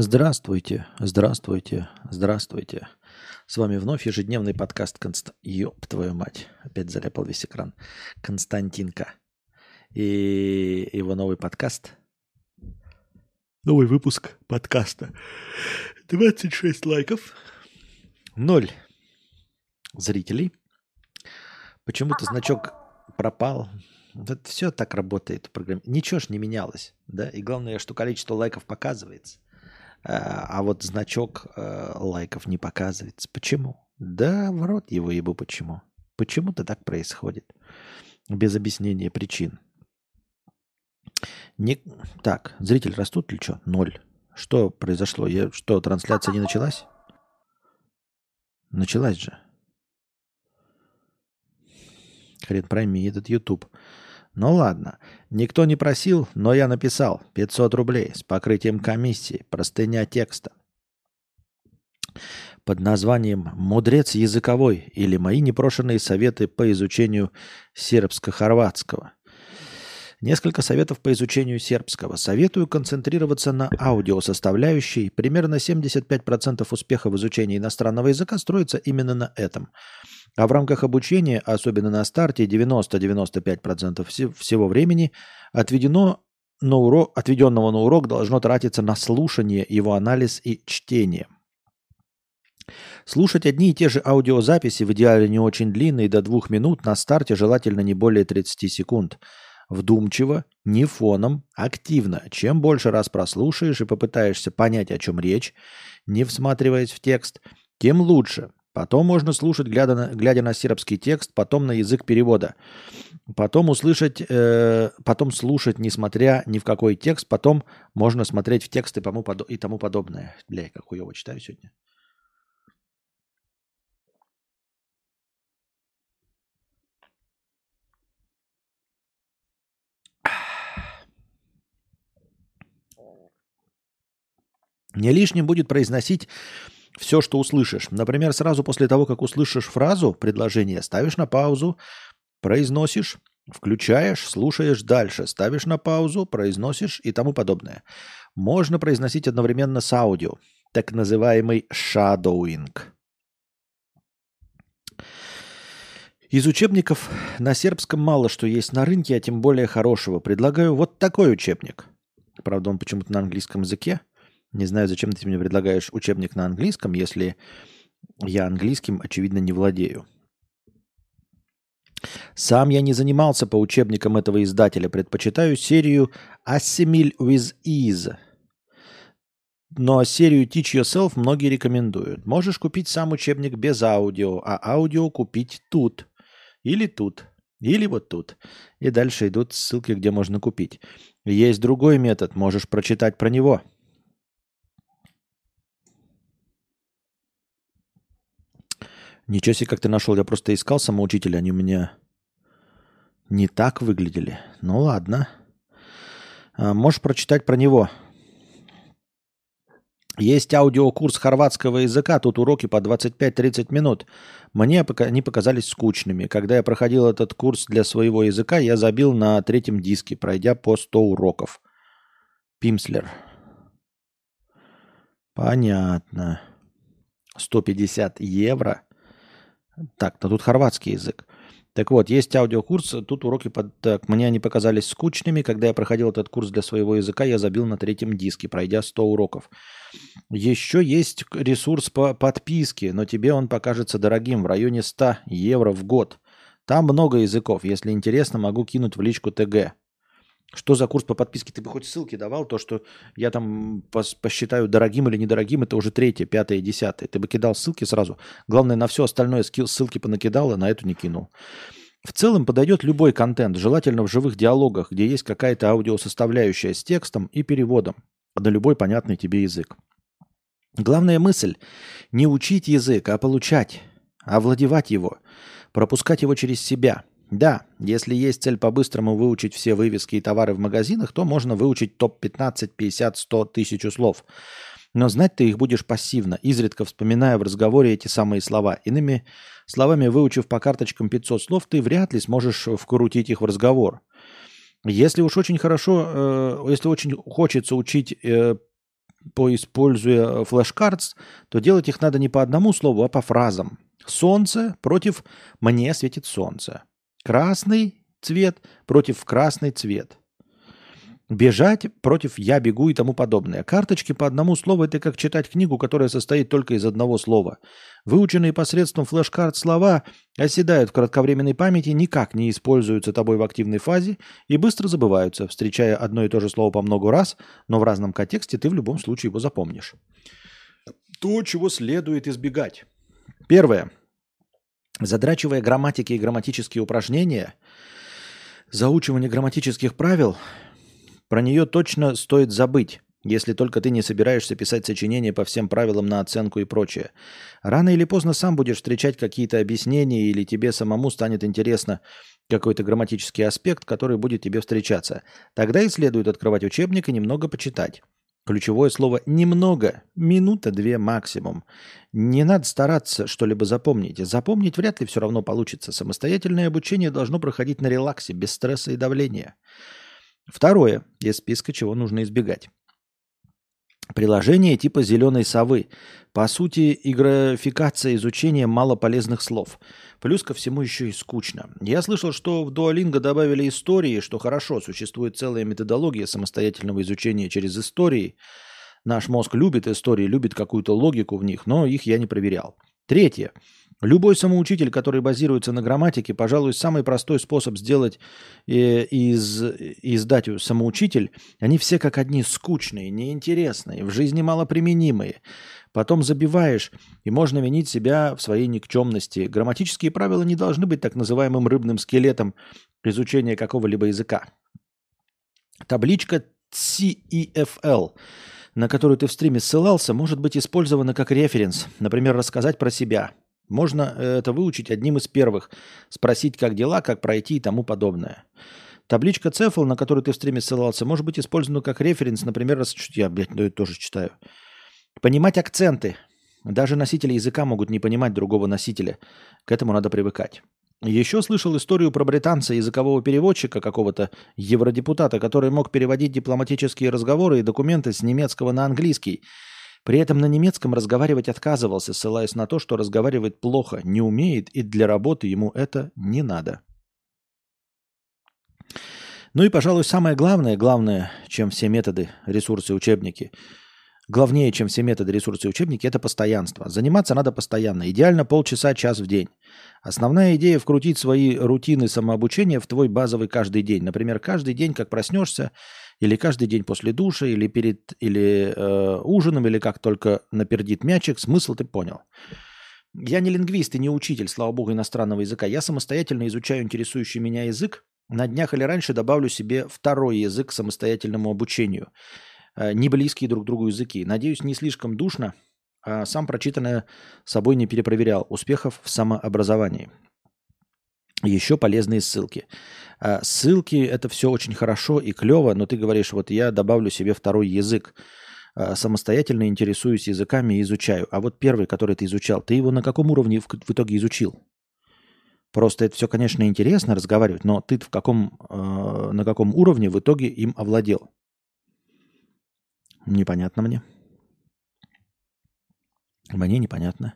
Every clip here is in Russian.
Здравствуйте, здравствуйте, здравствуйте. С вами вновь ежедневный подкаст Конст... Ёб твою мать. Опять заляпал весь экран. Константинка. И его новый подкаст. Новый выпуск подкаста. 26 лайков. Ноль зрителей. Почему-то значок пропал. Вот все так работает в программе. Ничего ж не менялось. Да? И главное, что количество лайков показывается. А, а вот значок э, лайков не показывается. Почему? Да, в рот его ебу почему. Почему-то так происходит. Без объяснения причин. Не... Так, зритель растут или что? Ноль. Что произошло? Я... Что, трансляция не началась? Началась же. Хрен пройми этот YouTube. Ну ладно. Никто не просил, но я написал. 500 рублей с покрытием комиссии. Простыня текста. Под названием «Мудрец языковой» или «Мои непрошенные советы по изучению сербско-хорватского». Несколько советов по изучению сербского. Советую концентрироваться на аудиосоставляющей. Примерно 75% успеха в изучении иностранного языка строится именно на этом. А в рамках обучения, особенно на старте, 90-95% всего времени отведено на урок, отведенного на урок должно тратиться на слушание, его анализ и чтение. Слушать одни и те же аудиозаписи, в идеале не очень длинные, до двух минут, на старте желательно не более 30 секунд – Вдумчиво, не фоном, активно. Чем больше раз прослушаешь и попытаешься понять, о чем речь, не всматриваясь в текст, тем лучше. Потом можно слушать, глядя на, глядя на сербский текст, потом на язык перевода. Потом услышать, э, потом слушать, несмотря ни в какой текст. Потом можно смотреть в текст и тому, и тому подобное. Бля, я как хуево читаю сегодня. Не лишним будет произносить все, что услышишь. Например, сразу после того, как услышишь фразу, предложение, ставишь на паузу, произносишь, включаешь, слушаешь дальше, ставишь на паузу, произносишь и тому подобное. Можно произносить одновременно с аудио, так называемый shadowing. Из учебников на сербском мало что есть на рынке, а тем более хорошего. Предлагаю вот такой учебник. Правда, он почему-то на английском языке. Не знаю, зачем ты мне предлагаешь учебник на английском, если я английским, очевидно, не владею. Сам я не занимался по учебникам этого издателя. Предпочитаю серию Assimil with Ease. Но серию Teach Yourself многие рекомендуют. Можешь купить сам учебник без аудио, а аудио купить тут. Или тут. Или вот тут. И дальше идут ссылки, где можно купить. Есть другой метод, можешь прочитать про него – Ничего себе, как ты нашел. Я просто искал самоучителя, они у меня не так выглядели. Ну ладно. А, можешь прочитать про него. Есть аудиокурс хорватского языка, тут уроки по 25-30 минут. Мне они показались скучными. Когда я проходил этот курс для своего языка, я забил на третьем диске, пройдя по 100 уроков. Пимслер. Понятно. 150 евро – так, ну тут хорватский язык. Так вот, есть аудиокурс, тут уроки, под, так, мне они показались скучными. Когда я проходил этот курс для своего языка, я забил на третьем диске, пройдя 100 уроков. Еще есть ресурс по подписке, но тебе он покажется дорогим, в районе 100 евро в год. Там много языков. Если интересно, могу кинуть в личку ТГ. Что за курс по подписке? Ты бы хоть ссылки давал, то, что я там посчитаю дорогим или недорогим, это уже третье, пятое, десятое. Ты бы кидал ссылки сразу. Главное, на все остальное ссылки понакидал, а на эту не кинул. В целом подойдет любой контент, желательно в живых диалогах, где есть какая-то аудиосоставляющая с текстом и переводом на любой понятный тебе язык. Главная мысль – не учить язык, а получать, овладевать его, пропускать его через себя – да, если есть цель по-быстрому выучить все вывески и товары в магазинах, то можно выучить топ-15, 50, 100, тысячу слов. Но знать ты их будешь пассивно, изредка вспоминая в разговоре эти самые слова. Иными словами, выучив по карточкам 500 слов, ты вряд ли сможешь вкрутить их в разговор. Если уж очень хорошо, э, если очень хочется учить э, поиспользуя флеш-картс, то делать их надо не по одному слову, а по фразам. Солнце против «мне светит солнце». Красный цвет против красный цвет. Бежать против «я бегу» и тому подобное. Карточки по одному слову – это как читать книгу, которая состоит только из одного слова. Выученные посредством флеш-карт слова оседают в кратковременной памяти, никак не используются тобой в активной фазе и быстро забываются, встречая одно и то же слово по много раз, но в разном контексте ты в любом случае его запомнишь. То, чего следует избегать. Первое. Задрачивая грамматики и грамматические упражнения, заучивание грамматических правил – про нее точно стоит забыть, если только ты не собираешься писать сочинения по всем правилам на оценку и прочее. Рано или поздно сам будешь встречать какие-то объяснения или тебе самому станет интересно какой-то грамматический аспект, который будет тебе встречаться. Тогда и следует открывать учебник и немного почитать. Ключевое слово «немного», минута-две максимум. Не надо стараться что-либо запомнить. Запомнить вряд ли все равно получится. Самостоятельное обучение должно проходить на релаксе, без стресса и давления. Второе из списка, чего нужно избегать. Приложение типа зеленой совы. По сути, и графикация изучения малополезных слов. Плюс ко всему еще и скучно. Я слышал, что в Duolingo добавили истории, что хорошо, существует целая методология самостоятельного изучения через истории. Наш мозг любит истории, любит какую-то логику в них, но их я не проверял. Третье. Любой самоучитель, который базируется на грамматике, пожалуй, самый простой способ сделать э, из, издать самоучитель, они все как одни скучные, неинтересные, в жизни малоприменимые. Потом забиваешь, и можно винить себя в своей никчемности. Грамматические правила не должны быть так называемым рыбным скелетом изучения какого-либо языка. Табличка CEFL на которую ты в стриме ссылался, может быть использована как референс, например, рассказать про себя – можно э, это выучить одним из первых. Спросить, как дела, как пройти и тому подобное. Табличка Цефл, на которую ты в стриме ссылался, может быть использована как референс, например, раз я, блядь, ну, тоже читаю. Понимать акценты. Даже носители языка могут не понимать другого носителя. К этому надо привыкать. Еще слышал историю про британца, языкового переводчика какого-то евродепутата, который мог переводить дипломатические разговоры и документы с немецкого на английский – при этом на немецком разговаривать отказывался, ссылаясь на то, что разговаривает плохо, не умеет, и для работы ему это не надо. Ну и, пожалуй, самое главное, главное, чем все методы, ресурсы, учебники, главнее, чем все методы, ресурсы, учебники, это постоянство. Заниматься надо постоянно, идеально полчаса, час в день. Основная идея – вкрутить свои рутины самообучения в твой базовый каждый день. Например, каждый день, как проснешься, или каждый день после душа, или перед или э, ужином, или как только напердит мячик, смысл ты понял. Я не лингвист и не учитель, слава богу, иностранного языка. Я самостоятельно изучаю интересующий меня язык. На днях или раньше добавлю себе второй язык к самостоятельному обучению. Э, не близкие друг другу языки. Надеюсь, не слишком душно. А сам прочитанное собой не перепроверял. Успехов в самообразовании. Еще полезные ссылки. А, ссылки – это все очень хорошо и клево, но ты говоришь, вот я добавлю себе второй язык, а, самостоятельно интересуюсь языками и изучаю. А вот первый, который ты изучал, ты его на каком уровне в, итоге изучил? Просто это все, конечно, интересно разговаривать, но ты в каком, э, на каком уровне в итоге им овладел? Непонятно мне. Мне непонятно.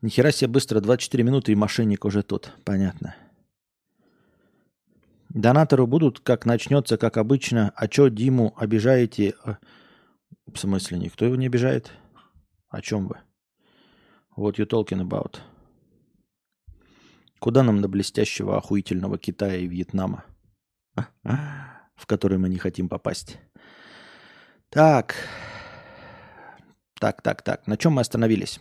Нихера себе быстро, 24 минуты, и мошенник уже тут. Понятно. Донаторы будут, как начнется, как обычно. А чё Диму обижаете? А, в смысле, никто его не обижает? О чем вы? What you talking about? Куда нам до блестящего, охуительного Китая и Вьетнама? В который мы не хотим попасть. Так. Так, так, так. На чем мы остановились?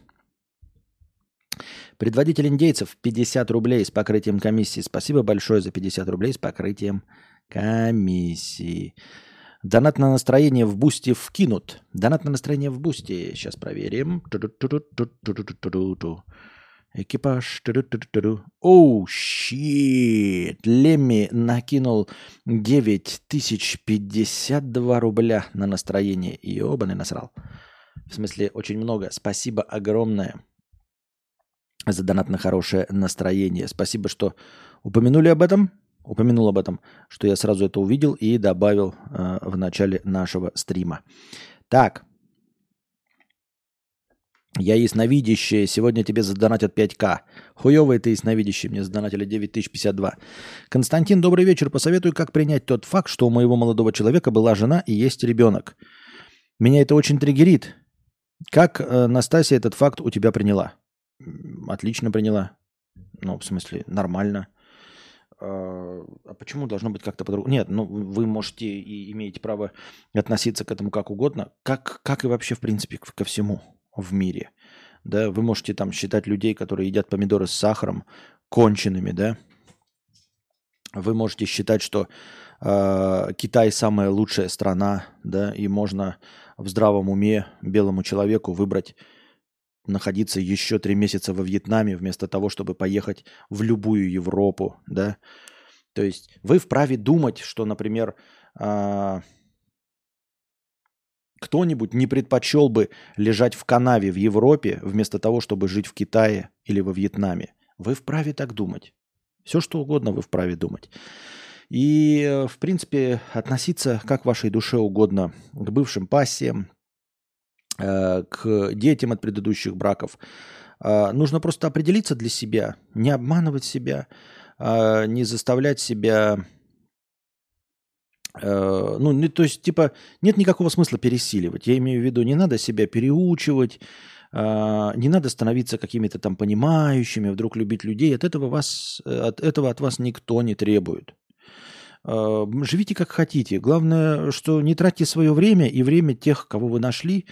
Предводитель индейцев 50 рублей с покрытием комиссии. Спасибо большое за 50 рублей с покрытием комиссии. Донат на настроение в бусте вкинут. Донат на настроение в бусте. Сейчас проверим. Экипаж. Оу, щит. Лемми накинул 9052 рубля на настроение. И обаны насрал. В смысле, очень много. Спасибо огромное за донат на хорошее настроение. Спасибо, что упомянули об этом. Упомянул об этом, что я сразу это увидел и добавил э, в начале нашего стрима. Так, Я ясновидящая, сегодня тебе задонатят 5к. Хуёвый ты ясновидящий, мне задонатили 9052. Константин, добрый вечер. Посоветую, как принять тот факт, что у моего молодого человека была жена и есть ребенок. Меня это очень триггерит. Как э, Настасья этот факт у тебя приняла? Отлично приняла. Ну, в смысле, нормально. А, а почему должно быть как-то по-другому? Нет, ну вы можете и имеете право относиться к этому как угодно, как, как и вообще, в принципе, ко всему в мире. Да, вы можете там считать людей, которые едят помидоры с сахаром, конченными, да. Вы можете считать, что э, Китай самая лучшая страна, да, и можно в здравом уме белому человеку выбрать находиться еще три месяца во Вьетнаме вместо того, чтобы поехать в любую Европу, да. То есть вы вправе думать, что, например, э, кто-нибудь не предпочел бы лежать в канаве в Европе вместо того, чтобы жить в Китае или во Вьетнаме. Вы вправе так думать. Все, что угодно вы вправе думать. И, э, в принципе, относиться как вашей душе угодно к бывшим пассиям, э, к детям от предыдущих браков. Э, нужно просто определиться для себя, не обманывать себя, не заставлять себя ну, не, то есть, типа, нет никакого смысла пересиливать. Я имею в виду, не надо себя переучивать, э, не надо становиться какими-то там понимающими, вдруг любить людей. От этого, вас, от этого от вас никто не требует. Э, живите как хотите. Главное, что не тратьте свое время и время тех, кого вы нашли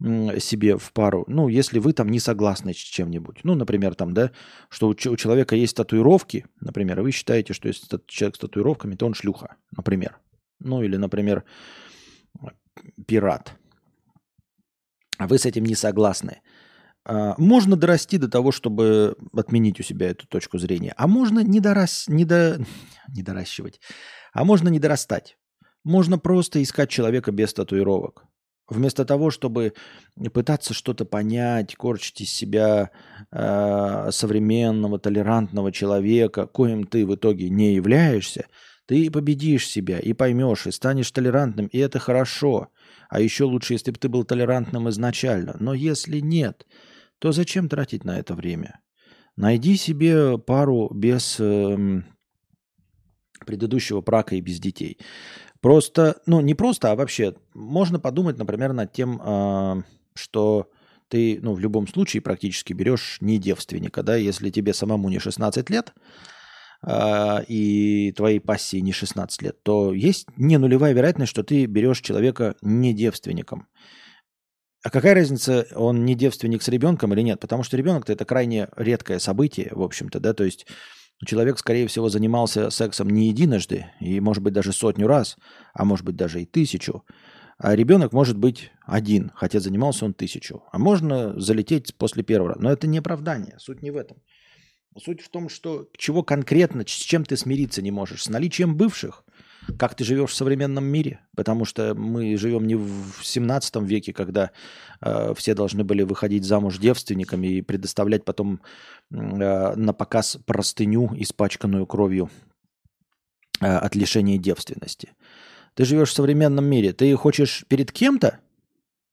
себе в пару, ну, если вы там не согласны с чем-нибудь. Ну, например, там, да, что у человека есть татуировки, например, и вы считаете, что если человек с татуировками, то он шлюха, например. Ну или, например, пират. Вы с этим не согласны. А, можно дорасти до того, чтобы отменить у себя эту точку зрения. А можно не, дорас... не, до... не доращивать. А можно не дорастать. Можно просто искать человека без татуировок. Вместо того, чтобы пытаться что-то понять, корчить из себя э, современного, толерантного человека, коим ты в итоге не являешься – ты победишь себя и поймешь, и станешь толерантным, и это хорошо. А еще лучше, если бы ты был толерантным изначально. Но если нет, то зачем тратить на это время? Найди себе пару без э, предыдущего брака и без детей. Просто, ну не просто, а вообще, можно подумать, например, над тем, э, что ты, ну, в любом случае практически берешь не девственника, да, если тебе самому не 16 лет, э, и твоей пассии не 16 лет, то есть не нулевая вероятность, что ты берешь человека не девственником. А какая разница, он не девственник с ребенком или нет? Потому что ребенок-то это крайне редкое событие, в общем-то, да, то есть человек, скорее всего, занимался сексом не единожды, и, может быть, даже сотню раз, а может быть, даже и тысячу. А ребенок может быть один, хотя занимался он тысячу. А можно залететь после первого раза. Но это не оправдание, суть не в этом. Суть в том, что чего конкретно, с чем ты смириться не можешь. С наличием бывших. Как ты живешь в современном мире. Потому что мы живем не в 17 веке, когда э, все должны были выходить замуж девственниками и предоставлять потом э, на показ простыню, испачканную кровью э, от лишения девственности. Ты живешь в современном мире. Ты хочешь перед кем-то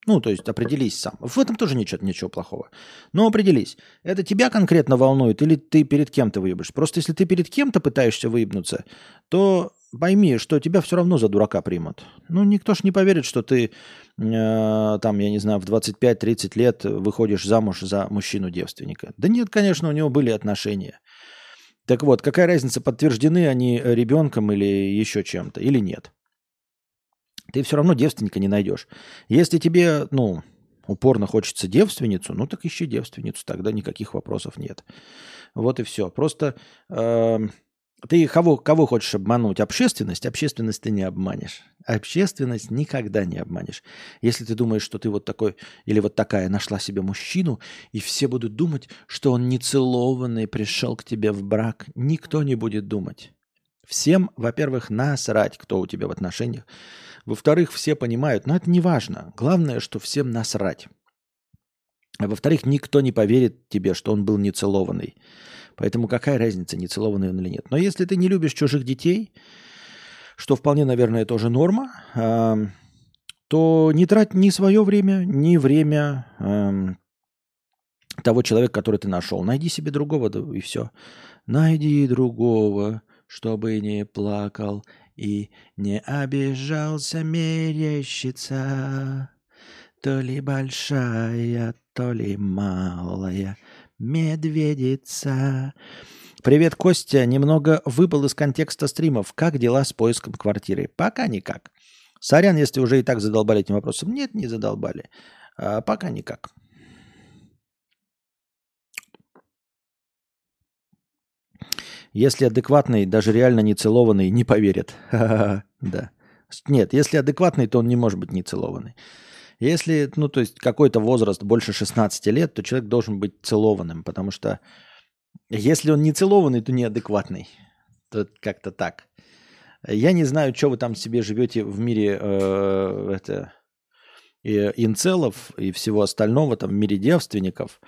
ну, то есть определись сам. В этом тоже ничего, ничего плохого. Но определись. Это тебя конкретно волнует или ты перед кем-то выебешь? Просто если ты перед кем-то пытаешься выебнуться, то пойми, что тебя все равно за дурака примут. Ну, никто ж не поверит, что ты э, там, я не знаю, в 25-30 лет выходишь замуж за мужчину-девственника. Да нет, конечно, у него были отношения. Так вот, какая разница, подтверждены они ребенком или еще чем-то, или нет? Ты все равно девственника не найдешь. Если тебе, ну, упорно хочется девственницу, ну так ищи девственницу, тогда никаких вопросов нет. Вот и все. Просто э, ты кого, кого хочешь обмануть? Общественность? Общественность ты не обманешь. Общественность никогда не обманешь. Если ты думаешь, что ты вот такой или вот такая нашла себе мужчину, и все будут думать, что он нецелованный пришел к тебе в брак, никто не будет думать. Всем, во-первых, насрать, кто у тебя в отношениях. Во-вторых, все понимают, но это не важно. Главное, что всем насрать. А во-вторых, никто не поверит тебе, что он был нецелованный. Поэтому какая разница, нецелованный он или нет. Но если ты не любишь чужих детей, что вполне, наверное, тоже норма, э, то не трать ни свое время, ни время э, того человека, который ты нашел. Найди себе другого, да и все. Найди другого, чтобы не плакал и не обижался мерещица. То ли большая, то ли малая медведица. Привет, Костя. Немного выпал из контекста стримов. Как дела с поиском квартиры? Пока никак. Сорян, если уже и так задолбали этим вопросом. Нет, не задолбали. А, пока никак. Если адекватный, даже реально нецелованный, не поверит. Да. Нет, если адекватный, то он не может быть нецелованный. Если, ну, то есть какой-то возраст больше 16 лет, то человек должен быть целованным, потому что если он не целованный, то неадекватный. То как-то так. Я не знаю, что вы там себе живете в мире э, это, и инцелов и всего остального, там, в мире девственников,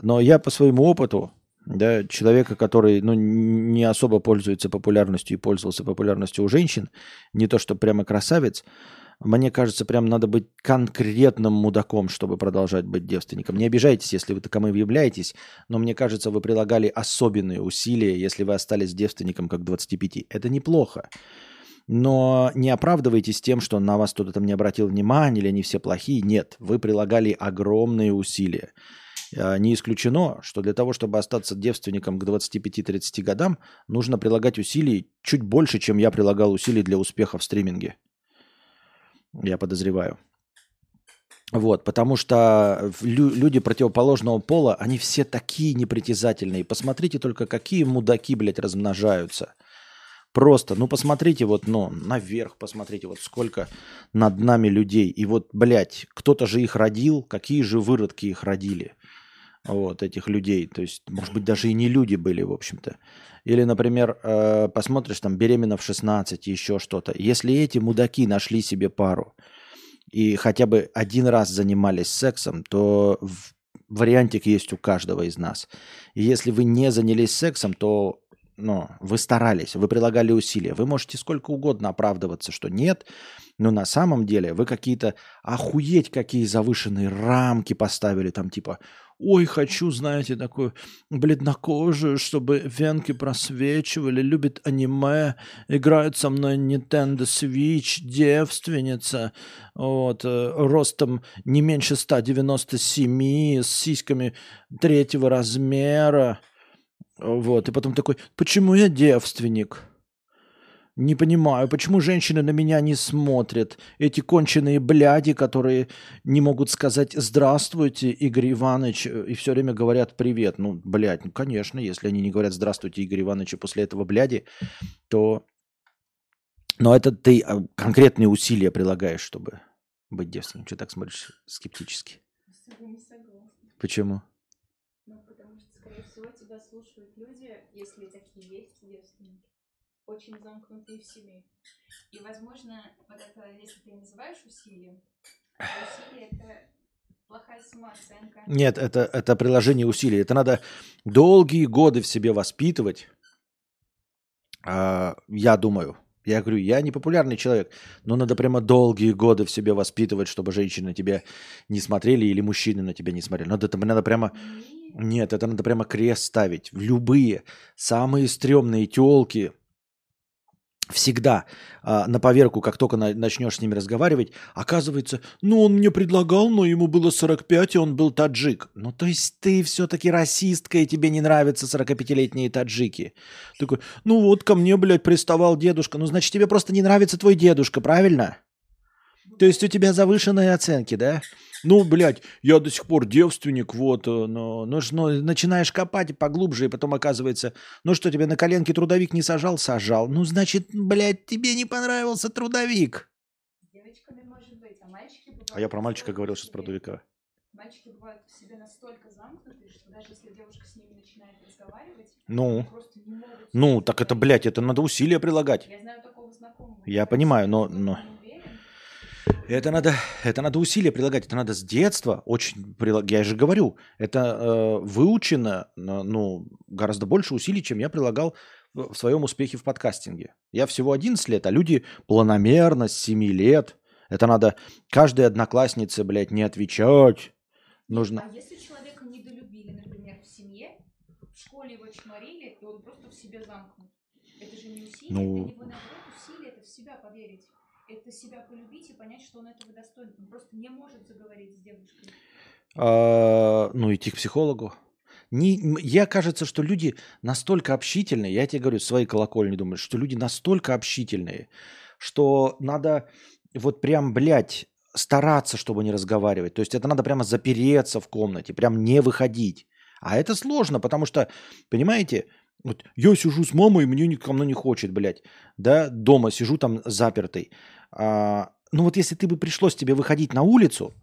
но я по своему опыту, да, человека, который ну, не особо пользуется популярностью и пользовался популярностью у женщин, не то что прямо красавец, мне кажется, прям надо быть конкретным мудаком, чтобы продолжать быть девственником. Не обижайтесь, если вы таковым являетесь, но мне кажется, вы прилагали особенные усилия, если вы остались девственником как 25. Это неплохо. Но не оправдывайтесь тем, что на вас кто-то там не обратил внимания или они все плохие. Нет, вы прилагали огромные усилия. А, не исключено, что для того, чтобы остаться девственником к 25-30 годам, нужно прилагать усилий чуть больше, чем я прилагал усилий для успеха в стриминге. Я подозреваю. Вот, потому что люди противоположного пола, они все такие непритязательные. Посмотрите только, какие мудаки, блядь, размножаются. Просто, ну посмотрите вот, ну, наверх, посмотрите, вот сколько над нами людей. И вот, блядь, кто-то же их родил, какие же выродки их родили вот, этих людей. То есть, может быть, даже и не люди были, в общем-то. Или, например, э, посмотришь, там, беременна в 16, еще что-то. Если эти мудаки нашли себе пару и хотя бы один раз занимались сексом, то вариантик есть у каждого из нас. И если вы не занялись сексом, то ну, вы старались, вы прилагали усилия. Вы можете сколько угодно оправдываться, что нет, но на самом деле вы какие-то охуеть какие завышенные рамки поставили, там типа, ой, хочу, знаете, такую бледнокожую, чтобы венки просвечивали, любит аниме, играет со мной Nintendo Switch, девственница, вот, э, ростом не меньше 197, с сиськами третьего размера, вот, и потом такой, почему я девственник? Не понимаю, почему женщины на меня не смотрят? Эти конченые бляди, которые не могут сказать «Здравствуйте, Игорь Иванович», и все время говорят «Привет». Ну, блядь, ну, конечно, если они не говорят «Здравствуйте, Игорь Иванович», и после этого бляди, то... Но это ты а, конкретные усилия прилагаешь, чтобы быть девственным. Что так смотришь скептически? Почему? Ну, потому что, скорее всего, тебя слушают люди, если такие есть девственники очень замкнутые в себе. И, возможно, вот это, если ты называешь усилием, усилие – это плохая самооценка. Нет, это, это приложение усилий. Это надо долгие годы в себе воспитывать. А, я думаю. Я говорю, я не популярный человек, но надо прямо долгие годы в себе воспитывать, чтобы женщины на тебя не смотрели или мужчины на тебя не смотрели. Надо, это надо прямо... Нет, это надо прямо крест ставить. В любые самые стрёмные телки, всегда э, на поверку, как только на, начнешь с ними разговаривать, оказывается, ну он мне предлагал, но ему было 45, и он был таджик. Ну то есть ты все-таки расистка, и тебе не нравятся 45-летние таджики. Такой, ну вот ко мне, блядь, приставал дедушка. Ну значит тебе просто не нравится твой дедушка, правильно? То есть у тебя завышенные оценки, да? Ну, блядь, я до сих пор девственник, вот, э, но, ну, ну, начинаешь копать поглубже, и потом оказывается, ну что, тебе на коленке трудовик не сажал? Сажал. Ну, значит, блядь, тебе не понравился трудовик. девочками может быть, а мальчики бывают... А я про мальчика говорил сейчас про трудовика. Мальчики бывают в себе настолько замкнутые, что даже если девушка с ними начинает разговаривать, ну, ну, так это, блядь, это надо усилия прилагать. Я знаю такого знакомого. Я понимаю, но... но... Это надо, это надо усилия прилагать, это надо с детства очень прилагать. Я же говорю, это э, выучено, ну, гораздо больше усилий, чем я прилагал в своем успехе в подкастинге. Я всего 11 лет, а люди планомерно с 7 лет. Это надо каждой однокласснице, блядь, не отвечать. Нужно... А если человека недолюбили, школе его чморили, и он просто в себе замкнут. Это же не усилие, Ну. для него наоборот усилие, это в себя поверить. Это себя полюбить и понять, что он этого достоин. Он просто не может заговорить с девушкой. А, ну, идти к психологу. Не, я кажется, что люди настолько общительные, я тебе говорю, в своей колокольни думаю, что люди настолько общительные, что надо вот прям, блядь, стараться, чтобы не разговаривать. То есть это надо прямо запереться в комнате, прям не выходить. А это сложно, потому что, понимаете, вот я сижу с мамой, мне никому не хочет, блядь. Да, дома сижу там запертый. А, ну вот если ты бы пришлось тебе выходить на улицу,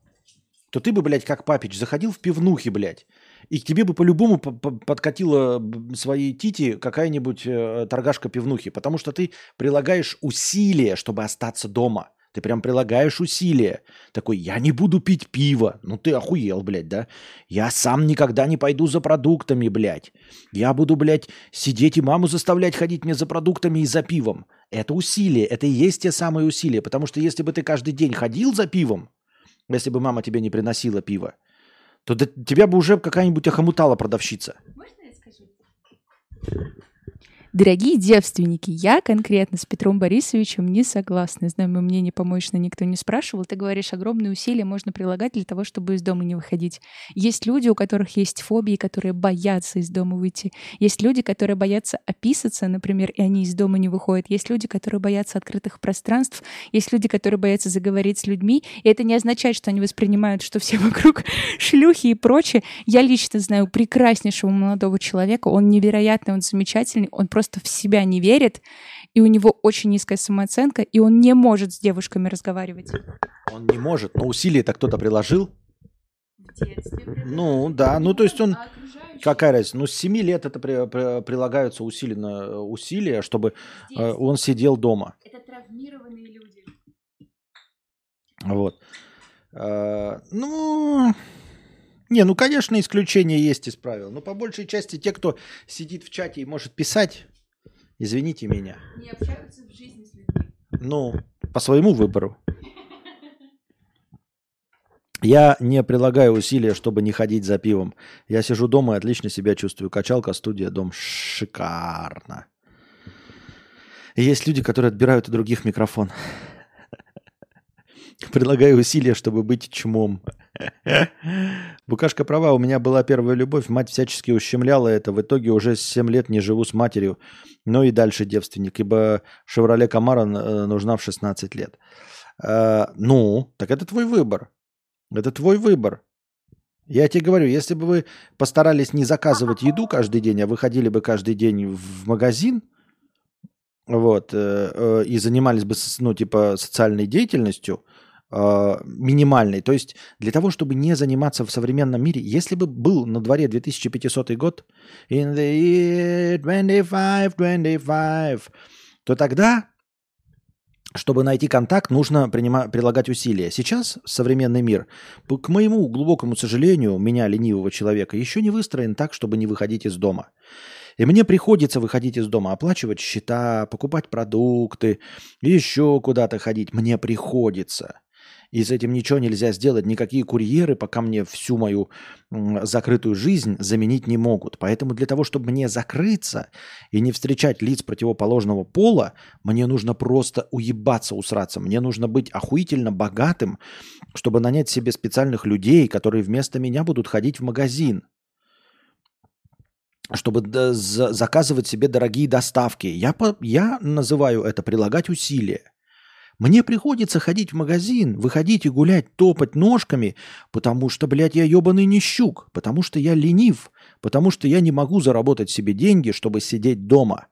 то ты бы, блядь, как папич, заходил в пивнухи, блядь. И к тебе бы по-любому по- по- подкатила свои тити какая-нибудь э, торгашка пивнухи. Потому что ты прилагаешь усилия, чтобы остаться дома. Ты прям прилагаешь усилия. Такой, я не буду пить пиво. Ну ты охуел, блядь, да? Я сам никогда не пойду за продуктами, блядь. Я буду, блядь, сидеть и маму заставлять ходить мне за продуктами и за пивом. Это усилие, это и есть те самые усилия. Потому что если бы ты каждый день ходил за пивом, если бы мама тебе не приносила пиво, то тебя бы уже какая-нибудь охомутала продавщица. Можно я скажу? Дорогие девственники, я конкретно с Петром Борисовичем не согласна. Знаю, мое мнение помоечно никто не спрашивал. Ты говоришь, огромные усилия можно прилагать для того, чтобы из дома не выходить. Есть люди, у которых есть фобии, которые боятся из дома выйти. Есть люди, которые боятся описаться, например, и они из дома не выходят. Есть люди, которые боятся открытых пространств. Есть люди, которые боятся заговорить с людьми. И это не означает, что они воспринимают, что все вокруг шлюхи и прочее. Я лично знаю прекраснейшего молодого человека. Он невероятный, он замечательный. Он просто в себя не верит. И у него очень низкая самооценка, и он не может с девушками разговаривать. Он не может, но усилия-то кто-то приложил. В детстве. приложили. Ну, да, ну, то есть он- А Какая разница? Ну, с 7 лет это при- при- прилагаются усиленно э, усилия, чтобы э, он сидел дома. Это травмированные люди. Вот. Э, Ну, не, ну, конечно, исключения есть из правил. Но по большей части те, кто сидит в чате и может писать, извините меня, Не общаются в жизни с людьми. ну, по своему выбору. Я не прилагаю усилия, чтобы не ходить за пивом. Я сижу дома и отлично себя чувствую. Качалка, студия, дом. Шикарно. И есть люди, которые отбирают у других микрофон. Прилагаю усилия, чтобы быть чмом. Букашка права, у меня была первая любовь, мать всячески ущемляла это. В итоге уже с 7 лет не живу с матерью, но и дальше девственник, ибо Шевроле Камара э, нужна в 16 лет. Э, Ну, так это твой выбор. Это твой выбор. Я тебе говорю, если бы вы постарались не заказывать еду каждый день, а выходили бы каждый день в магазин, вот, э, и занимались бы, ну, типа, социальной деятельностью, э, минимальной. То есть для того, чтобы не заниматься в современном мире, если бы был на дворе 2500 год, in the year 25, 25, то тогда, чтобы найти контакт, нужно принима- прилагать усилия. Сейчас современный мир, к моему глубокому сожалению, меня, ленивого человека, еще не выстроен так, чтобы не выходить из дома. И мне приходится выходить из дома, оплачивать счета, покупать продукты, еще куда-то ходить. Мне приходится. И с этим ничего нельзя сделать. Никакие курьеры пока мне всю мою закрытую жизнь заменить не могут. Поэтому для того, чтобы мне закрыться и не встречать лиц противоположного пола, мне нужно просто уебаться, усраться. Мне нужно быть охуительно богатым, чтобы нанять себе специальных людей, которые вместо меня будут ходить в магазин чтобы заказывать себе дорогие доставки. Я, я называю это прилагать усилия. Мне приходится ходить в магазин, выходить и гулять, топать ножками, потому что, блядь, я ебаный нищук, потому что я ленив, потому что я не могу заработать себе деньги, чтобы сидеть дома.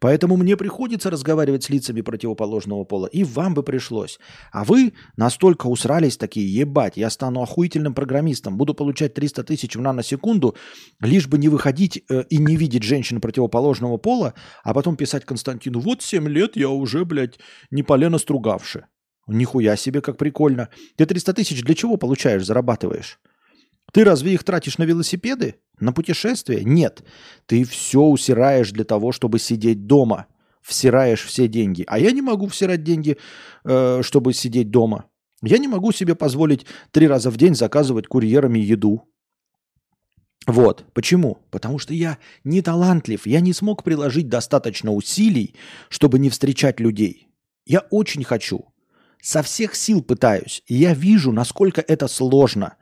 Поэтому мне приходится разговаривать с лицами противоположного пола, и вам бы пришлось. А вы настолько усрались такие, ебать, я стану охуительным программистом, буду получать 300 тысяч в наносекунду, лишь бы не выходить э, и не видеть женщин противоположного пола, а потом писать Константину, вот 7 лет я уже, блядь, не полено стругавши. Нихуя себе, как прикольно. Ты 300 тысяч для чего получаешь, зарабатываешь? Ты разве их тратишь на велосипеды? На путешествия? Нет. Ты все усираешь для того, чтобы сидеть дома. Всираешь все деньги. А я не могу всирать деньги, э, чтобы сидеть дома. Я не могу себе позволить три раза в день заказывать курьерами еду. Вот. Почему? Потому что я не талантлив, я не смог приложить достаточно усилий, чтобы не встречать людей. Я очень хочу. Со всех сил пытаюсь. И я вижу, насколько это сложно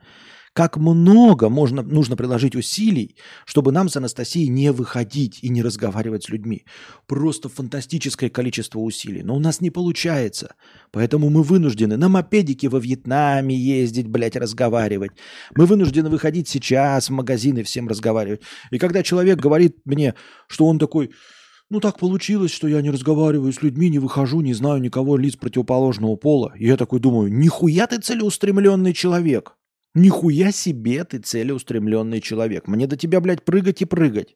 как много можно, нужно приложить усилий, чтобы нам с Анастасией не выходить и не разговаривать с людьми. Просто фантастическое количество усилий. Но у нас не получается. Поэтому мы вынуждены на мопедике во Вьетнаме ездить, блядь, разговаривать. Мы вынуждены выходить сейчас в магазины всем разговаривать. И когда человек говорит мне, что он такой, ну так получилось, что я не разговариваю с людьми, не выхожу, не знаю никого лиц противоположного пола. И я такой думаю, нихуя ты целеустремленный человек. Нихуя себе ты целеустремленный человек. Мне до тебя, блядь, прыгать и прыгать.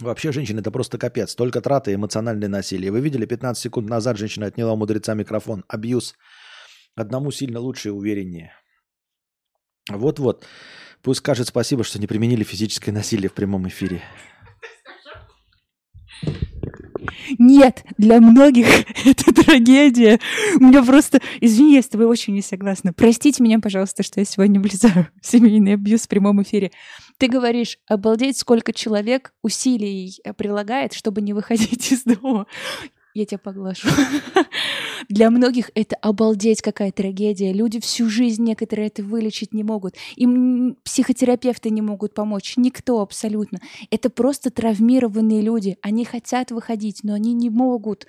Вообще, женщины, это просто капец. Только траты и эмоциональное насилие. Вы видели, 15 секунд назад женщина отняла у мудреца микрофон. Абьюз. Одному сильно лучше и увереннее. Вот-вот. Пусть скажет спасибо, что не применили физическое насилие в прямом эфире. Нет, для многих это трагедия. У меня просто... Извини, я с тобой очень не согласна. Простите меня, пожалуйста, что я сегодня влезаю в семейный абьюз в прямом эфире. Ты говоришь, обалдеть, сколько человек усилий прилагает, чтобы не выходить из дома я тебя поглажу. Для многих это обалдеть какая трагедия. Люди всю жизнь некоторые это вылечить не могут. Им психотерапевты не могут помочь. Никто абсолютно. Это просто травмированные люди. Они хотят выходить, но они не могут.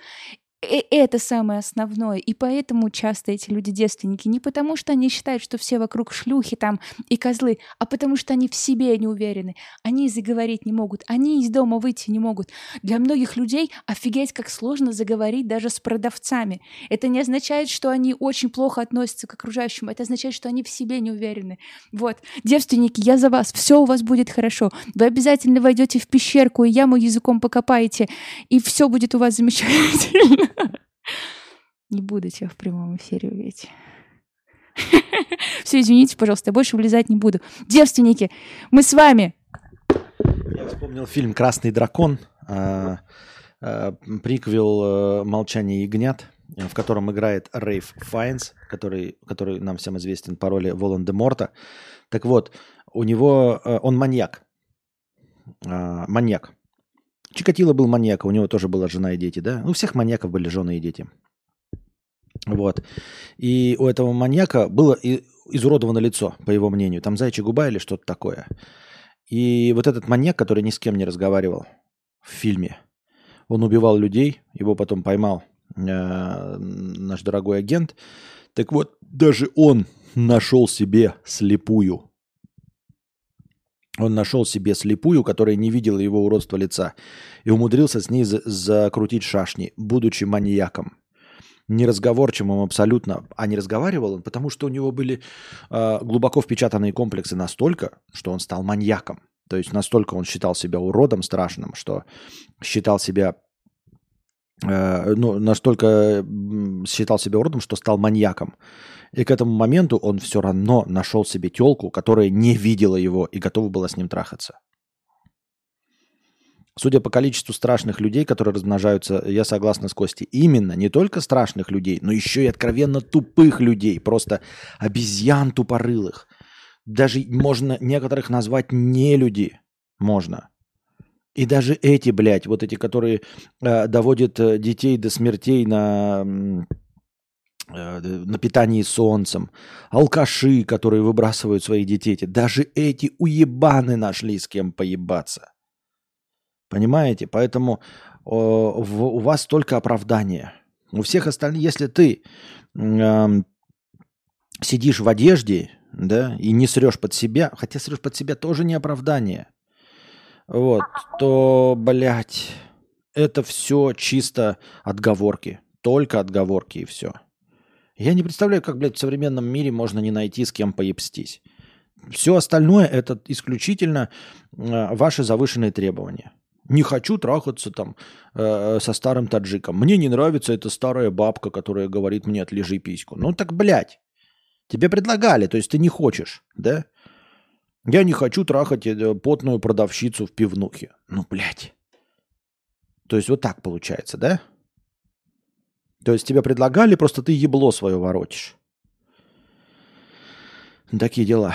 Это самое основное. И поэтому часто эти люди девственники. Не потому, что они считают, что все вокруг шлюхи там и козлы, а потому что они в себе не уверены. Они заговорить не могут. Они из дома выйти не могут. Для многих людей офигеть, как сложно заговорить даже с продавцами. Это не означает, что они очень плохо относятся к окружающим. Это означает, что они в себе не уверены. Вот. Девственники, я за вас. Все у вас будет хорошо. Вы обязательно войдете в пещерку и яму языком покопаете, и все будет у вас замечательно. Не буду тебя в прямом эфире увидеть. Все, извините, пожалуйста, я больше влезать не буду. Девственники, мы с вами. Я вспомнил фильм «Красный дракон», а, а, приквел э, «Молчание ягнят», в котором играет Рейф Файнс, который, который нам всем известен по роли Волан-де-Морта. Так вот, у него, э, он маньяк. А, маньяк. Чикатило был маньяк, у него тоже была жена и дети, да? У всех маньяков были жены и дети. Вот. И у этого маньяка было изуродовано лицо, по его мнению. Там зайчья губа или что-то такое. И вот этот маньяк, который ни с кем не разговаривал в фильме, он убивал людей, его потом поймал э, наш дорогой агент. Так вот, даже он нашел себе слепую он нашел себе слепую, которая не видела его уродства лица, и умудрился с ней за- закрутить шашни, будучи маньяком. Неразговорчивым абсолютно. А не разговаривал он, потому что у него были э, глубоко впечатанные комплексы настолько, что он стал маньяком. То есть настолько он считал себя уродом страшным, что считал себя э, ну, настолько считал себя уродом, что стал маньяком. И к этому моменту он все равно нашел себе телку, которая не видела его и готова была с ним трахаться. Судя по количеству страшных людей, которые размножаются, я согласна с Костей, именно не только страшных людей, но еще и откровенно тупых людей, просто обезьян тупорылых. Даже можно некоторых назвать не люди, можно. И даже эти, блядь, вот эти, которые э, доводят э, детей до смертей на на питании солнцем, алкаши, которые выбрасывают своих детей. Даже эти уебаны нашли с кем поебаться. Понимаете? Поэтому о, в, у вас только оправдание. У всех остальных, если ты э, сидишь в одежде, да, и не срешь под себя, хотя срешь под себя тоже не оправдание, вот, то, блядь, это все чисто отговорки. Только отговорки и все. Я не представляю, как, блядь, в современном мире можно не найти с кем поебстись. Все остальное это исключительно э, ваши завышенные требования. Не хочу трахаться там э, со старым таджиком. Мне не нравится эта старая бабка, которая говорит мне отлежи письку. Ну так, блядь, тебе предлагали, то есть ты не хочешь, да? Я не хочу трахать э, потную продавщицу в пивнухе. Ну, блядь. То есть вот так получается, да? То есть тебе предлагали, просто ты ебло свое воротишь. Такие дела.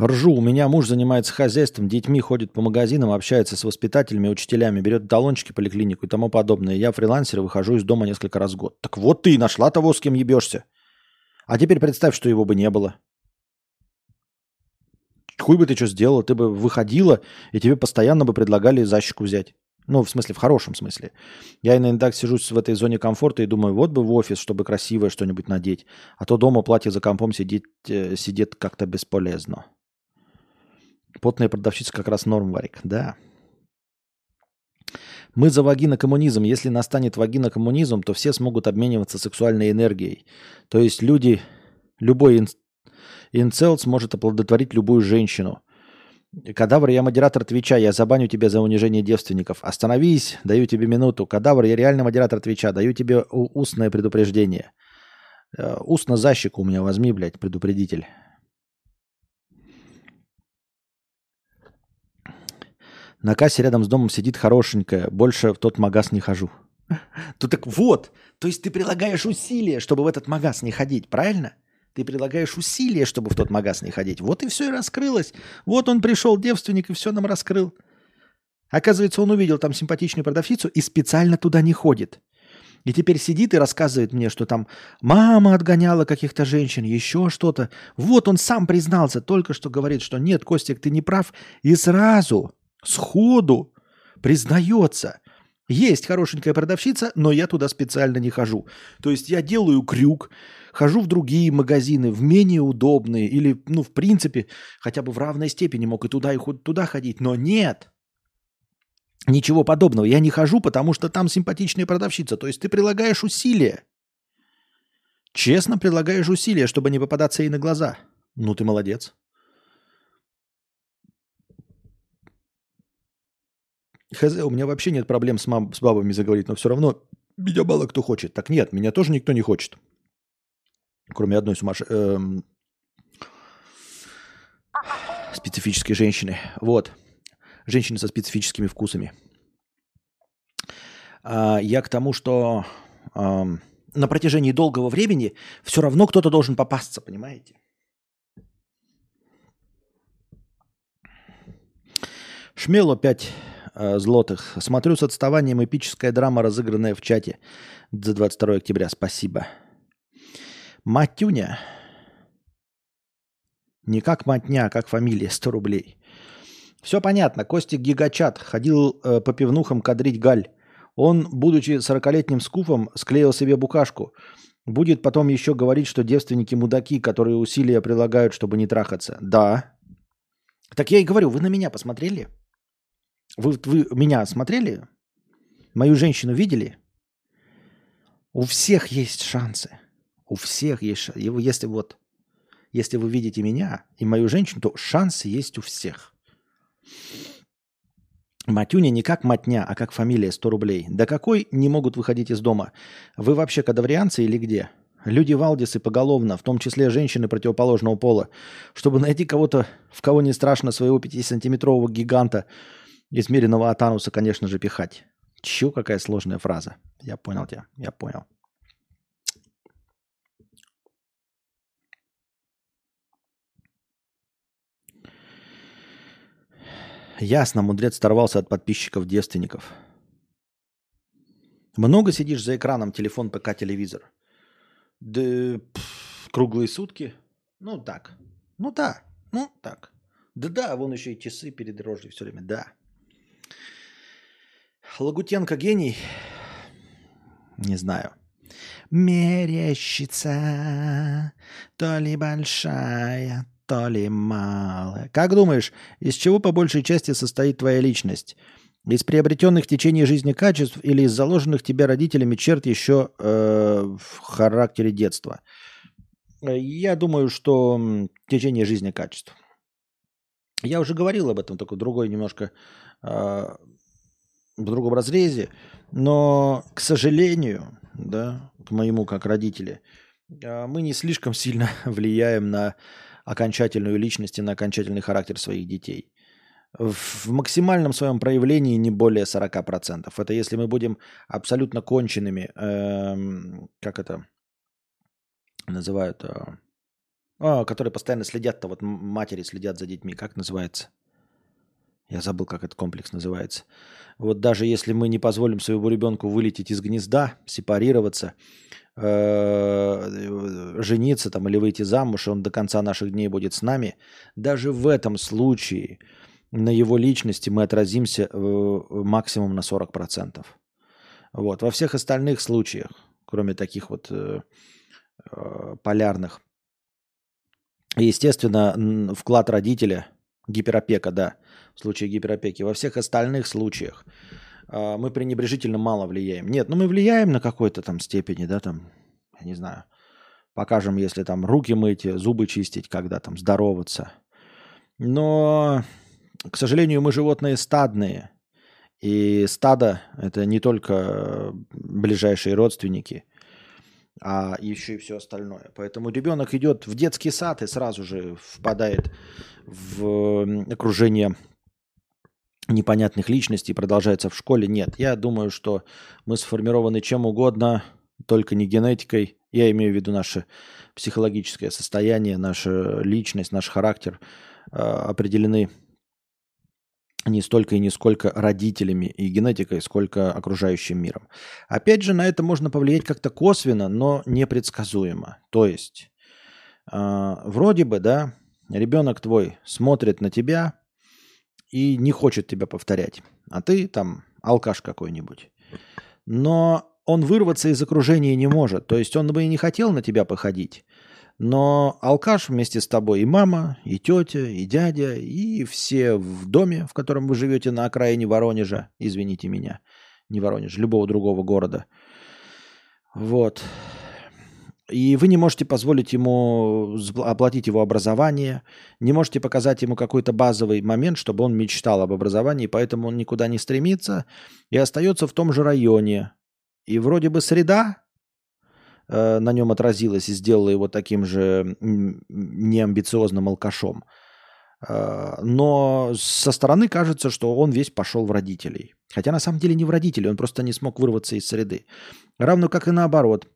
Ржу. У меня муж занимается хозяйством, детьми ходит по магазинам, общается с воспитателями, учителями, берет талончики поликлинику и тому подобное. Я фрилансер выхожу из дома несколько раз в год. Так вот ты и нашла того, с кем ебешься. А теперь представь, что его бы не было. Хуй бы ты что сделала? Ты бы выходила, и тебе постоянно бы предлагали защику взять. Ну, в смысле, в хорошем смысле. Я иногда сижу в этой зоне комфорта и думаю, вот бы в офис, чтобы красивое что-нибудь надеть. А то дома платье за компом сидит, э, сидит как-то бесполезно. Потная продавщица как раз норм, Варик. Да. Мы за вагинокоммунизм. Если настанет вагинокоммунизм, то все смогут обмениваться сексуальной энергией. То есть люди, любой ин, инцел сможет оплодотворить любую женщину. Кадавр, я модератор Твича, я забаню тебя за унижение девственников. Остановись, даю тебе минуту. Кадавр, я реально модератор Твича, даю тебе устное предупреждение. Э, устно защику у меня возьми, блядь, предупредитель. На кассе рядом с домом сидит хорошенькая. Больше в тот магаз не хожу. То так вот, то есть ты прилагаешь усилия, чтобы в этот магаз не ходить, правильно? Ты прилагаешь усилия, чтобы в тот магаз не ходить. Вот и все и раскрылось. Вот он пришел, девственник, и все нам раскрыл. Оказывается, он увидел там симпатичную продавщицу и специально туда не ходит. И теперь сидит и рассказывает мне, что там мама отгоняла каких-то женщин, еще что-то. Вот он сам признался, только что говорит, что нет, Костик, ты не прав. И сразу сходу признается, есть хорошенькая продавщица, но я туда специально не хожу. То есть я делаю крюк, хожу в другие магазины, в менее удобные или, ну, в принципе, хотя бы в равной степени мог и туда, и туда ходить. Но нет, ничего подобного. Я не хожу, потому что там симпатичная продавщица. То есть ты прилагаешь усилия. Честно прилагаешь усилия, чтобы не попадаться ей на глаза. Ну, ты молодец. Хз, у меня вообще нет проблем с, мам, с бабами заговорить, но все равно меня мало кто хочет. Так нет, меня тоже никто не хочет. Кроме одной сумаш... Эм... специфической женщины. Вот. Женщины со специфическими вкусами. А, я к тому, что эм, на протяжении долгого времени все равно кто-то должен попасться, понимаете? Шмело 5 э, злотых. Смотрю с отставанием эпическая драма, разыгранная в чате за 22 октября. Спасибо. Матюня. Не как матня, а как фамилия, 100 рублей. Все понятно. Костик Гигачат ходил э, по пивнухам кадрить галь. Он, будучи 40-летним скуфом, склеил себе букашку. Будет потом еще говорить, что девственники мудаки, которые усилия прилагают, чтобы не трахаться. Да. Так я и говорю, вы на меня посмотрели? Вы, вы меня смотрели? Мою женщину видели? У всех есть шансы. У всех есть шансы. Если вот, если вы видите меня и мою женщину, то шансы есть у всех. Матюня не как матня, а как фамилия 100 рублей. Да какой не могут выходить из дома? Вы вообще кадаврианцы или где? Люди Валдисы поголовно, в том числе женщины противоположного пола. Чтобы найти кого-то, в кого не страшно своего 5-сантиметрового гиганта – Измеренного от ануса, конечно же, пихать. Чё, какая сложная фраза. Я понял тебя, я понял. Ясно, мудрец оторвался от подписчиков-девственников. Много сидишь за экраном, телефон, ПК, телевизор? Да пф, круглые сутки? Ну так. Ну да, ну так. Да-да, вон еще и часы перед рожей все время, да. Лагутенко гений? Не знаю. Мерещится то ли большая, то ли малая. Как думаешь, из чего по большей части состоит твоя личность? Из приобретенных в течение жизни качеств или из заложенных тебе родителями черт еще э, в характере детства? Я думаю, что в течение жизни качеств. Я уже говорил об этом, только другой немножко, э, в другом разрезе. Но, к сожалению, да, к моему как родители, э, мы не слишком сильно влияем на окончательную личность и на окончательный характер своих детей. В максимальном своем проявлении не более 40%. Это если мы будем абсолютно конченными, эм, как это называют, э, а, которые постоянно следят-то, вот матери следят за детьми, как называется? Я забыл, как этот комплекс называется. Вот даже если мы не позволим своему ребенку вылететь из гнезда, сепарироваться, э, жениться там или выйти замуж, и он до конца наших дней будет с нами, даже в этом случае на его личности мы отразимся э, максимум на 40%. Вот. Во всех остальных случаях, кроме таких вот э, полярных, естественно, вклад родителя, гиперопека, да, в случае гиперопеки, во всех остальных случаях э, мы пренебрежительно мало влияем. Нет, ну мы влияем на какой-то там степени, да, там, я не знаю, покажем, если там руки мыть, зубы чистить, когда там здороваться. Но, к сожалению, мы животные стадные. И стадо – это не только ближайшие родственники – а еще и все остальное. Поэтому ребенок идет в детский сад и сразу же впадает в окружение непонятных личностей, продолжается в школе. Нет, я думаю, что мы сформированы чем угодно, только не генетикой. Я имею в виду наше психологическое состояние, наша личность, наш характер э, определены не столько и не сколько родителями и генетикой, сколько окружающим миром. Опять же, на это можно повлиять как-то косвенно, но непредсказуемо. То есть, э, вроде бы, да, ребенок твой смотрит на тебя и не хочет тебя повторять, а ты там алкаш какой-нибудь. Но он вырваться из окружения не может. То есть он бы и не хотел на тебя походить, но алкаш вместе с тобой и мама, и тетя, и дядя, и все в доме, в котором вы живете на окраине Воронежа, извините меня, не Воронежа, любого другого города. Вот. И вы не можете позволить ему оплатить его образование, не можете показать ему какой-то базовый момент, чтобы он мечтал об образовании, поэтому он никуда не стремится и остается в том же районе. И вроде бы среда, Э, на нем отразилось и сделало его таким же неамбициозным алкашом. Э, но со стороны кажется, что он весь пошел в родителей. Хотя на самом деле не в родителей, он просто не смог вырваться из среды. Равно как и наоборот.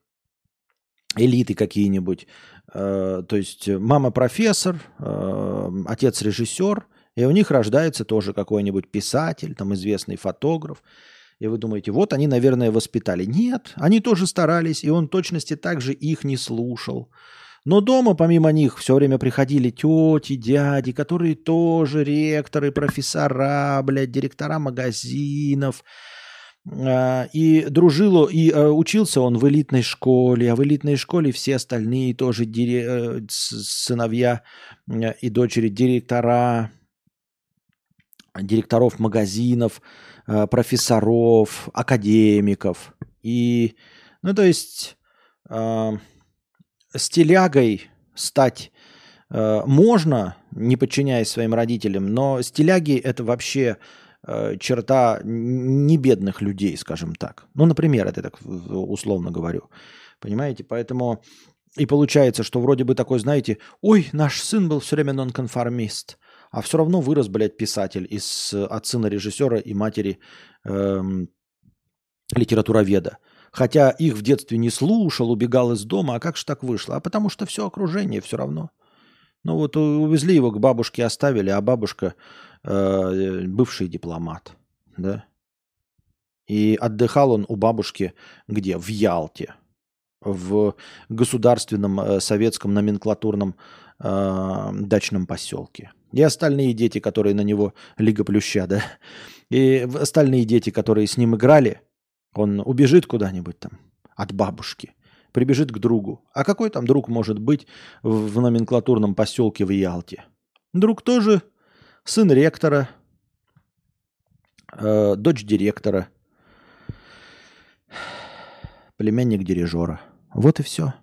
Элиты какие-нибудь. Э, то есть мама профессор, отец режиссер, и у них рождается тоже какой-нибудь писатель, там известный фотограф. И вы думаете, вот они, наверное, воспитали. Нет, они тоже старались, и он точности так же их не слушал. Но дома, помимо них, все время приходили тети, дяди, которые тоже ректоры, профессора, блядь, директора магазинов. А, и дружило, и э, учился он в элитной школе, а в элитной школе все остальные тоже дире, э, сыновья э, и дочери директора, директоров магазинов, профессоров, академиков. И, ну, то есть, э, стилягой стать э, можно, не подчиняясь своим родителям, но стиляги это вообще э, черта не бедных людей, скажем так. Ну, например, это так условно говорю. Понимаете? Поэтому и получается, что вроде бы такой, знаете, ой, наш сын был все время нонконформист. А все равно вырос, блядь, писатель из, от сына режиссера и матери эм, литературоведа. Хотя их в детстве не слушал, убегал из дома. А как же так вышло? А потому что все окружение все равно. Ну вот увезли его к бабушке, оставили, а бабушка э, бывший дипломат. Да? И отдыхал он у бабушки где? В Ялте. В государственном э, советском номенклатурном э, дачном поселке. И остальные дети, которые на него Лига Плюща, да. И остальные дети, которые с ним играли, он убежит куда-нибудь там от бабушки, прибежит к другу. А какой там друг может быть в номенклатурном поселке в Ялте? Друг тоже сын ректора, э, дочь директора, племянник дирижера. Вот и все.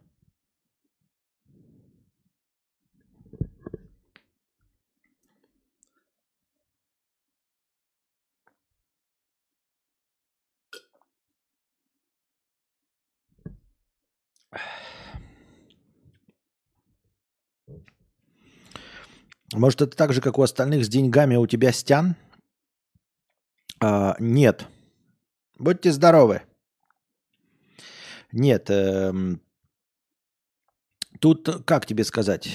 Может, это так же, как у остальных с деньгами, у тебя стян? А, нет. Будьте здоровы. Нет. Эм, тут, как тебе сказать?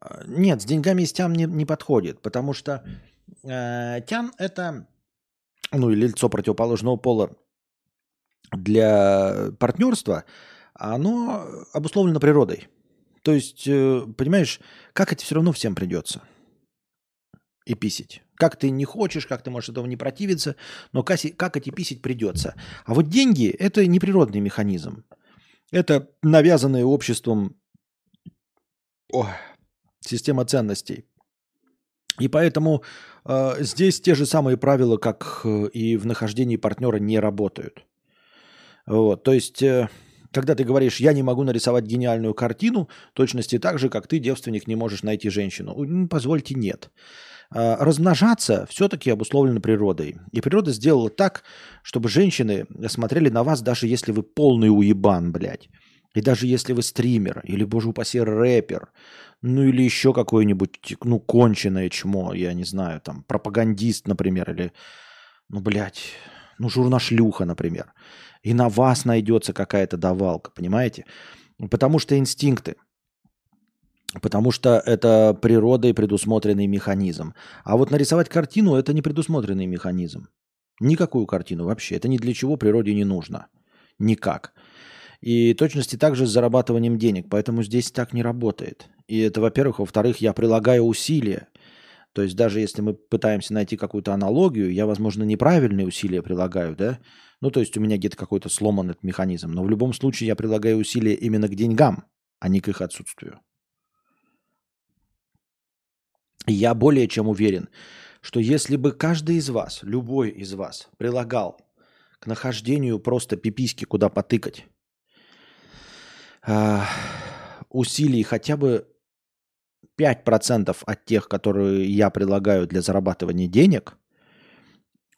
А, нет, с деньгами стян не, не подходит, потому что э, тян это, ну, или лицо противоположного пола для партнерства, оно обусловлено природой. То есть, э, понимаешь, как это все равно всем придется. И писить. Как ты не хочешь, как ты можешь этого не противиться, но как, эти писить придется. А вот деньги – это неприродный механизм. Это навязанное обществом о, система ценностей. И поэтому э, здесь те же самые правила, как э, и в нахождении партнера, не работают. Вот, то есть... Э, когда ты говоришь, я не могу нарисовать гениальную картину, точности так же, как ты, девственник, не можешь найти женщину. Позвольте, нет. А, размножаться все-таки обусловлено природой. И природа сделала так, чтобы женщины смотрели на вас, даже если вы полный уебан, блядь. И даже если вы стример, или, боже упаси, рэпер, ну или еще какой-нибудь, ну, конченое чмо, я не знаю, там, пропагандист, например, или, ну, блядь, ну, журнашлюха, например и на вас найдется какая-то давалка, понимаете? Потому что инстинкты. Потому что это природой предусмотренный механизм. А вот нарисовать картину – это не предусмотренный механизм. Никакую картину вообще. Это ни для чего природе не нужно. Никак. И точности также с зарабатыванием денег. Поэтому здесь так не работает. И это, во-первых. Во-вторых, я прилагаю усилия. То есть даже если мы пытаемся найти какую-то аналогию, я, возможно, неправильные усилия прилагаю, да? Ну, то есть у меня где-то какой-то сломан этот механизм. Но в любом случае я прилагаю усилия именно к деньгам, а не к их отсутствию. Я более чем уверен, что если бы каждый из вас, любой из вас, прилагал к нахождению просто пиписьки, куда потыкать, э, усилий хотя бы 5% от тех, которые я прилагаю для зарабатывания денег,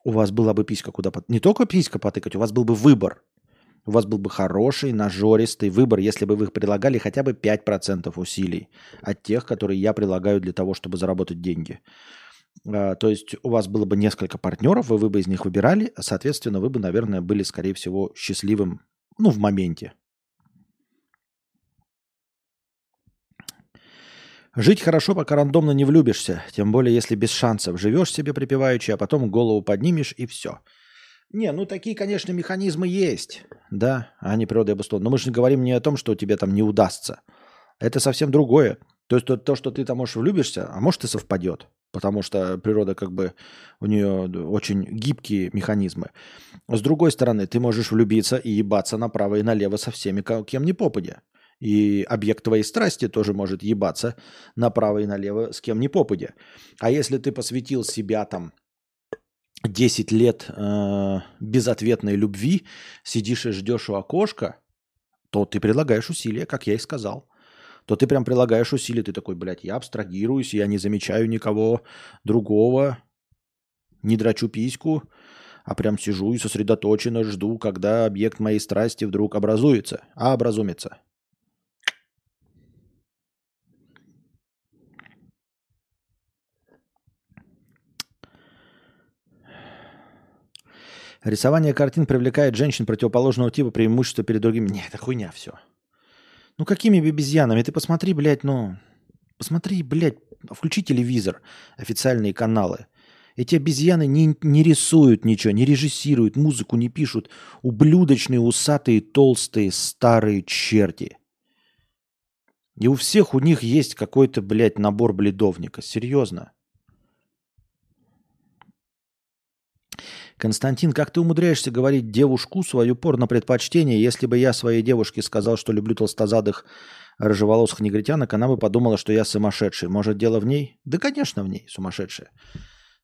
у вас была бы писька куда потыкать. Не только писька потыкать, у вас был бы выбор. У вас был бы хороший, нажористый выбор, если бы вы прилагали хотя бы 5% усилий от тех, которые я прилагаю для того, чтобы заработать деньги. А, то есть у вас было бы несколько партнеров, вы, вы бы из них выбирали, соответственно, вы бы, наверное, были, скорее всего, счастливым, ну, в моменте. Жить хорошо, пока рандомно не влюбишься, тем более если без шансов. Живешь себе припеваючи, а потом голову поднимешь и все. Не, ну такие, конечно, механизмы есть, да, они природой обусловлены. Но мы же говорим не о том, что тебе там не удастся. Это совсем другое. То есть то, то, что ты там, можешь влюбишься, а может и совпадет. Потому что природа как бы у нее очень гибкие механизмы. С другой стороны, ты можешь влюбиться и ебаться направо и налево со всеми, кем ни попадя. И объект твоей страсти тоже может ебаться направо и налево с кем ни попадя. А если ты посвятил себя там 10 лет э, безответной любви, сидишь и ждешь у окошка, то ты предлагаешь усилия, как я и сказал. То ты прям прилагаешь усилия, ты такой, блядь, я абстрагируюсь, я не замечаю никого другого, не драчу письку, а прям сижу и сосредоточенно жду, когда объект моей страсти вдруг образуется, а образумится. Рисование картин привлекает женщин противоположного типа преимущество перед другими. Нет, это хуйня все. Ну какими обезьянами? Ты посмотри, блядь, ну... Посмотри, блядь, включи телевизор, официальные каналы. Эти обезьяны не, не рисуют ничего, не режиссируют, музыку не пишут. Ублюдочные, усатые, толстые, старые черти. И у всех у них есть какой-то, блядь, набор бледовника. Серьезно. Константин, как ты умудряешься говорить девушку свою порно предпочтение? Если бы я своей девушке сказал, что люблю толстозадых рыжеволосых негритянок, она бы подумала, что я сумасшедший. Может, дело в ней? Да, конечно, в ней сумасшедшая.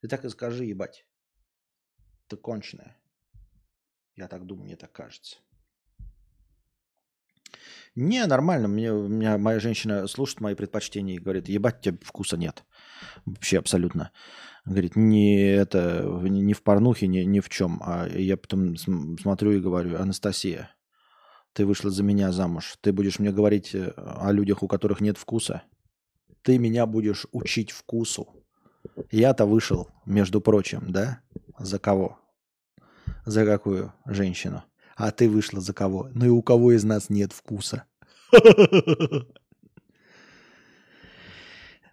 Ты так и скажи, ебать. Ты конченая. Я так думаю, мне так кажется. Не, нормально. Мне, меня моя женщина слушает мои предпочтения и говорит, ебать, тебе вкуса нет. Вообще абсолютно. Говорит, не это, не в порнухе, не, ни в чем. А я потом смотрю и говорю, Анастасия, ты вышла за меня замуж. Ты будешь мне говорить э, о людях, у которых нет вкуса? ты меня будешь учить вкусу. Я-то вышел, между прочим, да? За кого? За какую женщину? А ты вышла за кого? Ну и у кого из нас нет вкуса?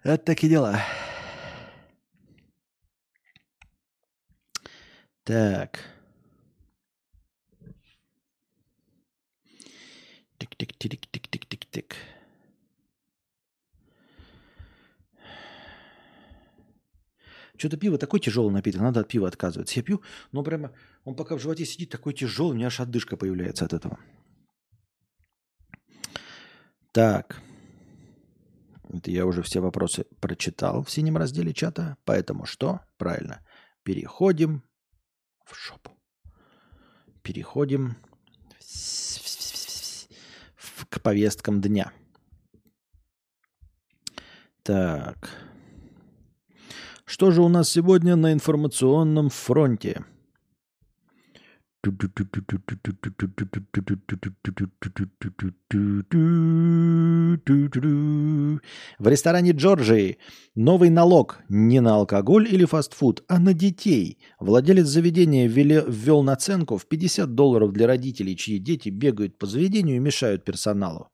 Вот такие дела. Так. Тик-тик-тик-тик-тик-тик-тик. Что-то пиво такой тяжелый напиток, надо от пива отказываться. Я пью, но прямо он пока в животе сидит такой тяжелый, у меня аж отдышка появляется от этого. Так. Это я уже все вопросы прочитал в синем разделе чата. Поэтому что? Правильно. Переходим в шопу. Переходим к повесткам дня. Так. Что же у нас сегодня на информационном фронте? В ресторане Джорджии новый налог не на алкоголь или фастфуд, а на детей. Владелец заведения ввел наценку в 50 долларов для родителей, чьи дети бегают по заведению и мешают персоналу.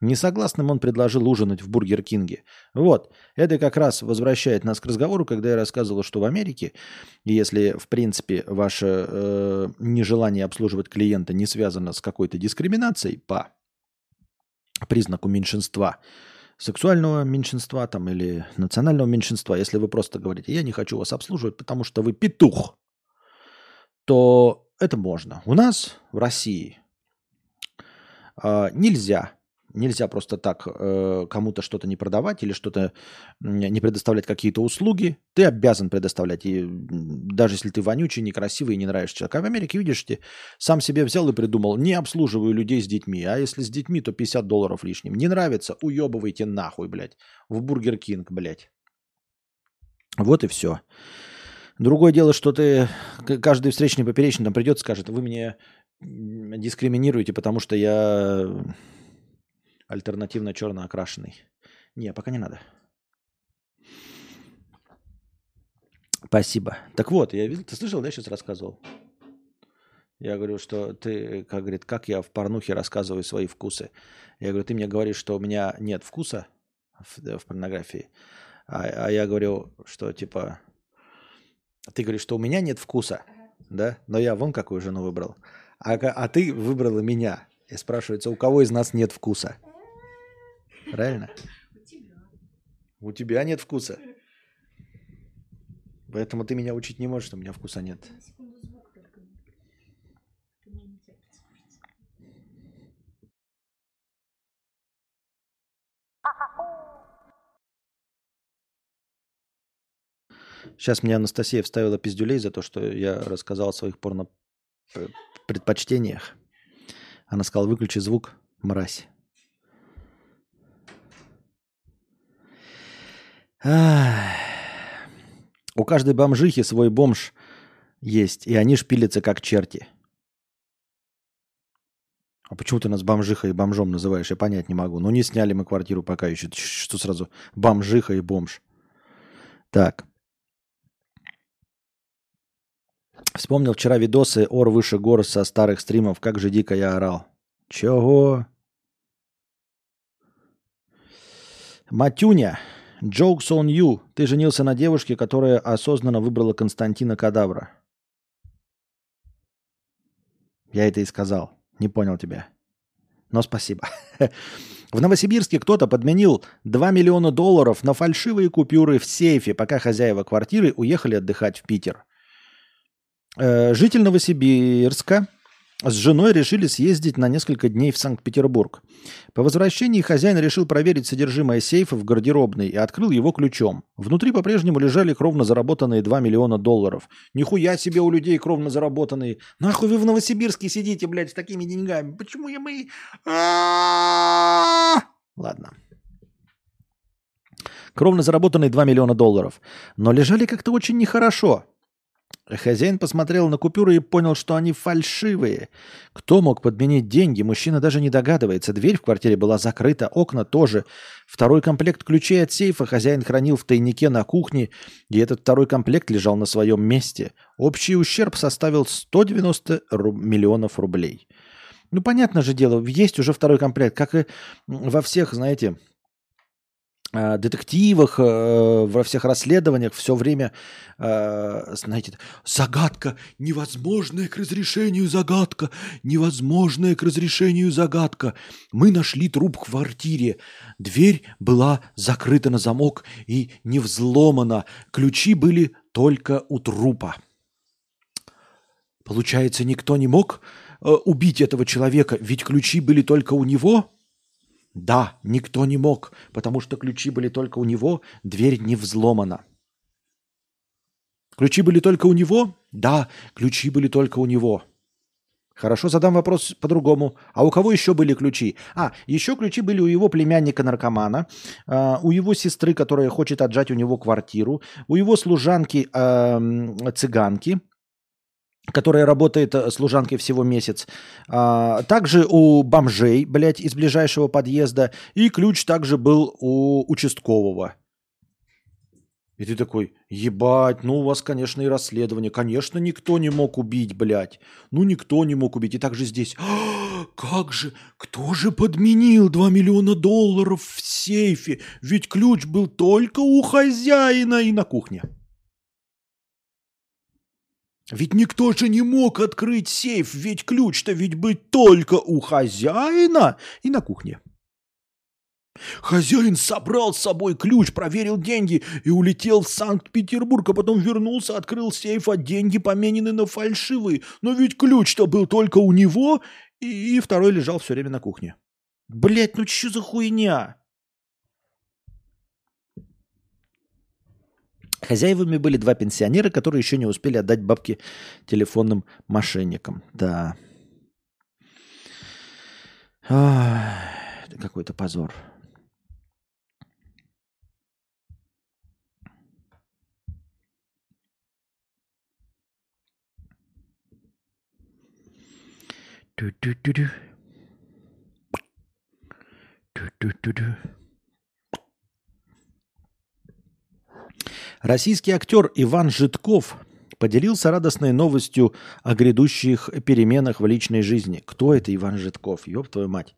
Несогласным он предложил ужинать в Бургер Кинге. Вот, это как раз возвращает нас к разговору, когда я рассказывал, что в Америке, если, в принципе, ваше э, нежелание обслуживать клиента не связано с какой-то дискриминацией по признаку меньшинства, сексуального меньшинства там, или национального меньшинства, если вы просто говорите, я не хочу вас обслуживать, потому что вы петух, то это можно. У нас в России э, нельзя Нельзя просто так э, кому-то что-то не продавать или что-то не предоставлять какие-то услуги. Ты обязан предоставлять. И даже если ты вонючий, некрасивый и не нравишься человеку. А в Америке, видишь, ты сам себе взял и придумал, не обслуживаю людей с детьми. А если с детьми, то 50 долларов лишним. Не нравится, уебывайте нахуй, блядь. В Бургер Кинг, блядь. Вот и все. Другое дело, что ты каждый встречный поперечный там придет скажет, вы мне дискриминируете, потому что я альтернативно черно окрашенный. Не, пока не надо. Спасибо. Так вот, я видел, ты слышал, да, я сейчас рассказывал? Я говорю, что ты, как говорит, как я в порнухе рассказываю свои вкусы. Я говорю, ты мне говоришь, что у меня нет вкуса в, в порнографии. А, а я говорю, что типа, ты говоришь, что у меня нет вкуса, да? Но я вон какую жену выбрал. А, а ты выбрала меня. И спрашивается, у кого из нас нет вкуса? Правильно? У тебя. У тебя нет вкуса. Поэтому ты меня учить не можешь, что у меня вкуса нет. Сейчас мне Анастасия вставила пиздюлей за то, что я рассказал о своих порно предпочтениях. Она сказала, выключи звук, мразь. У каждой бомжихи свой бомж есть, и они шпилятся как черти. А почему ты нас бомжиха и бомжом называешь? Я понять не могу. Ну, не сняли мы квартиру пока еще. Что сразу? Бомжиха и бомж. Так. Вспомнил вчера видосы Ор выше гор со старых стримов. Как же дико я орал. Чего? Матюня. Jokes on you. Ты женился на девушке, которая осознанно выбрала Константина Кадавра. Я это и сказал. Не понял тебя. Но спасибо. В Новосибирске кто-то подменил 2 миллиона долларов на фальшивые купюры в сейфе, пока хозяева квартиры уехали отдыхать в Питер. Э, житель Новосибирска с женой решили съездить на несколько дней в Санкт-Петербург. По возвращении хозяин решил проверить содержимое сейфа в гардеробной и открыл его ключом. Внутри по-прежнему лежали кровно заработанные 2 миллиона долларов. Нихуя себе у людей кровно заработанные. Нахуй вы в Новосибирске сидите, блядь, с такими деньгами? Почему я мы... Ладно. Кровно заработанные 2 миллиона долларов. Но лежали как-то очень нехорошо. Хозяин посмотрел на купюры и понял, что они фальшивые. Кто мог подменить деньги? Мужчина даже не догадывается. Дверь в квартире была закрыта, окна тоже. Второй комплект ключей от сейфа хозяин хранил в тайнике на кухне, и этот второй комплект лежал на своем месте. Общий ущерб составил 190 ру- миллионов рублей. Ну, понятно же дело, есть уже второй комплект, как и во всех, знаете, детективах, э, во всех расследованиях все время, э, знаете, загадка, невозможная к разрешению загадка, невозможная к разрешению загадка. Мы нашли труп в квартире. Дверь была закрыта на замок и не взломана. Ключи были только у трупа. Получается, никто не мог э, убить этого человека, ведь ключи были только у него? Да, никто не мог, потому что ключи были только у него, дверь не взломана. Ключи были только у него? Да, ключи были только у него. Хорошо, задам вопрос по-другому. А у кого еще были ключи? А, еще ключи были у его племянника-наркомана, а, у его сестры, которая хочет отжать у него квартиру, у его служанки ам, цыганки, которая работает э, служанкой всего месяц. А, также у бомжей, блядь, из ближайшего подъезда. И ключ также был у участкового. И ты такой, ебать, ну у вас, конечно, и расследование. Конечно, никто не мог убить, блядь. Ну, никто не мог убить. И также здесь, «А, как же, кто же подменил 2 миллиона долларов в сейфе? Ведь ключ был только у хозяина и на кухне. Ведь никто же не мог открыть сейф, ведь ключ-то ведь быть только у хозяина и на кухне. Хозяин собрал с собой ключ, проверил деньги и улетел в Санкт-Петербург, а потом вернулся, открыл сейф, а деньги поменены на фальшивые. Но ведь ключ-то был только у него, и, второй лежал все время на кухне. Блять, ну что за хуйня? Хозяевами были два пенсионера, которые еще не успели отдать бабки телефонным мошенникам. Да. Какой-то позор. Ту-ту-ту-ту. Ту-ту-ту-ту. Российский актер Иван Житков поделился радостной новостью о грядущих переменах в личной жизни. Кто это Иван Житков? Ёб твою мать.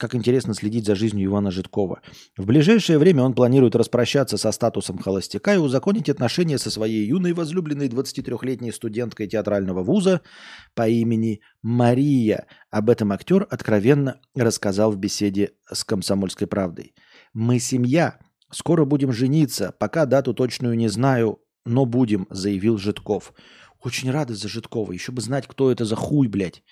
Как интересно следить за жизнью Ивана Житкова. В ближайшее время он планирует распрощаться со статусом холостяка и узаконить отношения со своей юной возлюбленной 23-летней студенткой театрального вуза по имени Мария. Об этом актер откровенно рассказал в беседе с «Комсомольской правдой». «Мы семья. Скоро будем жениться. Пока дату точную не знаю, но будем», заявил Житков. Очень рада за Житкова. Еще бы знать, кто это за хуй, блядь.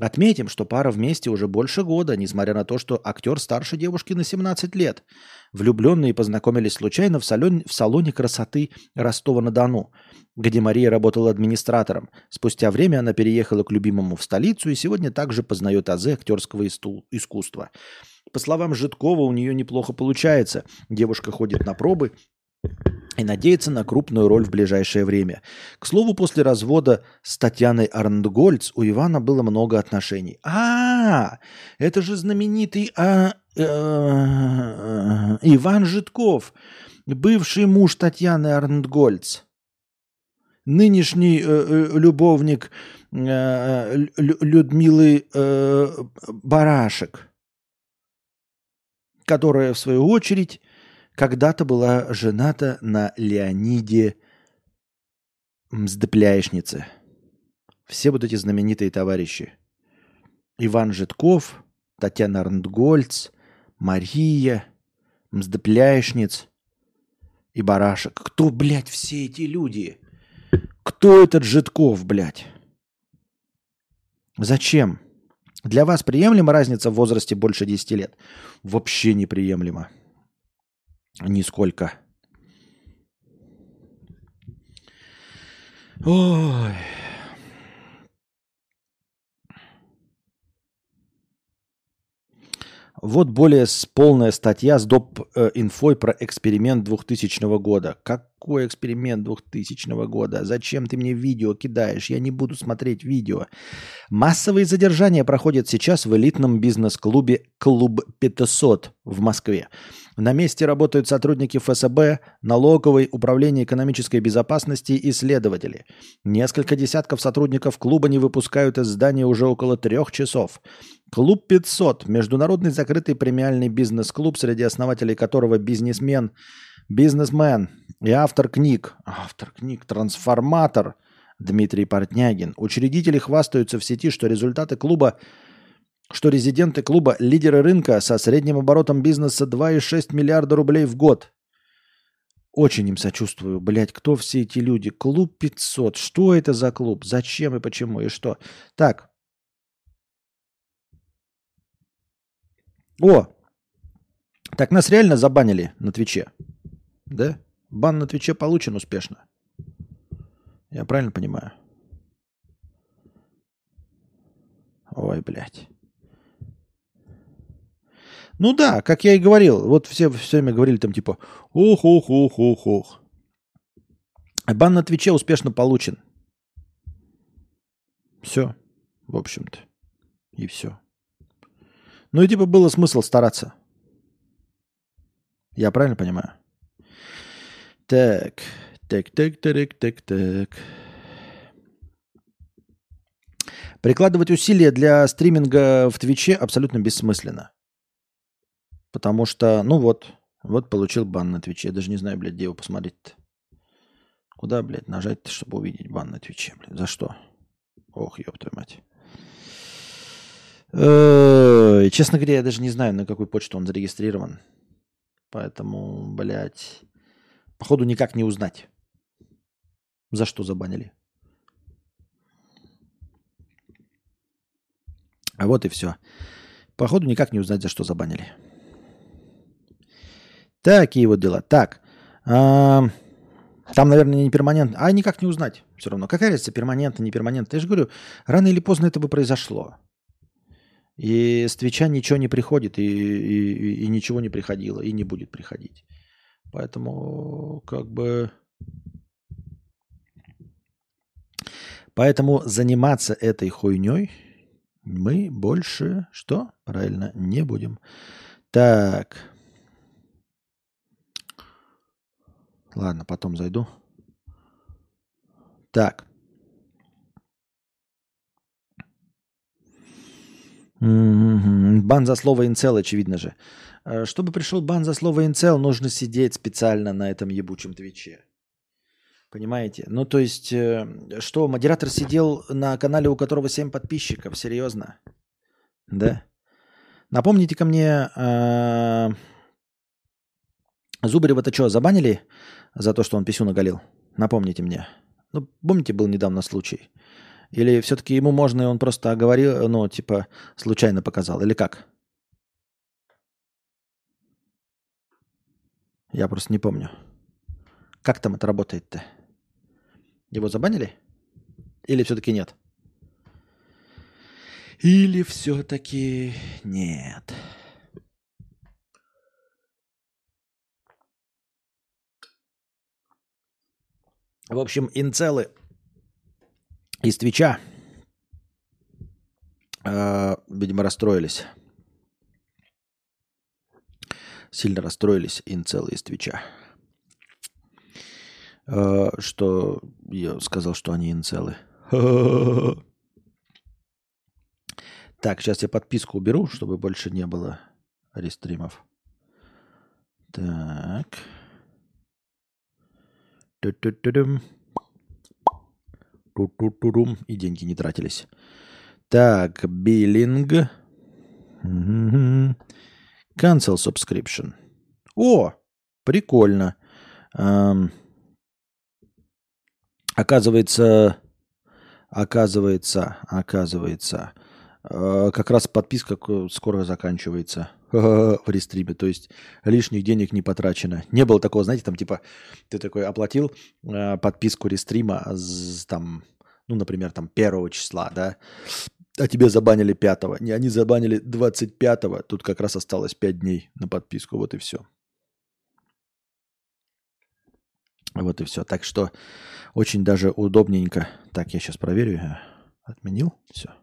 Отметим, что пара вместе уже больше года, несмотря на то, что актер старше девушки на 17 лет. Влюбленные познакомились случайно в салоне, в салоне красоты Ростова-на-Дону, где Мария работала администратором. Спустя время она переехала к любимому в столицу и сегодня также познает азы актерского искусства. По словам Житкова, у нее неплохо получается. Девушка ходит на пробы и надеется на крупную роль в ближайшее время. К слову, после развода с Татьяной Арндгольц у Ивана было много отношений. А, это же знаменитый а, э, Иван Житков, бывший муж Татьяны Арндгольц, нынешний э, э, любовник Лю- Людмилы Барашек, которая, в свою очередь, когда-то была жената на Леониде Мздепляешнице. Все вот эти знаменитые товарищи. Иван Житков, Татьяна Арндгольц, Мария, Мздепляешниц и Барашек. Кто, блядь, все эти люди? Кто этот Житков, блядь? Зачем? Для вас приемлема разница в возрасте больше 10 лет? Вообще неприемлемо. Нисколько. Ой. Вот более полная статья с доп. э, инфой про эксперимент 2000 года. Как, какой эксперимент 2000 года? Зачем ты мне видео кидаешь? Я не буду смотреть видео. Массовые задержания проходят сейчас в элитном бизнес-клубе «Клуб 500» в Москве. На месте работают сотрудники ФСБ, налоговой, управления экономической безопасности и следователи. Несколько десятков сотрудников клуба не выпускают из здания уже около трех часов. Клуб 500 – международный закрытый премиальный бизнес-клуб, среди основателей которого бизнесмен, бизнесмен и автор книг, автор книг «Трансформатор» Дмитрий Портнягин. Учредители хвастаются в сети, что результаты клуба – что резиденты клуба – лидеры рынка со средним оборотом бизнеса 2,6 миллиарда рублей в год. Очень им сочувствую. Блять, кто все эти люди? Клуб 500. Что это за клуб? Зачем и почему? И что? Так. О! Так нас реально забанили на Твиче. Да? Бан на Твиче получен успешно. Я правильно понимаю? Ой, блядь. Ну да, как я и говорил, вот все все время говорили там типа ох, ох, ох, ох, ох. Бан на Твиче успешно получен. Все, в общем-то. И все. Ну и типа было смысл стараться. Я правильно понимаю? Так, так, так, так, так, так. Прикладывать усилия для стриминга в Твиче абсолютно бессмысленно. Потому что, ну вот, вот получил бан на Твиче. Я даже не знаю, блядь, где его посмотреть-то. Куда, блядь, нажать чтобы увидеть бан на Твиче, блядь? За что? Ох, ёб твою мать. Ой, честно говоря, я даже не знаю, на какую почту он зарегистрирован. Поэтому, блядь, походу никак не узнать, за что забанили. А вот и все. Походу никак не узнать, за что забанили. Такие вот дела. Так. Там, наверное, не перманентно. А никак не узнать все равно. Какая разница, перманентно, не перманентно? Я же говорю, рано или поздно это бы произошло. И с Твича ничего не приходит, и, и, и ничего не приходило, и не будет приходить. Поэтому, как бы... Поэтому заниматься этой хуйней мы больше, что? Правильно, не будем. Так. Ладно, потом зайду. Так. Бан за слово инцел, очевидно же. Э, чтобы пришел бан за слово инцел, нужно сидеть специально на этом ебучем твиче. Понимаете? Ну, то есть, э, что, модератор сидел на канале, у которого 7 подписчиков? Серьезно? Да? Напомните ко мне, э, Зубарева-то что, забанили за то, что он писю наголил? Напомните мне. Ну, помните, был недавно случай? Или все-таки ему можно, и он просто оговорил, ну, типа, случайно показал? Или как? Я просто не помню. Как там это работает-то? Его забанили? Или все-таки нет? Или все-таки нет? В общем, инцелы из Твича, э, видимо, расстроились. Сильно расстроились инцелы из Твича. Э, что я сказал, что они инцелы. Так, сейчас я подписку уберу, чтобы больше не было рестримов. Так. И деньги не тратились. Так, биллинг. Cancel subscription. О, прикольно. Эм, оказывается, оказывается, оказывается, э, как раз подписка скоро заканчивается. в рестриме. То есть лишних денег не потрачено. Не было такого, знаете, там типа ты такой оплатил э, подписку рестрима с, там, ну, например, там первого числа, да, а тебе забанили пятого. Не, они забанили 25-го. Тут как раз осталось 5 дней на подписку. Вот и все. Вот и все. Так что очень даже удобненько. Так, я сейчас проверю. Отменил. Все.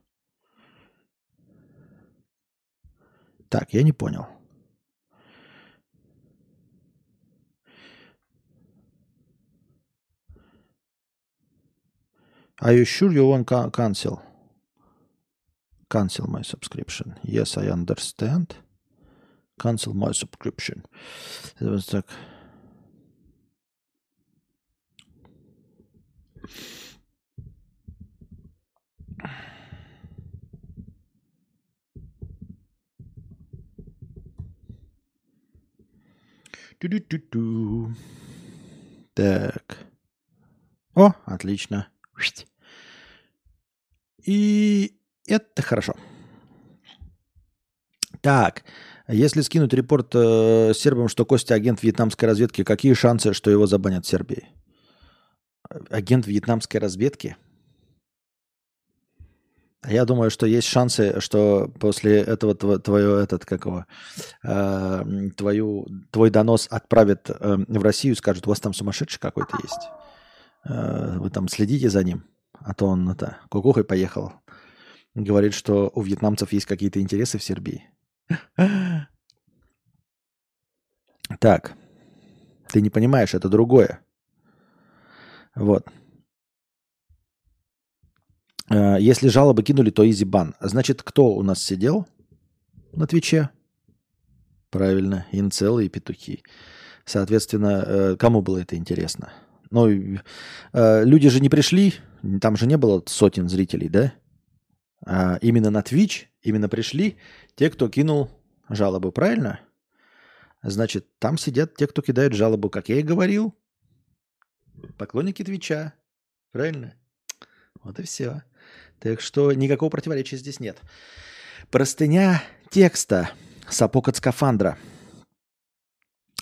Так, я не понял. Are you sure you want cancel? Cancel my subscription. Yes, I understand. Cancel my subscription. Так. Ту-ду-ду-ду. Так. О, отлично. И это хорошо. Так, если скинуть репорт э, сербам, что Костя агент вьетнамской разведки, какие шансы, что его забанят в Сербии? Агент вьетнамской разведки? Я думаю, что есть шансы, что после этого твое, этот, как его, э, твою, твой донос отправят э, в Россию скажут, у вас там сумасшедший какой-то есть. Э, вы там следите за ним, а то он это, кукухой поехал. Говорит, что у вьетнамцев есть какие-то интересы в Сербии. Так, ты не понимаешь, это другое. Вот. Э, если жалобы кинули, то изи бан. Значит, кто у нас сидел на Твиче? Правильно, инцелы и петухи. Соответственно, э, кому было это интересно? Ну, э, люди же не пришли, там же не было сотен зрителей, да? А именно на Twitch, именно пришли те, кто кинул жалобу, правильно? Значит, там сидят те, кто кидает жалобу, как я и говорил. Поклонники Твича. Правильно? Вот и все. Так что никакого противоречия здесь нет. Простыня текста. Сапог от скафандра.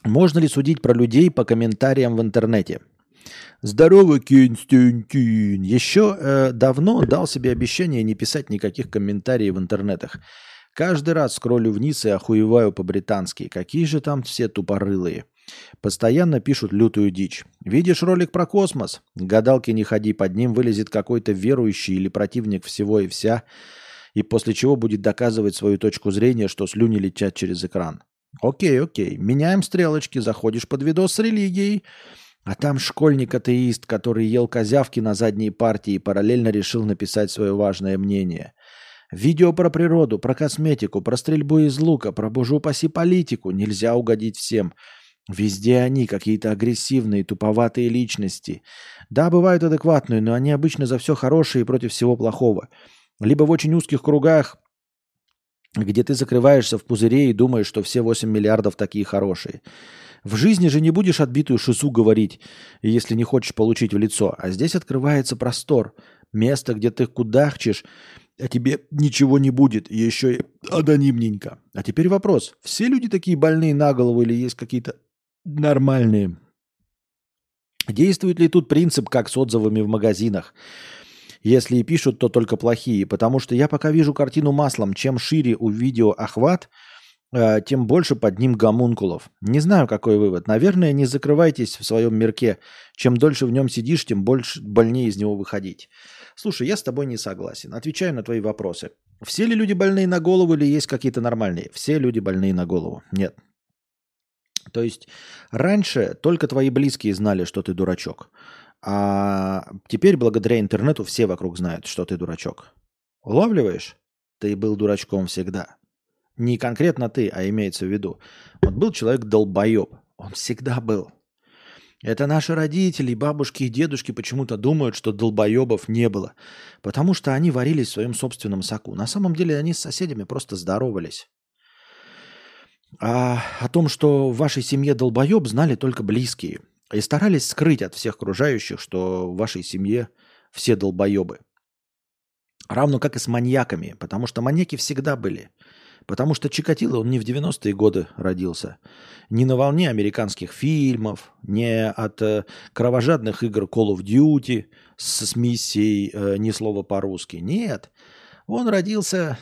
Можно ли судить про людей по комментариям в интернете? Здорово, Константин. Еще э, давно дал себе обещание не писать никаких комментариев в интернетах. Каждый раз скроллю вниз и охуеваю по-британски. Какие же там все тупорылые. Постоянно пишут лютую дичь. Видишь ролик про космос? Гадалки не ходи, под ним вылезет какой-то верующий или противник всего и вся, и после чего будет доказывать свою точку зрения, что слюни летят через экран. Окей, окей, меняем стрелочки, заходишь под видос с религией, а там школьник-атеист, который ел козявки на задней партии и параллельно решил написать свое важное мнение. Видео про природу, про косметику, про стрельбу из лука, про божу паси политику. Нельзя угодить всем. Везде они какие-то агрессивные, туповатые личности. Да, бывают адекватные, но они обычно за все хорошее и против всего плохого. Либо в очень узких кругах, где ты закрываешься в пузыре и думаешь, что все 8 миллиардов такие хорошие. В жизни же не будешь отбитую шизу говорить, если не хочешь получить в лицо. А здесь открывается простор. Место, где ты кудахчешь, а тебе ничего не будет, еще и анонимненько. А теперь вопрос. Все люди такие больные на голову или есть какие-то нормальные. Действует ли тут принцип, как с отзывами в магазинах? Если и пишут, то только плохие, потому что я пока вижу картину маслом. Чем шире у видео охват, э, тем больше под ним гомункулов. Не знаю, какой вывод. Наверное, не закрывайтесь в своем мирке. Чем дольше в нем сидишь, тем больше больнее из него выходить. Слушай, я с тобой не согласен. Отвечаю на твои вопросы. Все ли люди больные на голову или есть какие-то нормальные? Все люди больные на голову. Нет, то есть раньше только твои близкие знали, что ты дурачок. А теперь благодаря интернету все вокруг знают, что ты дурачок. Улавливаешь? Ты был дурачком всегда. Не конкретно ты, а имеется в виду. Вот был человек долбоеб. Он всегда был. Это наши родители, бабушки и дедушки почему-то думают, что долбоебов не было. Потому что они варились в своем собственном соку. На самом деле они с соседями просто здоровались. А о том, что в вашей семье долбоеб, знали только близкие. И старались скрыть от всех окружающих, что в вашей семье все долбоебы. Равно как и с маньяками, потому что маньяки всегда были. Потому что Чикатило, он не в 90-е годы родился. Не на волне американских фильмов, не от э, кровожадных игр Call of Duty с, с миссией э, «Ни слова по-русски». Нет. Он родился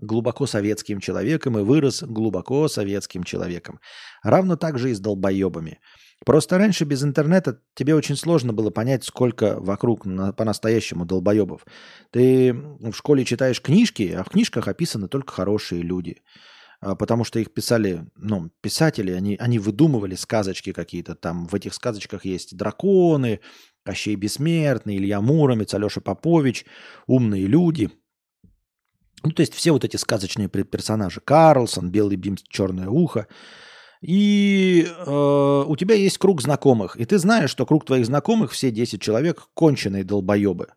глубоко советским человеком и вырос глубоко советским человеком. Равно так же и с долбоебами. Просто раньше без интернета тебе очень сложно было понять, сколько вокруг на- по-настоящему долбоебов. Ты в школе читаешь книжки, а в книжках описаны только хорошие люди. А, Потому что их писали, ну, писатели, они, они выдумывали сказочки какие-то там. В этих сказочках есть драконы, Кощей Бессмертный, Илья Муромец, Алеша Попович, умные люди. Ну, то есть все вот эти сказочные пер- персонажи. Карлсон, Белый Бим, Черное Ухо. И э, у тебя есть круг знакомых. И ты знаешь, что круг твоих знакомых, все 10 человек, конченые долбоебы.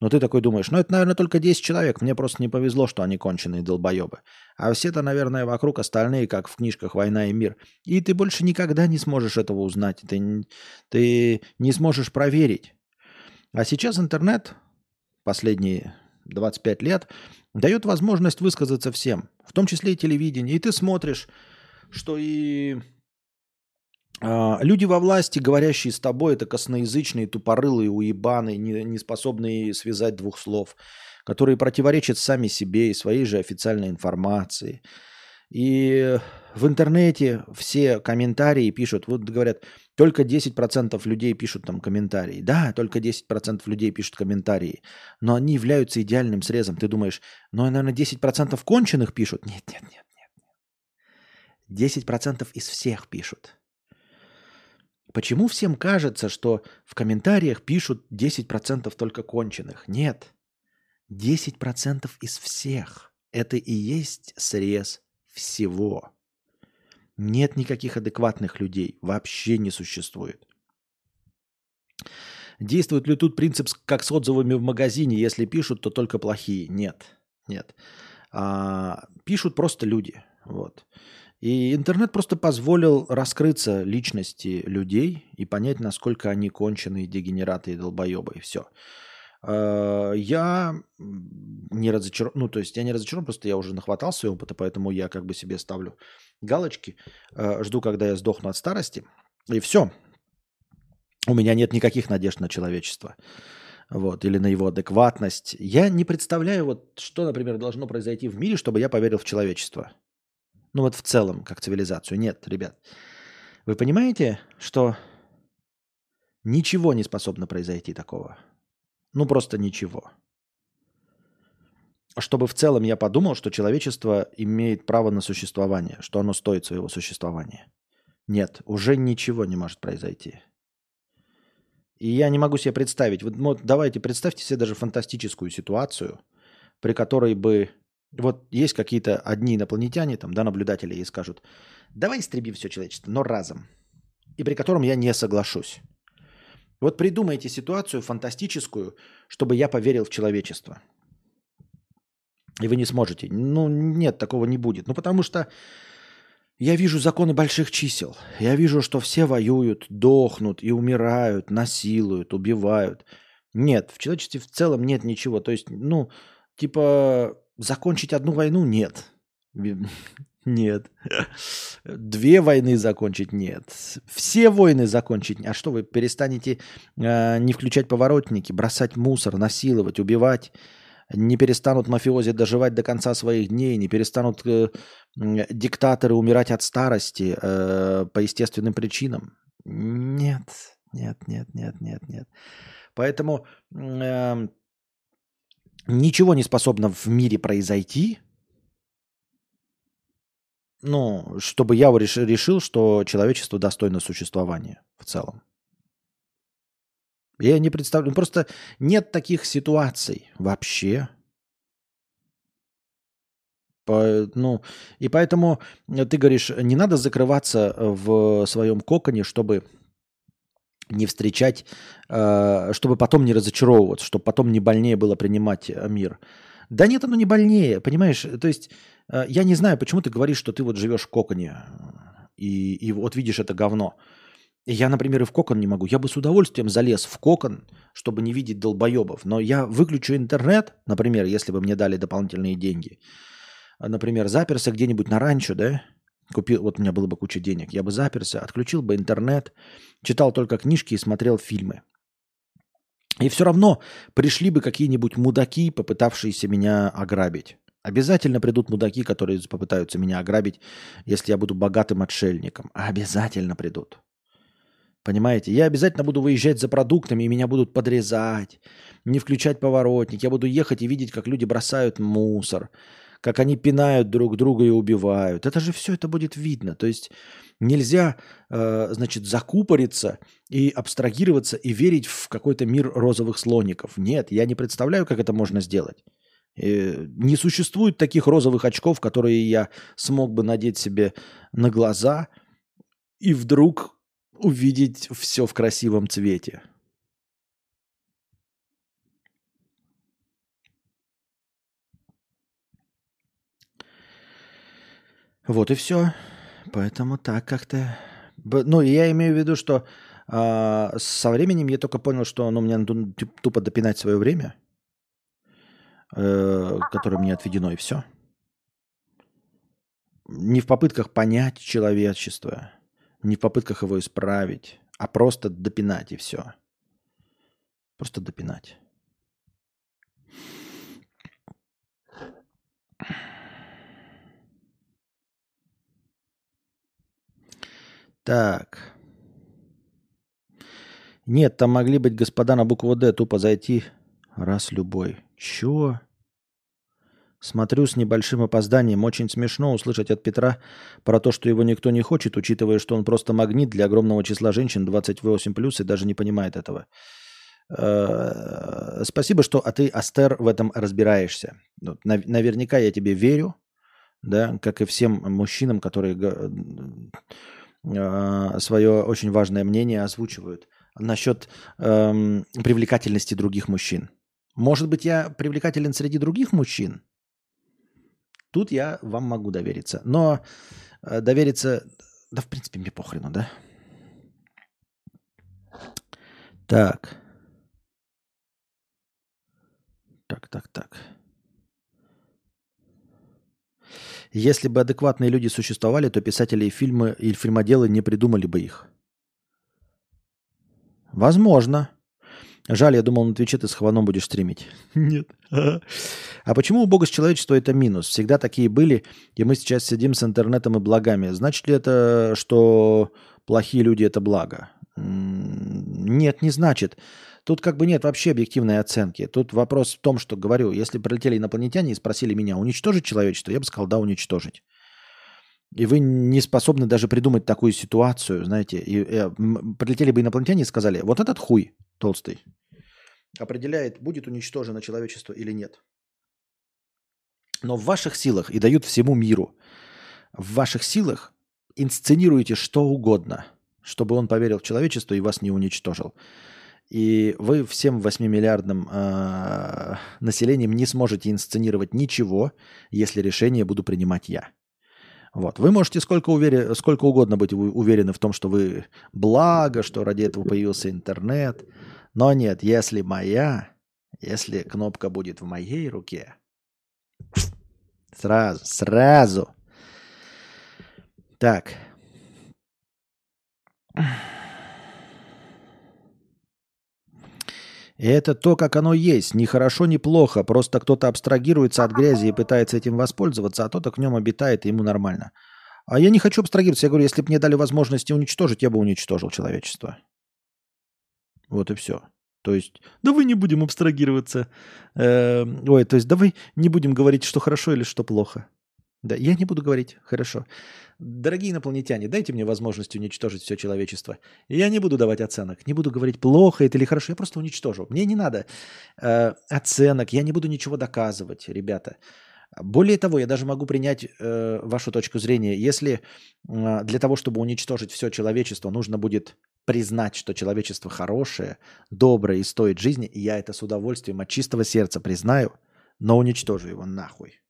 Но ты такой думаешь, ну это, наверное, только 10 человек. Мне просто не повезло, что они конченые долбоебы. А все-то, наверное, вокруг остальные, как в книжках «Война и мир». И ты больше никогда не сможешь этого узнать. Ты, ты не сможешь проверить. А сейчас интернет, последние 25 лет, дает возможность высказаться всем, в том числе и телевидение. И ты смотришь, что и а, люди во власти, говорящие с тобой, это косноязычные, тупорылые, уебаны, не, не способные связать двух слов, которые противоречат сами себе и своей же официальной информации. И в интернете все комментарии пишут, вот говорят, только 10% людей пишут там комментарии. Да, только 10% людей пишут комментарии, но они являются идеальным срезом. Ты думаешь, ну, наверное, 10% конченых пишут? Нет, нет, нет, нет. 10% из всех пишут. Почему всем кажется, что в комментариях пишут 10% только конченых? Нет. 10% из всех. Это и есть срез всего. Нет никаких адекватных людей. Вообще не существует. Действует ли тут принцип как с отзывами в магазине? Если пишут, то только плохие. Нет. Нет. А, пишут просто люди. Вот. И интернет просто позволил раскрыться личности людей и понять, насколько они конченые дегенераты и долбоебы. И все. Я м, не разочарован, ну, то есть я не разочарован, просто я уже нахватал своего опыта, поэтому я как бы себе ставлю галочки, э, жду, когда я сдохну от старости, и все. У меня нет никаких надежд на человечество. Вот, или на его адекватность. Я не представляю, вот, что, например, должно произойти в мире, чтобы я поверил в человечество. Ну вот в целом, как цивилизацию. Нет, ребят. Вы понимаете, что ничего не способно произойти такого? Ну просто ничего. Чтобы в целом я подумал, что человечество имеет право на существование, что оно стоит своего существования. Нет, уже ничего не может произойти. И я не могу себе представить. Вот, вот давайте представьте себе даже фантастическую ситуацию, при которой бы вот есть какие-то одни инопланетяне, там, да, наблюдатели, и скажут, давай истребим все человечество, но разом. И при котором я не соглашусь. Вот придумайте ситуацию фантастическую, чтобы я поверил в человечество. И вы не сможете. Ну, нет, такого не будет. Ну, потому что я вижу законы больших чисел. Я вижу, что все воюют, дохнут и умирают, насилуют, убивают. Нет, в человечестве в целом нет ничего. То есть, ну, типа, закончить одну войну нет. Нет. Две войны закончить нет. Все войны закончить. А что вы перестанете э, не включать поворотники, бросать мусор, насиловать, убивать? Не перестанут мафиози доживать до конца своих дней, не перестанут э, м, диктаторы умирать от старости э, по естественным причинам? Нет, нет, нет, нет, нет, нет. Поэтому э, ничего не способно в мире произойти, ну, чтобы я реш- решил, что человечество достойно существования в целом. Я не представляю. ну, Просто нет таких ситуаций вообще. По- ну, и поэтому ты говоришь, не надо закрываться в своем коконе, чтобы не встречать, э, чтобы потом не разочаровываться, чтобы потом не больнее было принимать мир. Да нет, оно не больнее, понимаешь? То есть э, я не знаю, почему ты говоришь, что ты вот живешь в коконе и, и вот видишь это говно. Я, например, и в кокон не могу. Я бы с удовольствием залез в кокон, чтобы не видеть долбоебов. Но я выключу интернет, например, если бы мне дали дополнительные деньги. А, Например, заперся где-нибудь на ранчо, да? Купил, вот у меня было бы куча денег. Я бы заперся, отключил бы интернет, читал только книжки и смотрел фильмы. И все равно пришли бы какие-нибудь мудаки, попытавшиеся меня ограбить. Обязательно придут мудаки, которые попытаются меня ограбить, если я буду богатым отшельником. Обязательно придут. Понимаете? Я обязательно буду выезжать за продуктами, и меня будут подрезать, не включать поворотник. Я буду ехать и видеть, как люди бросают мусор, как они пинают друг друга и убивают. Это же все это будет видно. То есть нельзя, э, значит, закупориться и абстрагироваться и верить в какой-то мир розовых слоников. Нет, я не представляю, как это можно сделать. Э, не существует таких розовых очков, которые я смог бы надеть себе на глаза и вдруг увидеть все в красивом цвете. Вот и все. Поэтому так как-то... Ну, я имею в виду, что а, со временем я только понял, что ну, мне надо тупо допинать свое время – э, которое мне отведено, и все. Не в попытках понять человечество, не в попытках его исправить, а просто допинать и все. Просто допинать. Так. Нет, там могли быть господа на букву «Д», тупо зайти раз любой. Чё? Смотрю с небольшим опозданием. Очень смешно услышать от Петра про то, что его никто не хочет, учитывая, что он просто магнит для огромного числа женщин 28+, и даже не понимает этого. Э, спасибо, что а ты, Астер, в этом разбираешься. Наверняка я тебе верю, да, как и всем мужчинам, которые свое очень важное мнение озвучивают насчет эм, привлекательности других мужчин. Может быть, я привлекателен среди других мужчин? Тут я вам могу довериться. Но э, довериться... Да, в принципе, мне похрену, да? Так. Так, так, так. Если бы адекватные люди существовали, то писатели и фильмы и фильмоделы не придумали бы их. Возможно. Жаль, я думал, на Твиче ты с Хваном будешь стримить. Нет. А почему убогость человечества это минус? Всегда такие были, и мы сейчас сидим с интернетом и благами. Значит ли это, что плохие люди это благо? Нет, не значит. Тут как бы нет вообще объективной оценки. Тут вопрос в том, что говорю, если прилетели инопланетяне и спросили меня, уничтожить человечество, я бы сказал, да, уничтожить. И вы не способны даже придумать такую ситуацию, знаете. И, и, э, прилетели бы инопланетяне и сказали, вот этот хуй толстый определяет, будет уничтожено человечество или нет. Но в ваших силах и дают всему миру. В ваших силах инсценируете что угодно, чтобы он поверил в человечество и вас не уничтожил. И вы всем 8-миллиардным э, населением не сможете инсценировать ничего, если решение буду принимать я. Вот. Вы можете сколько, увери... сколько угодно быть уверены в том, что вы благо, что ради этого появился интернет. Но нет, если моя, если кнопка будет в моей руке, сразу, сразу. Так. И это то, как оно есть. Ни хорошо, ни плохо. Просто кто-то абстрагируется от грязи и пытается этим воспользоваться, а тот в нем обитает, и ему нормально. А я не хочу абстрагироваться. Я говорю, если бы мне дали возможности уничтожить, я бы уничтожил человечество. Вот и все. То есть, давай не будем абстрагироваться. Э, ой, то есть, давай не будем говорить, что хорошо или что плохо. Да, я не буду говорить, хорошо. Дорогие инопланетяне, дайте мне возможность уничтожить все человечество. Я не буду давать оценок, не буду говорить, плохо это или хорошо, я просто уничтожу. Мне не надо э, оценок, я не буду ничего доказывать, ребята. Более того, я даже могу принять э, вашу точку зрения. Если э, для того, чтобы уничтожить все человечество, нужно будет признать, что человечество хорошее, доброе и стоит жизни, я это с удовольствием от чистого сердца признаю, но уничтожу его нахуй.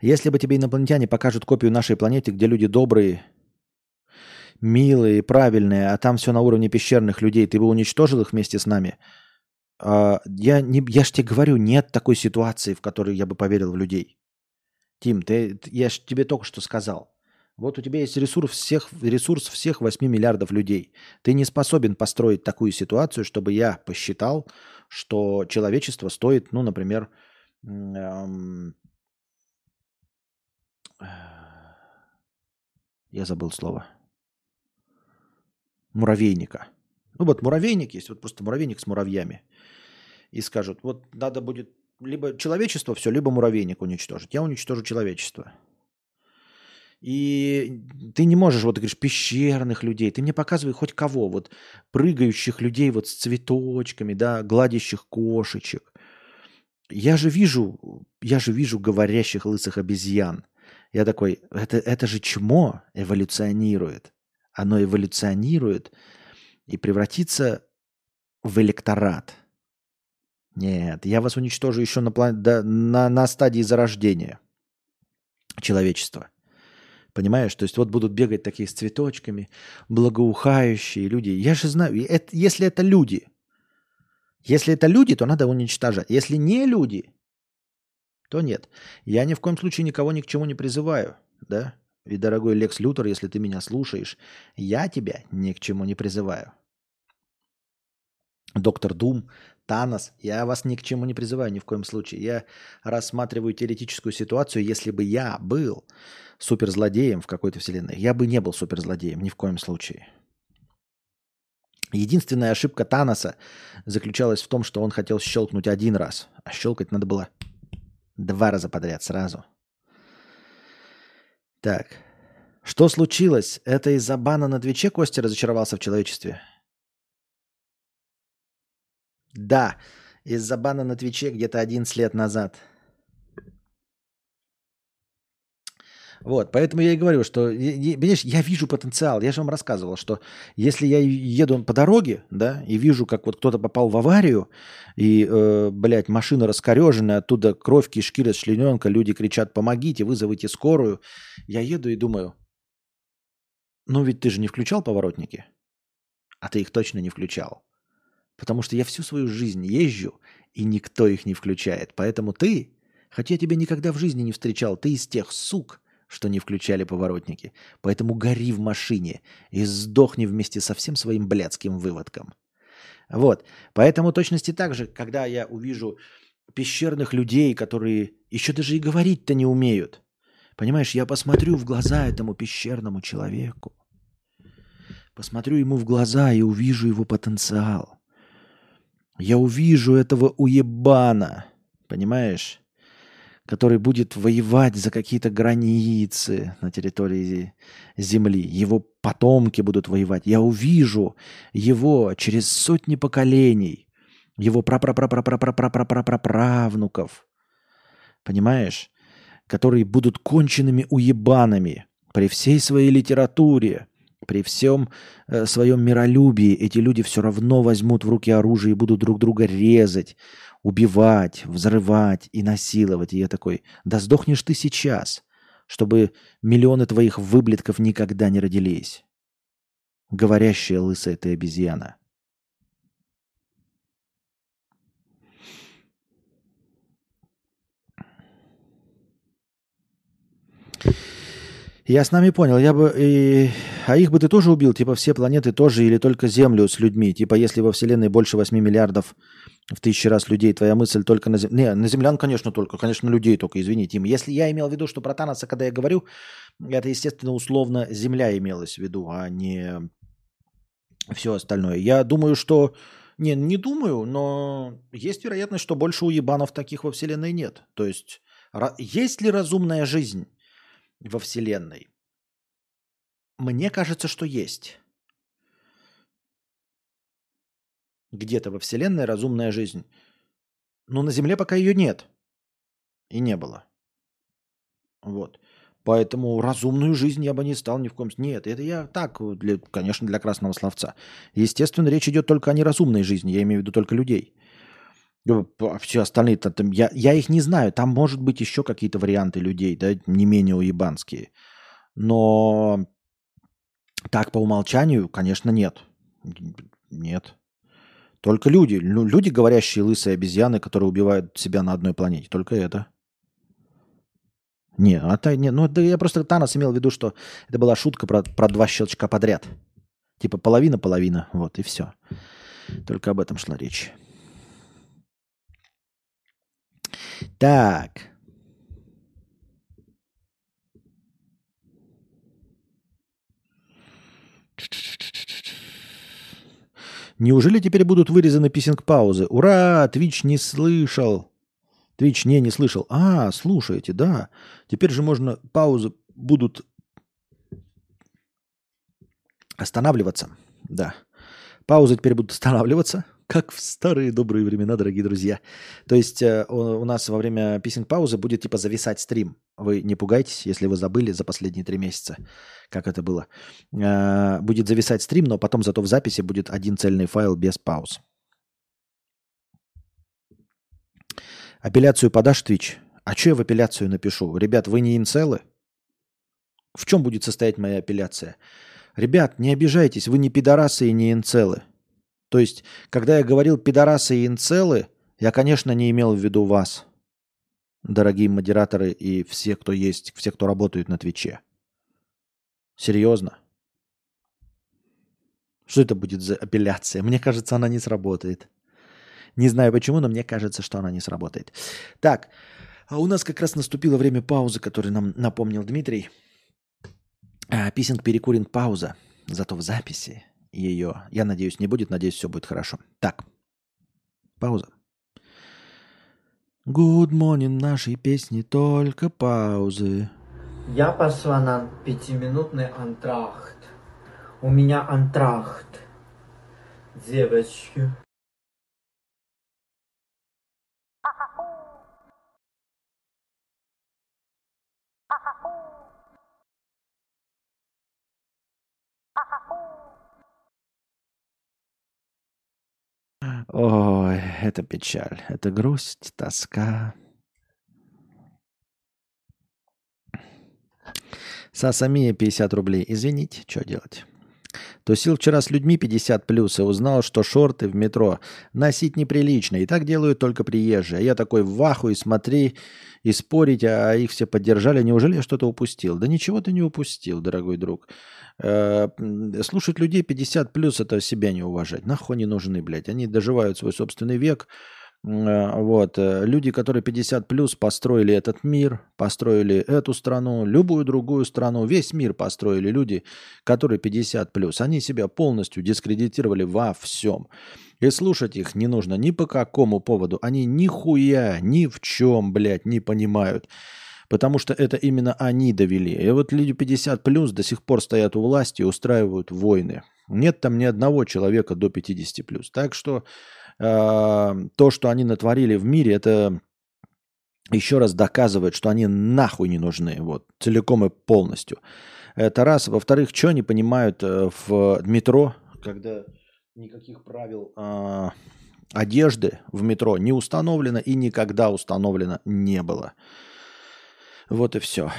Если бы тебе инопланетяне покажут копию нашей планеты, где люди добрые, милые, правильные, а там все на уровне пещерных людей, ты бы уничтожил их вместе с нами? А, я, не, я ж тебе говорю, нет такой ситуации, в которой я бы поверил в людей. Тим, ты, я ж тебе только что сказал. Вот у тебя есть ресурс всех, ресурс всех 8 миллиардов людей. Ты не способен построить такую ситуацию, чтобы я посчитал, что человечество стоит, ну, например, эм, Я забыл слово. Муравейника. Ну вот муравейник есть, вот просто муравейник с муравьями. И скажут, вот надо будет либо человечество все, либо муравейник уничтожить. Я уничтожу человечество. И ты не можешь, вот ты говоришь, пещерных людей. Ты мне показывай хоть кого. Вот прыгающих людей вот с цветочками, да, гладящих кошечек. Я же вижу, я же вижу говорящих лысых обезьян. Я такой, это, это же чмо эволюционирует. Оно эволюционирует и превратится в электорат. Нет, я вас уничтожу еще на, план... да, на, на стадии зарождения человечества. Понимаешь? То есть вот будут бегать такие с цветочками, благоухающие люди. Я же знаю, это, если это люди, если это люди, то надо уничтожать. Если не люди, то нет. Я ни в коем случае никого ни к чему не призываю, да? И, дорогой Лекс Лютер, если ты меня слушаешь, я тебя ни к чему не призываю. Доктор Дум, Танос, я вас ни к чему не призываю ни в коем случае. Я рассматриваю теоретическую ситуацию, если бы я был суперзлодеем в какой-то вселенной. Я бы не был суперзлодеем ни в коем случае. Единственная ошибка Таноса заключалась в том, что он хотел щелкнуть один раз, а щелкать надо было два раза подряд сразу. Так. Что случилось? Это из-за бана на Твиче Костя разочаровался в человечестве? Да, из-за бана на Твиче где-то 11 лет назад. Вот, поэтому я и говорю, что, понимаешь, я вижу потенциал. Я же вам рассказывал, что если я еду по дороге, да, и вижу, как вот кто-то попал в аварию, и, э, блядь, машина раскореженная, оттуда кровь, кишки, расчлененка, люди кричат, помогите, вызовите скорую. Я еду и думаю, ну ведь ты же не включал поворотники, а ты их точно не включал. Потому что я всю свою жизнь езжу, и никто их не включает. Поэтому ты, хотя я тебя никогда в жизни не встречал, ты из тех сук, что не включали поворотники. Поэтому гори в машине и сдохни вместе со всем своим блядским выводком. Вот. Поэтому точности так же, когда я увижу пещерных людей, которые еще даже и говорить-то не умеют. Понимаешь, я посмотрю в глаза этому пещерному человеку. Посмотрю ему в глаза и увижу его потенциал. Я увижу этого уебана, понимаешь? Который будет воевать за какие-то границы на территории Земли. Его потомки будут воевать. Я увижу его через сотни поколений, его правнуков, понимаешь, которые будут конченными уебанами при всей своей литературе, при всем э, своем миролюбии. Эти люди все равно возьмут в руки оружие и будут друг друга резать, убивать, взрывать и насиловать. И я такой, да сдохнешь ты сейчас, чтобы миллионы твоих выблетков никогда не родились. Говорящая лысая ты обезьяна. Я с нами понял, я бы... И... А их бы ты тоже убил? Типа все планеты тоже или только Землю с людьми? Типа если во Вселенной больше 8 миллиардов в тысячи раз людей, твоя мысль только на Землю... Не, на Землян, конечно, только. Конечно, людей только, извини, Тим. Если я имел в виду, что про Таноса, когда я говорю, это, естественно, условно Земля имелась в виду, а не все остальное. Я думаю, что... Не, не думаю, но есть вероятность, что больше уебанов таких во Вселенной нет. То есть, есть ли разумная жизнь? Во Вселенной? Мне кажется, что есть. Где-то во Вселенной разумная жизнь. Но на Земле пока ее нет. И не было. Вот. Поэтому разумную жизнь я бы не стал ни в коем случае. Нет, это я так, для, конечно, для красного словца. Естественно, речь идет только о неразумной жизни. Я имею в виду только людей. А все остальные, там, я, я их не знаю. Там может быть еще какие-то варианты людей, да, не менее уебанские. Но так по умолчанию, конечно, нет. Нет. Только люди. Люди, говорящие лысые обезьяны, которые убивают себя на одной планете. Только это. Не, это не, ну это я просто Танос имел в виду, что это была шутка про, про два щелчка подряд. Типа половина-половина, вот и все. Только об этом шла речь. Так. Неужели теперь будут вырезаны писинг-паузы? Ура! Твич не слышал. Твич не, не слышал. А, слушаете, да. Теперь же можно паузы будут останавливаться. Да. Паузы теперь будут останавливаться как в старые добрые времена, дорогие друзья. То есть э, у, нас во время писинг-паузы будет типа зависать стрим. Вы не пугайтесь, если вы забыли за последние три месяца, как это было. Э, будет зависать стрим, но потом зато в записи будет один цельный файл без пауз. Апелляцию подашь, Twitch? А что я в апелляцию напишу? Ребят, вы не инцелы? В чем будет состоять моя апелляция? Ребят, не обижайтесь, вы не пидорасы и не инцелы. То есть, когда я говорил пидорасы и инцелы, я, конечно, не имел в виду вас, дорогие модераторы и все, кто есть, все, кто работают на Твиче. Серьезно? Что это будет за апелляция? Мне кажется, она не сработает. Не знаю почему, но мне кажется, что она не сработает. Так, а у нас как раз наступило время паузы, которую нам напомнил Дмитрий. А, писинг, перекуринг, пауза. Зато в записи ее, я надеюсь, не будет. Надеюсь, все будет хорошо. Так, пауза. Good morning, нашей песни только паузы. Я пошла на пятиминутный антрахт. У меня антрахт. Девочки. Ой, это печаль, это грусть, тоска. Сасамия 50 рублей. Извините, что делать? Тусил вчера с людьми 50 плюс и узнал, что шорты в метро носить неприлично. И так делают только приезжие. А я такой в аху и смотри, и спорить, а их все поддержали. Неужели я что-то упустил? Да ничего ты не упустил, дорогой друг. Э, слушать людей 50 плюс это себя не уважать. Нахуй не нужны, блядь. Они доживают свой собственный век. Э, вот. Э, люди, которые 50 плюс построили этот мир, построили эту страну, любую другую страну, весь мир построили люди, которые 50 плюс. Они себя полностью дискредитировали во всем. И слушать их не нужно ни по какому поводу. Они нихуя, ни в чем, блядь, не понимают. Потому что это именно они довели. И вот люди 50 плюс до сих пор стоят у власти и устраивают войны. Нет там ни одного человека до 50 плюс. Так что то, что они натворили в мире, это еще раз доказывает, что они нахуй не нужны. Вот, целиком и полностью. Это раз. Во-вторых, что они понимают э, в метро, когда никаких правил э, одежды в метро не установлено и никогда установлено не было. Вот и все.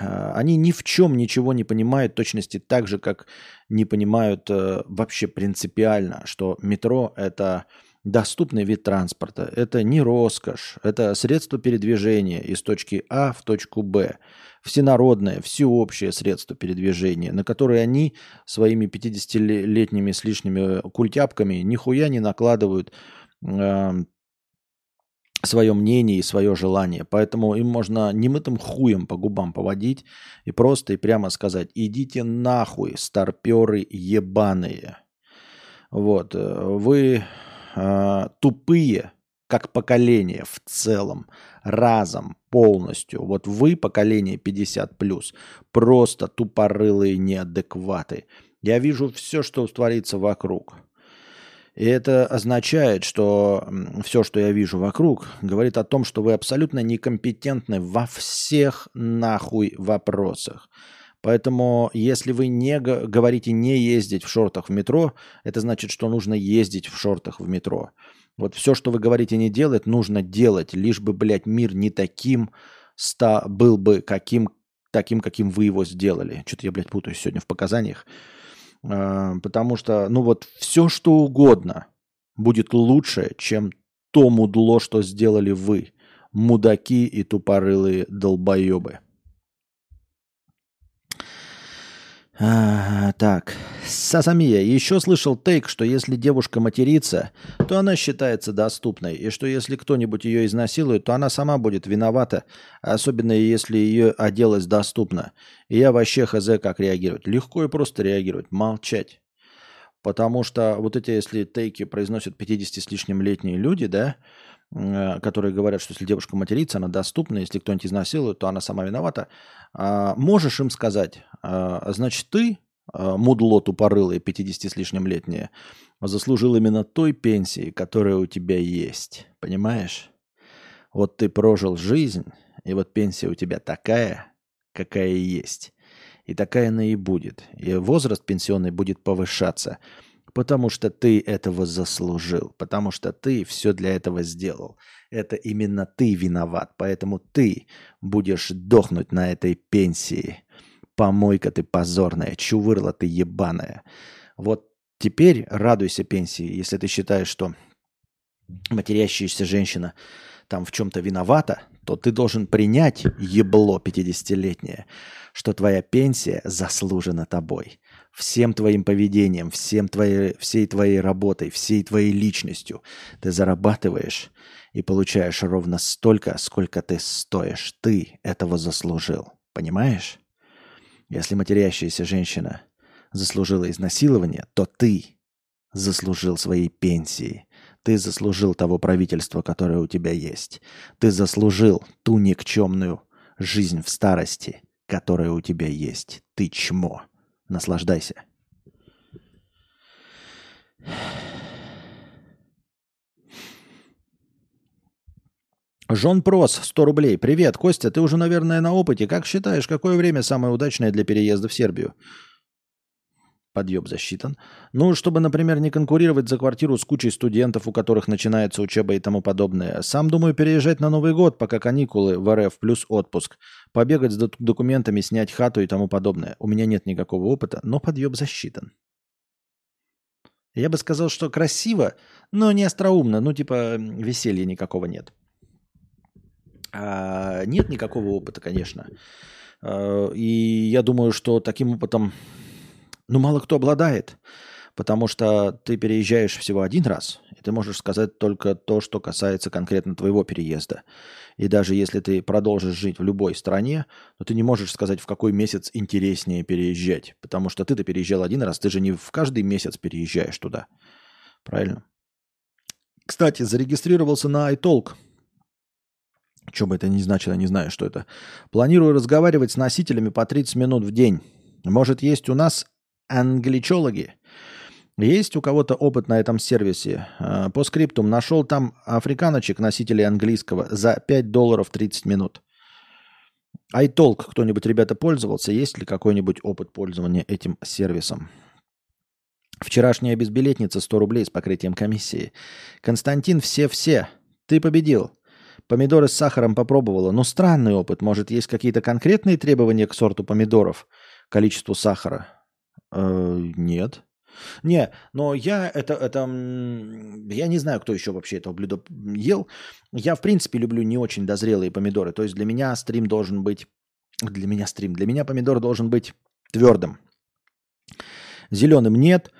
А, они ни в чем ничего не понимают, точности так же, как не понимают э, вообще принципиально, что метро это доступный вид транспорта. Это не роскошь, это средство передвижения из точки А в точку Б. Всенародное, всеобщее средство передвижения, на которое они своими 50-летними с лишними культяпками нихуя не накладывают э, свое мнение и свое желание. Поэтому им можно немытым хуем по губам поводить и просто и прямо сказать, идите нахуй, старперы ебаные. Вот, э, вы э, тупые, как поколение в целом, разом, полностью. Вот вы, поколение 50+, плюс, просто тупорылые неадекваты. Я вижу все, что творится вокруг. И это означает, что все, что я вижу вокруг, говорит о том, что вы абсолютно некомпетентны во всех нахуй вопросах. Поэтому, если вы не говорите не ездить в шортах в метро, это значит, что нужно ездить в шортах в метро. Вот все, что вы говорите не делать, нужно делать, лишь бы, блядь, мир не таким ста был бы каким, таким, каким вы его сделали. Что-то я, блядь, путаюсь сегодня в показаниях. А, потому что, ну вот, все что угодно будет лучше, чем то мудло, что сделали вы, мудаки и тупорылые долбоебы. А, так, Сасамия, еще слышал тейк, что если девушка матерится, то она считается доступной, и что если кто-нибудь ее изнасилует, то она сама будет виновата, особенно если ее оделась доступно. И я вообще хз как реагировать. Легко и просто реагировать, молчать. Потому что вот эти, если тейки произносят 50 с лишним летние люди, да, которые говорят, что если девушка матерится, она доступна, если кто-нибудь изнасилует, то она сама виновата. А, можешь им сказать, а, значит, ты, а, мудло тупорылое, 50 с лишним летнее, заслужил именно той пенсии, которая у тебя есть. Понимаешь? Вот ты прожил жизнь, и вот пенсия у тебя такая, какая есть. И такая она и будет. И возраст пенсионный будет повышаться. Потому что ты этого заслужил. Потому что ты все для этого сделал. Это именно ты виноват. Поэтому ты будешь дохнуть на этой пенсии. Помойка ты позорная, чувырла ты ебаная. Вот теперь радуйся пенсии, если ты считаешь, что матерящаяся женщина там в чем-то виновата, то ты должен принять, ебло 50-летнее, что твоя пенсия заслужена тобой. Всем твоим поведением, всем твоей, всей твоей работой, всей твоей личностью ты зарабатываешь и получаешь ровно столько, сколько ты стоишь. Ты этого заслужил. Понимаешь? Если матерящаяся женщина заслужила изнасилование, то ты заслужил своей пенсии. Ты заслужил того правительства, которое у тебя есть. Ты заслужил ту никчемную жизнь в старости, которая у тебя есть. Ты чмо. Наслаждайся. Жон Прос, 100 рублей. Привет, Костя, ты уже, наверное, на опыте. Как считаешь, какое время самое удачное для переезда в Сербию? Подъеб засчитан. Ну, чтобы, например, не конкурировать за квартиру с кучей студентов, у которых начинается учеба и тому подобное. Сам думаю переезжать на Новый год, пока каникулы в РФ плюс отпуск. Побегать с документами, снять хату и тому подобное. У меня нет никакого опыта, но подъеб засчитан. Я бы сказал, что красиво, но не остроумно. Ну, типа, веселья никакого нет. А, нет никакого опыта, конечно. А, и я думаю, что таким опытом ну, мало кто обладает, потому что ты переезжаешь всего один раз, и ты можешь сказать только то, что касается конкретно твоего переезда. И даже если ты продолжишь жить в любой стране, то ты не можешь сказать, в какой месяц интереснее переезжать, потому что ты-то переезжал один раз, ты же не в каждый месяц переезжаешь туда. Правильно? Кстати, зарегистрировался на iTalk. Что бы это ни значило, не знаю, что это. Планирую разговаривать с носителями по 30 минут в день. Может, есть у нас англичологи. Есть у кого-то опыт на этом сервисе? А, по скриптум нашел там африканочек, носителей английского, за 5 долларов 30 минут. iTalk кто-нибудь, ребята, пользовался? Есть ли какой-нибудь опыт пользования этим сервисом? Вчерашняя безбилетница 100 рублей с покрытием комиссии. Константин, все-все, ты победил. Помидоры с сахаром попробовала. Ну, странный опыт. Может, есть какие-то конкретные требования к сорту помидоров, количеству сахара? Э, нет. Не, но я это, это, я не знаю, кто еще вообще этого блюда ел. Я, в принципе, люблю не очень дозрелые помидоры. То есть для меня стрим должен быть, для меня стрим, для меня помидор должен быть твердым. Зеленым нет,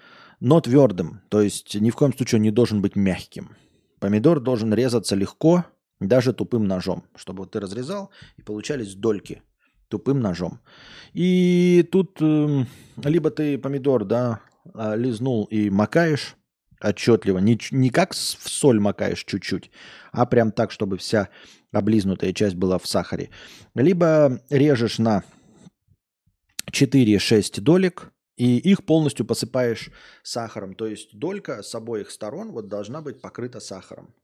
но твердым. То есть ни в коем случае он не должен быть мягким. Помидор должен резаться легко, даже тупым ножом, чтобы ты разрезал и получались дольки тупым ножом. И тут э, либо ты помидор, да, а, лизнул и макаешь отчетливо, не, не как в соль макаешь чуть-чуть, а прям так, чтобы вся облизнутая часть была в сахаре. Либо режешь на 4-6 долек, и их полностью посыпаешь сахаром. То есть долька с обоих сторон вот должна быть покрыта сахаром.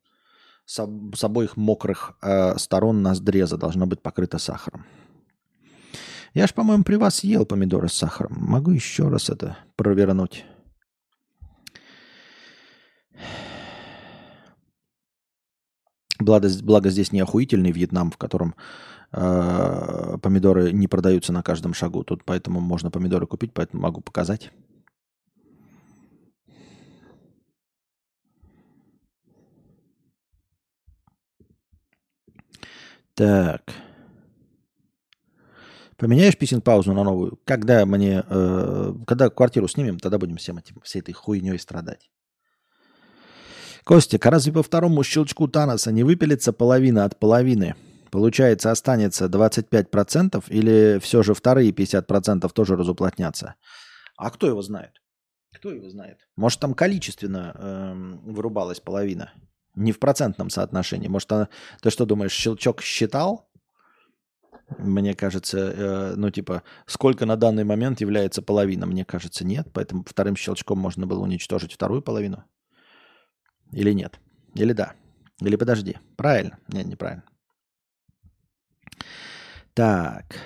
С, с обоих мокрых э, сторон ноздреза должна быть покрыта сахаром. Я ж, по-моему, при вас ел помидоры с сахаром. Могу еще раз это провернуть. Благо, благо здесь не охуительный Вьетнам, в котором э, помидоры не продаются на каждом шагу. Тут поэтому можно помидоры купить, поэтому могу показать. Так. Поменяешь писинг-паузу на новую? Когда мне, э, когда квартиру снимем, тогда будем всем этим, всей этой хуйней страдать. Костик, а разве по второму щелчку Таноса не выпилится половина от половины? Получается, останется 25% или все же вторые 50% тоже разуплотнятся? А кто его знает? Кто его знает? Может, там количественно эм, вырубалась половина. Не в процентном соотношении. Может, она... Ты что думаешь, щелчок считал? Мне кажется, э, ну, типа, сколько на данный момент является половина? Мне кажется, нет. Поэтому вторым щелчком можно было уничтожить вторую половину. Или нет? Или да? Или подожди. Правильно? Нет, неправильно. Так.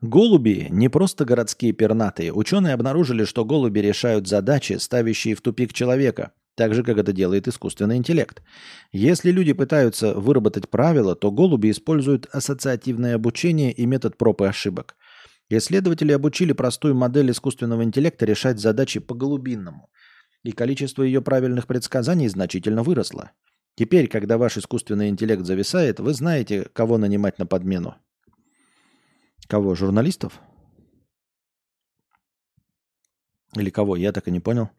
Голуби не просто городские пернатые. Ученые обнаружили, что голуби решают задачи, ставящие в тупик человека, так же, как это делает искусственный интеллект. Если люди пытаются выработать правила, то голуби используют ассоциативное обучение и метод проб и ошибок. Исследователи обучили простую модель искусственного интеллекта решать задачи по-голубинному, и количество ее правильных предсказаний значительно выросло. Теперь, когда ваш искусственный интеллект зависает, вы знаете, кого нанимать на подмену. Кого? Журналистов? Или кого? Я так и не понял.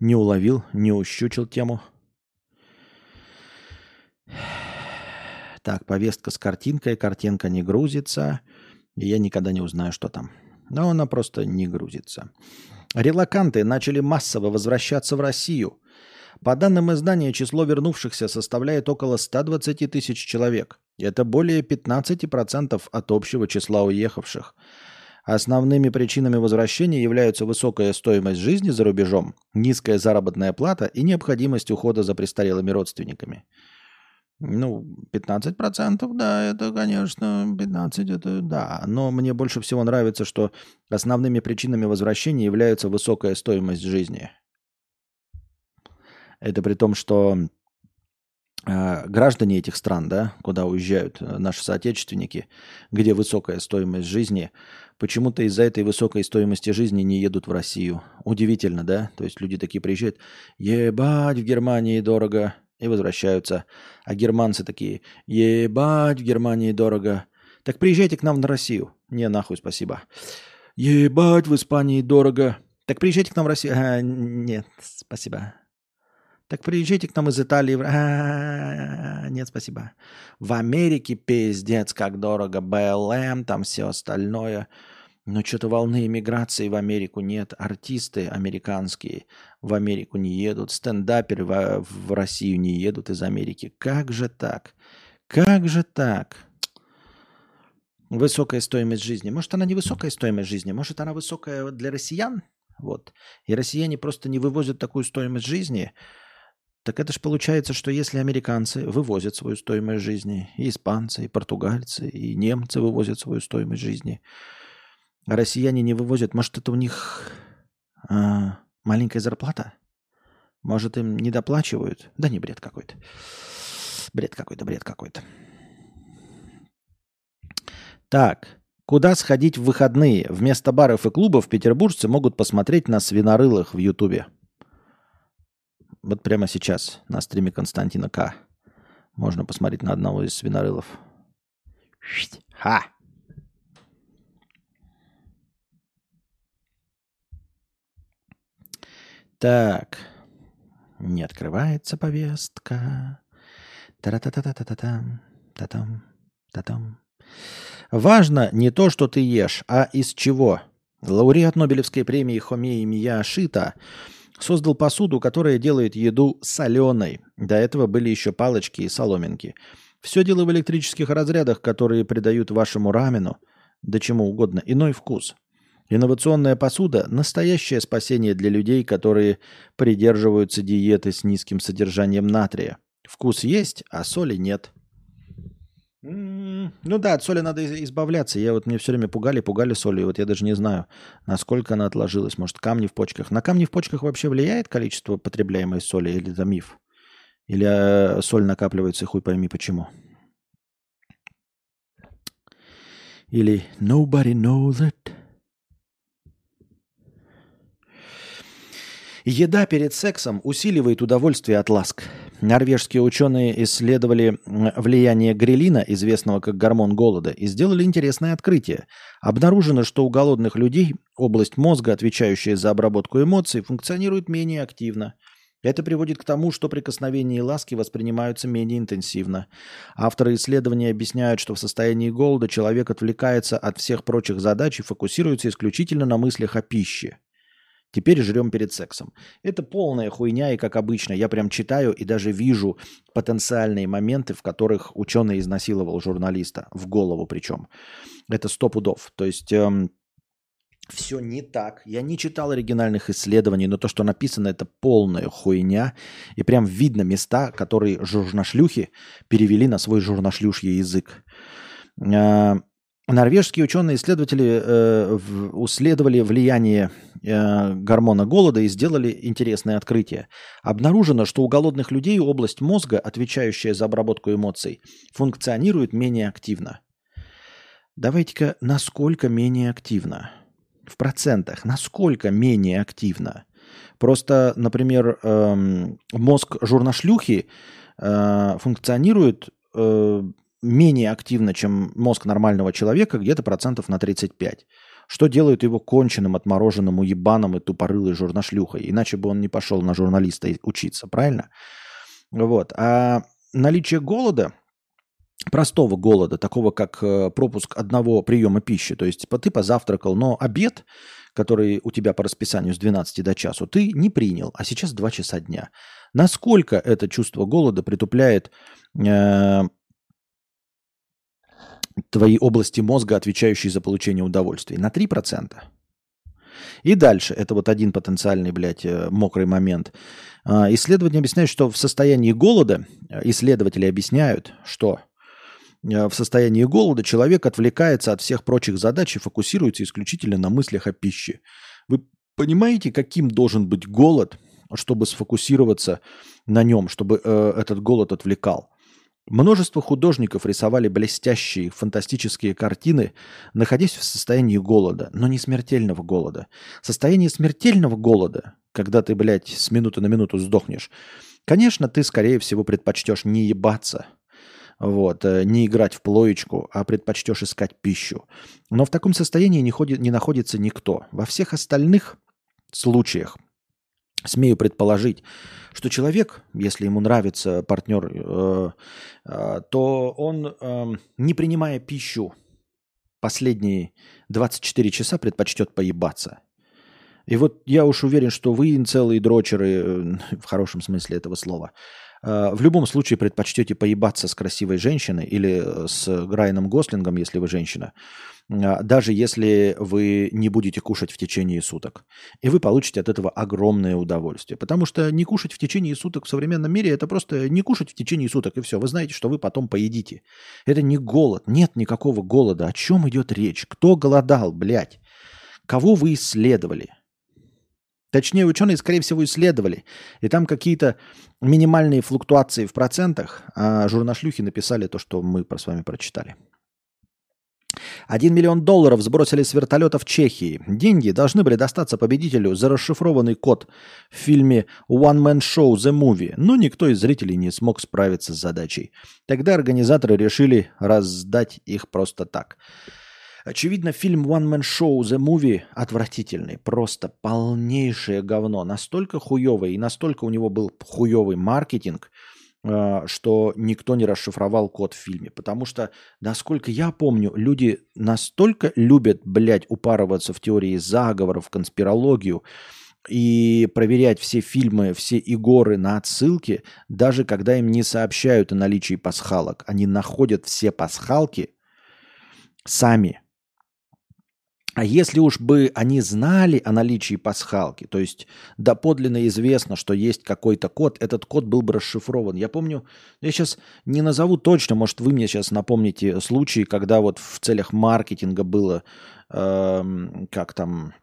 Не уловил, не ущучил тему. Так, повестка с картинкой. Картинка не грузится. И я никогда не узнаю, что там. Но она просто не грузится. Релаканты начали массово возвращаться в Россию. По данным издания, число вернувшихся составляет около 120 тысяч человек. Это более 15% от общего числа уехавших. Основными причинами возвращения являются высокая стоимость жизни за рубежом, низкая заработная плата и необходимость ухода за престарелыми родственниками. Ну, 15%, да, это, конечно, 15, это да. Но мне больше всего нравится, что основными причинами возвращения являются высокая стоимость жизни. Это при том, что э, граждане этих стран, да, куда уезжают э, наши соотечественники, где высокая стоимость жизни, почему-то из-за этой высокой стоимости жизни не едут в Россию. Удивительно, да? То есть люди такие приезжают, ебать, в Германии дорого, и возвращаются. А германцы такие, ебать, в Германии дорого. Так приезжайте к нам на Россию. Не, нахуй, спасибо. Ебать, в Испании дорого. Так приезжайте к нам в Россию. А, нет, спасибо. Так приезжайте к нам из Италии. Нет, спасибо. В Америке пиздец, как дорого. БЛМ, там все остальное. Но что-то волны иммиграции в Америку нет. Артисты американские в Америку не едут. Стендаперы в, в Россию не едут из Америки. Как же так? Как же так? Высокая стоимость жизни. Может, она не высокая стоимость жизни, может, она высокая для россиян? Вот. И россияне просто не вывозят такую стоимость жизни. Так это же получается, что если американцы вывозят свою стоимость жизни, и испанцы, и португальцы, и немцы вывозят свою стоимость жизни, а россияне не вывозят, может, это у них а, маленькая зарплата? Может, им не доплачивают? Да не бред какой-то. Бред какой-то, бред какой-то. Так, куда сходить в выходные? Вместо баров и клубов петербуржцы могут посмотреть на свинорылых в Ютубе. Вот прямо сейчас на стриме Константина К. Можно посмотреть на одного из свинорылов. Ха! Так. Не открывается повестка. Та-та-та-та-та-та-там. Та-там. Та-там. Важно не то, что ты ешь, а из чего. Лауреат Нобелевской премии Хомей Мияшита создал посуду, которая делает еду соленой. До этого были еще палочки и соломинки. Все дело в электрических разрядах, которые придают вашему рамену, да чему угодно, иной вкус – Инновационная посуда – настоящее спасение для людей, которые придерживаются диеты с низким содержанием натрия. Вкус есть, а соли нет. Ну да, от соли надо избавляться. Я вот мне все время пугали, пугали солью. Вот я даже не знаю, насколько она отложилась. Может, камни в почках. На камни в почках вообще влияет количество потребляемой соли или это миф? Или э, соль накапливается, хуй пойми почему. Или nobody knows it. Еда перед сексом усиливает удовольствие от ласк. Норвежские ученые исследовали влияние грелина, известного как гормон голода, и сделали интересное открытие. Обнаружено, что у голодных людей область мозга, отвечающая за обработку эмоций, функционирует менее активно. Это приводит к тому, что прикосновения и ласки воспринимаются менее интенсивно. Авторы исследования объясняют, что в состоянии голода человек отвлекается от всех прочих задач и фокусируется исключительно на мыслях о пище. Теперь жрем перед сексом. Это полная хуйня, и как обычно, я прям читаю и даже вижу потенциальные моменты, в которых ученый изнасиловал журналиста, в голову причем. Это сто пудов. То есть эм, все не так. Я не читал оригинальных исследований, но то, что написано, это полная хуйня. И прям видно места, которые журнашлюхи перевели на свой журнашлюший язык. А, норвежские ученые-исследователи э, исследовали влияние э, гормона голода и сделали интересное открытие. Обнаружено, что у голодных людей область мозга, отвечающая за обработку эмоций, функционирует менее активно. Давайте-ка, насколько менее активно? в процентах, насколько менее активно. Просто, например, эм, мозг журнашлюхи э, функционирует э, менее активно, чем мозг нормального человека, где-то процентов на 35. Что делает его конченным, отмороженным, уебаном и тупорылой журнашлюхой? Иначе бы он не пошел на журналиста учиться, правильно? Вот. А наличие голода – простого голода, такого как э, пропуск одного приема пищи. То есть ты позавтракал, но обед, который у тебя по расписанию с 12 до часу, ты не принял, а сейчас 2 часа дня. Насколько это чувство голода притупляет э, твои области мозга, отвечающие за получение удовольствия? На 3%. И дальше, это вот один потенциальный, блядь, э, мокрый момент. А, исследования объясняют, что в состоянии голода, э, исследователи объясняют, что Э, в состоянии голода человек отвлекается от всех прочих задач и фокусируется исключительно на мыслях о пище. Вы понимаете, каким должен быть голод, чтобы сфокусироваться на нем, чтобы э, этот голод отвлекал? Множество художников рисовали блестящие, фантастические картины, находясь в состоянии голода, но не смертельного голода. Состояние смертельного голода, когда ты, блядь, с минуты на минуту сдохнешь, конечно, ты, скорее всего, предпочтешь не ебаться – вот, э, не играть в плоечку, а предпочтешь искать пищу. Но в таком состоянии не, ходит, не находится никто. Во всех остальных случаях смею предположить, что человек, если ему нравится партнер, э, э, то он, э, не принимая пищу последние 24 часа, предпочтет поебаться. И вот я уж уверен, что вы целые дрочеры, э, в хорошем смысле этого слова, Э, в любом случае предпочтете поебаться с красивой женщиной или э, с Райаном Гослингом, если вы женщина, даже если вы не будете кушать в течение суток. И вы получите от этого огромное удовольствие. Потому что не кушать в течение суток в современном мире – это просто не кушать в течение суток, и все. Вы знаете, что вы потом поедите. Это не голод. Нет никакого голода. О чем идет речь? Кто голодал, блядь? Кого вы исследовали? Точнее, ученые, скорее всего, исследовали. И там какие-то минимальные флуктуации в процентах, а журнашлюхи написали то, что мы с вами прочитали. Один миллион долларов сбросили с вертолета в Чехии. Деньги должны были достаться победителю за расшифрованный код в фильме One Man Show The Movie, но никто из зрителей не смог справиться с задачей. Тогда организаторы решили раздать их просто так. Очевидно, фильм One Man Show The Movie отвратительный. Просто полнейшее говно. Настолько хуевый и настолько у него был хуевый маркетинг, что никто не расшифровал код в фильме. Потому что, насколько я помню, люди настолько любят, блядь, упарываться в теории заговоров, конспирологию, и проверять все фильмы, все игоры на отсылки, даже когда им не сообщают о наличии пасхалок. Они находят все пасхалки сами. А если уж бы они знали о наличии пасхалки, то есть доподлинно известно, что есть какой-то код, этот код был бы расшифрован. Я помню, я сейчас не назову точно, может вы мне сейчас напомните случаи, когда вот в целях маркетинга было, э, как там,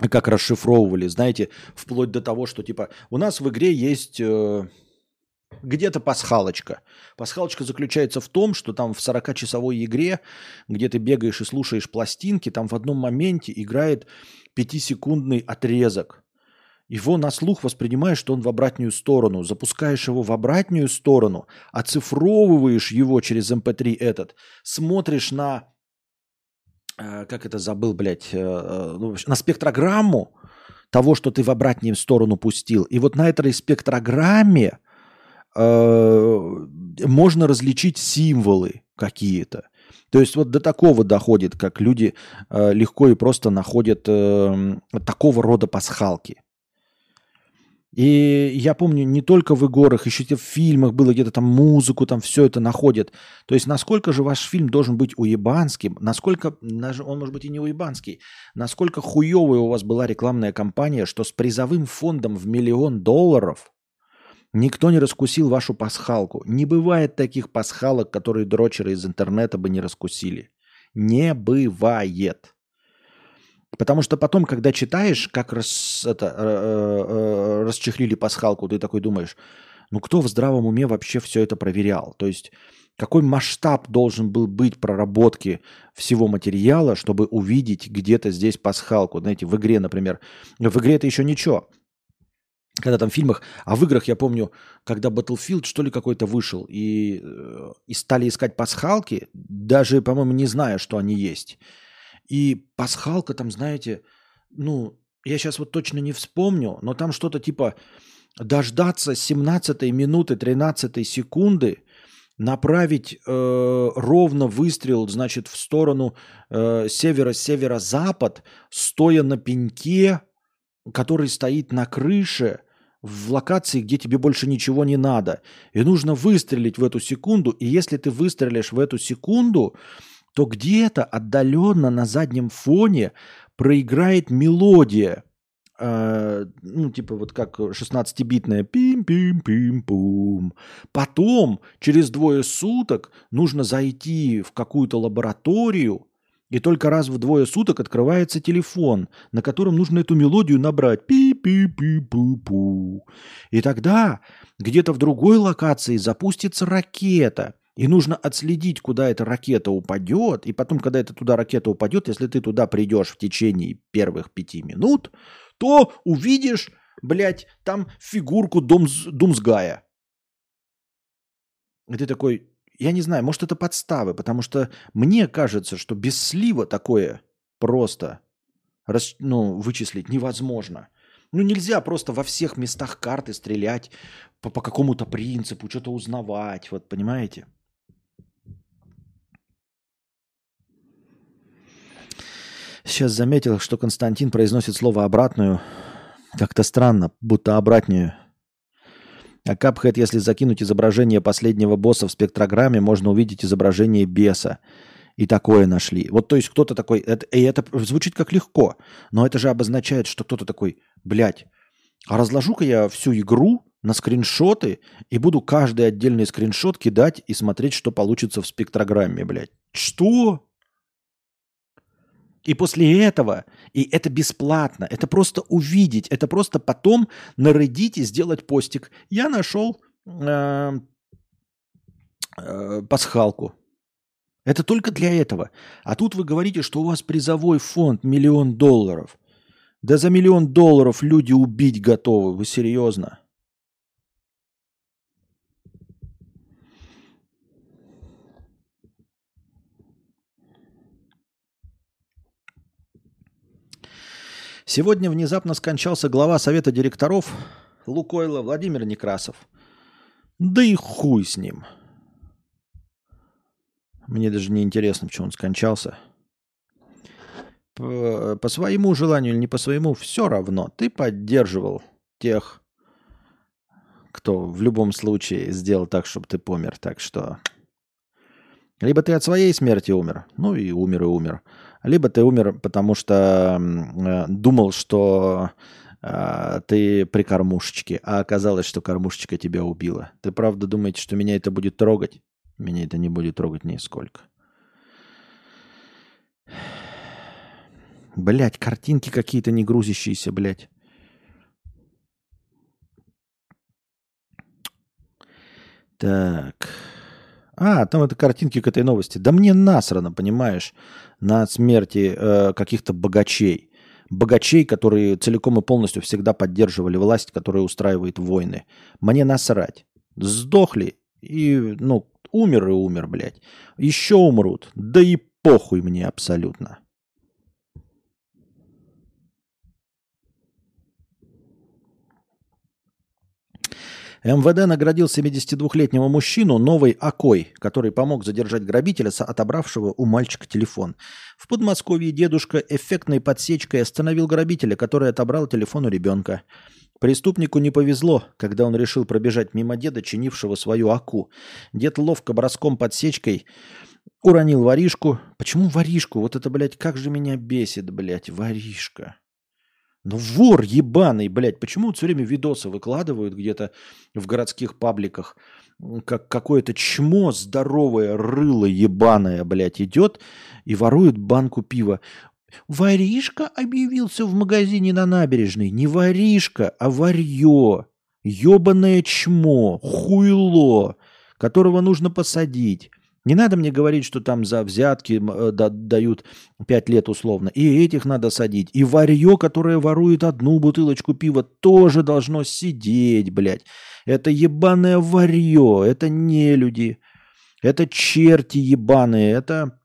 как расшифровывали, знаете, вплоть до того, что типа у нас в игре есть... Э, где-то пасхалочка. Пасхалочка заключается в том, что там в 40-часовой игре, где ты бегаешь и слушаешь пластинки, там в одном моменте играет 5-секундный отрезок. Его на слух воспринимаешь, что он в обратную сторону. Запускаешь его в обратную сторону, оцифровываешь его через MP3 эм этот, смотришь на... Э, как это забыл, блядь? Э, э, ну, на спектрограмму, того, что ты в обратную сторону пустил. И вот на этой спектрограмме можно различить символы какие-то. То есть вот до такого доходит, как люди э, легко и просто находят э, такого рода пасхалки. И я помню, не только в играх, еще и в фильмах было где-то там музыку, там все это находят. То есть насколько же ваш фильм должен быть уебанским, насколько, он может быть и не уебанский, насколько хуевая у вас была рекламная кампания, что с призовым фондом в миллион долларов никто не раскусил вашу пасхалку. Не бывает таких пасхалок, которые дрочеры из интернета бы не раскусили. Не бывает. Потому что потом, когда читаешь, как рас, это, э, э, э, расчехлили пасхалку, ты такой думаешь, ну кто в здравом уме вообще все это проверял? То есть какой масштаб должен был быть проработки всего материала, чтобы увидеть где-то здесь пасхалку? Знаете, в игре, например. В игре это еще ничего. Когда там в фильмах, а в играх я помню, когда Battlefield что ли какой-то вышел, и, э, и стали искать пасхалки, даже, по-моему, не зная, что они есть. И пасхалка там, знаете, ну, я сейчас вот точно не вспомню, но там что-то типа дождаться 17 минуты 13 секунды, направить э, ровно выстрел, значит, в сторону э, севера-северо-запад, стоя на пеньке, который стоит на крыше, в локации, где тебе больше ничего не надо. И нужно выстрелить в эту секунду. И если ты выстрелишь в эту секунду, то где-то отдаленно на заднем фоне проиграет мелодия. Э, ну, типа вот как 16-битная пим-пим-пим-пум. Потом, через двое суток, нужно зайти в какую-то лабораторию, и только раз в двое суток открывается телефон, на котором нужно эту мелодию набрать. Пи-пи-пи-пу-пу. И тогда где-то в другой локации запустится ракета – и нужно отследить, куда эта ракета упадет. И потом, когда эта туда ракета упадет, если ты туда придешь в течение первых пяти минут, то увидишь, блядь, там фигурку Думс, Думсгая. И ты такой, я не знаю, может это подставы, потому что мне кажется, что без слива такое просто рас, ну, вычислить невозможно. Ну нельзя просто во всех местах карты стрелять по, по какому-то принципу, что-то узнавать, вот понимаете? Сейчас заметил, что Константин произносит слово «обратную» как-то странно, будто обратнее. А Капхэт, если закинуть изображение последнего босса в спектрограмме, можно увидеть изображение беса. И такое нашли. Вот то есть кто-то такой, это, и это звучит как легко, но это же обозначает, что кто-то такой, блядь, а разложу-ка я всю игру на скриншоты и буду каждый отдельный скриншот кидать и смотреть, что получится в спектрограмме, блядь. Что? И после этого, и это бесплатно, это просто увидеть, это просто потом на Reddit сделать постик. Я нашел э, э, пасхалку. Это только для этого. А тут вы говорите, что у вас призовой фонд миллион долларов. Да за миллион долларов люди убить готовы. Вы серьезно? Сегодня внезапно скончался глава совета директоров Лукойла Владимир Некрасов. Да и хуй с ним. Мне даже не интересно, почему он скончался. По, по своему желанию или не по своему, все равно. Ты поддерживал тех, кто в любом случае сделал так, чтобы ты помер. Так что либо ты от своей смерти умер, ну и умер и умер либо ты умер, потому что э, думал, что э, ты при кормушечке, а оказалось, что кормушечка тебя убила. Ты правда думаете, что меня это будет трогать? Меня это не будет трогать нисколько. Блять, картинки какие-то не грузящиеся, блять. Так. А, там это картинки к этой новости. Да мне насрано, понимаешь, на смерти э, каких-то богачей. Богачей, которые целиком и полностью всегда поддерживали власть, которая устраивает войны. Мне насрать. Сдохли и, ну, умер и умер, блядь. Еще умрут. Да и похуй мне абсолютно. МВД наградил 72-летнего мужчину новой ОКой, который помог задержать грабителя, отобравшего у мальчика телефон. В Подмосковье дедушка эффектной подсечкой остановил грабителя, который отобрал телефон у ребенка. Преступнику не повезло, когда он решил пробежать мимо деда, чинившего свою АКУ. Дед ловко броском подсечкой уронил воришку. Почему воришку? Вот это, блядь, как же меня бесит, блядь, воришка. Ну вор ебаный, блядь. Почему все время видосы выкладывают где-то в городских пабликах? Как какое-то чмо здоровое, рыло ебаное, блядь, идет и ворует банку пива. Воришка объявился в магазине на набережной. Не воришка, а варье. Ебаное чмо, хуйло, которого нужно посадить. Не надо мне говорить, что там за взятки э, да- дают 5 лет условно. И этих надо садить. И варье, которое ворует одну бутылочку пива, тоже должно сидеть, блядь. Это ебаное варье, это не люди. Это черти ебаные, это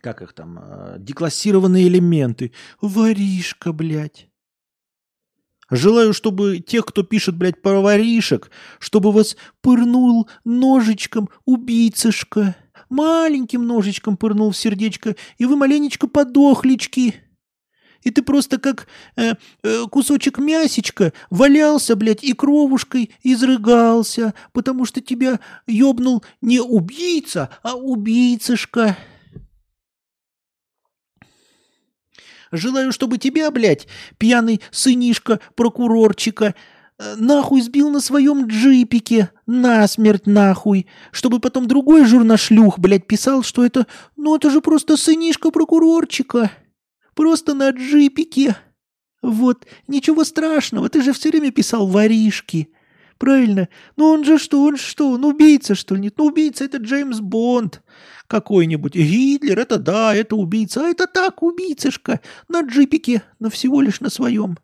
как их там, э, деклассированные элементы. Воришка, блядь. Желаю, чтобы тех, кто пишет, блядь, про воришек, чтобы вас пырнул ножичком убийцышка. Маленьким ножичком пырнул в сердечко, и вы маленечко подохлички. И ты просто как э, э, кусочек мясечка валялся, блядь, и кровушкой изрыгался, потому что тебя ёбнул не убийца, а убийцышка. Желаю, чтобы тебя, блядь, пьяный сынишка прокурорчика, э, нахуй сбил на своем джипике, насмерть нахуй, чтобы потом другой журнашлюх, блядь, писал, что это, ну это же просто сынишка прокурорчика, просто на джипике. Вот, ничего страшного, ты же все время писал воришки. Правильно. Ну он же что, он что, он убийца, что ли? Нет, ну убийца это Джеймс Бонд какой-нибудь. Гитлер, это да, это убийца. А это так, убийцышка. На джипике, но всего лишь на своем.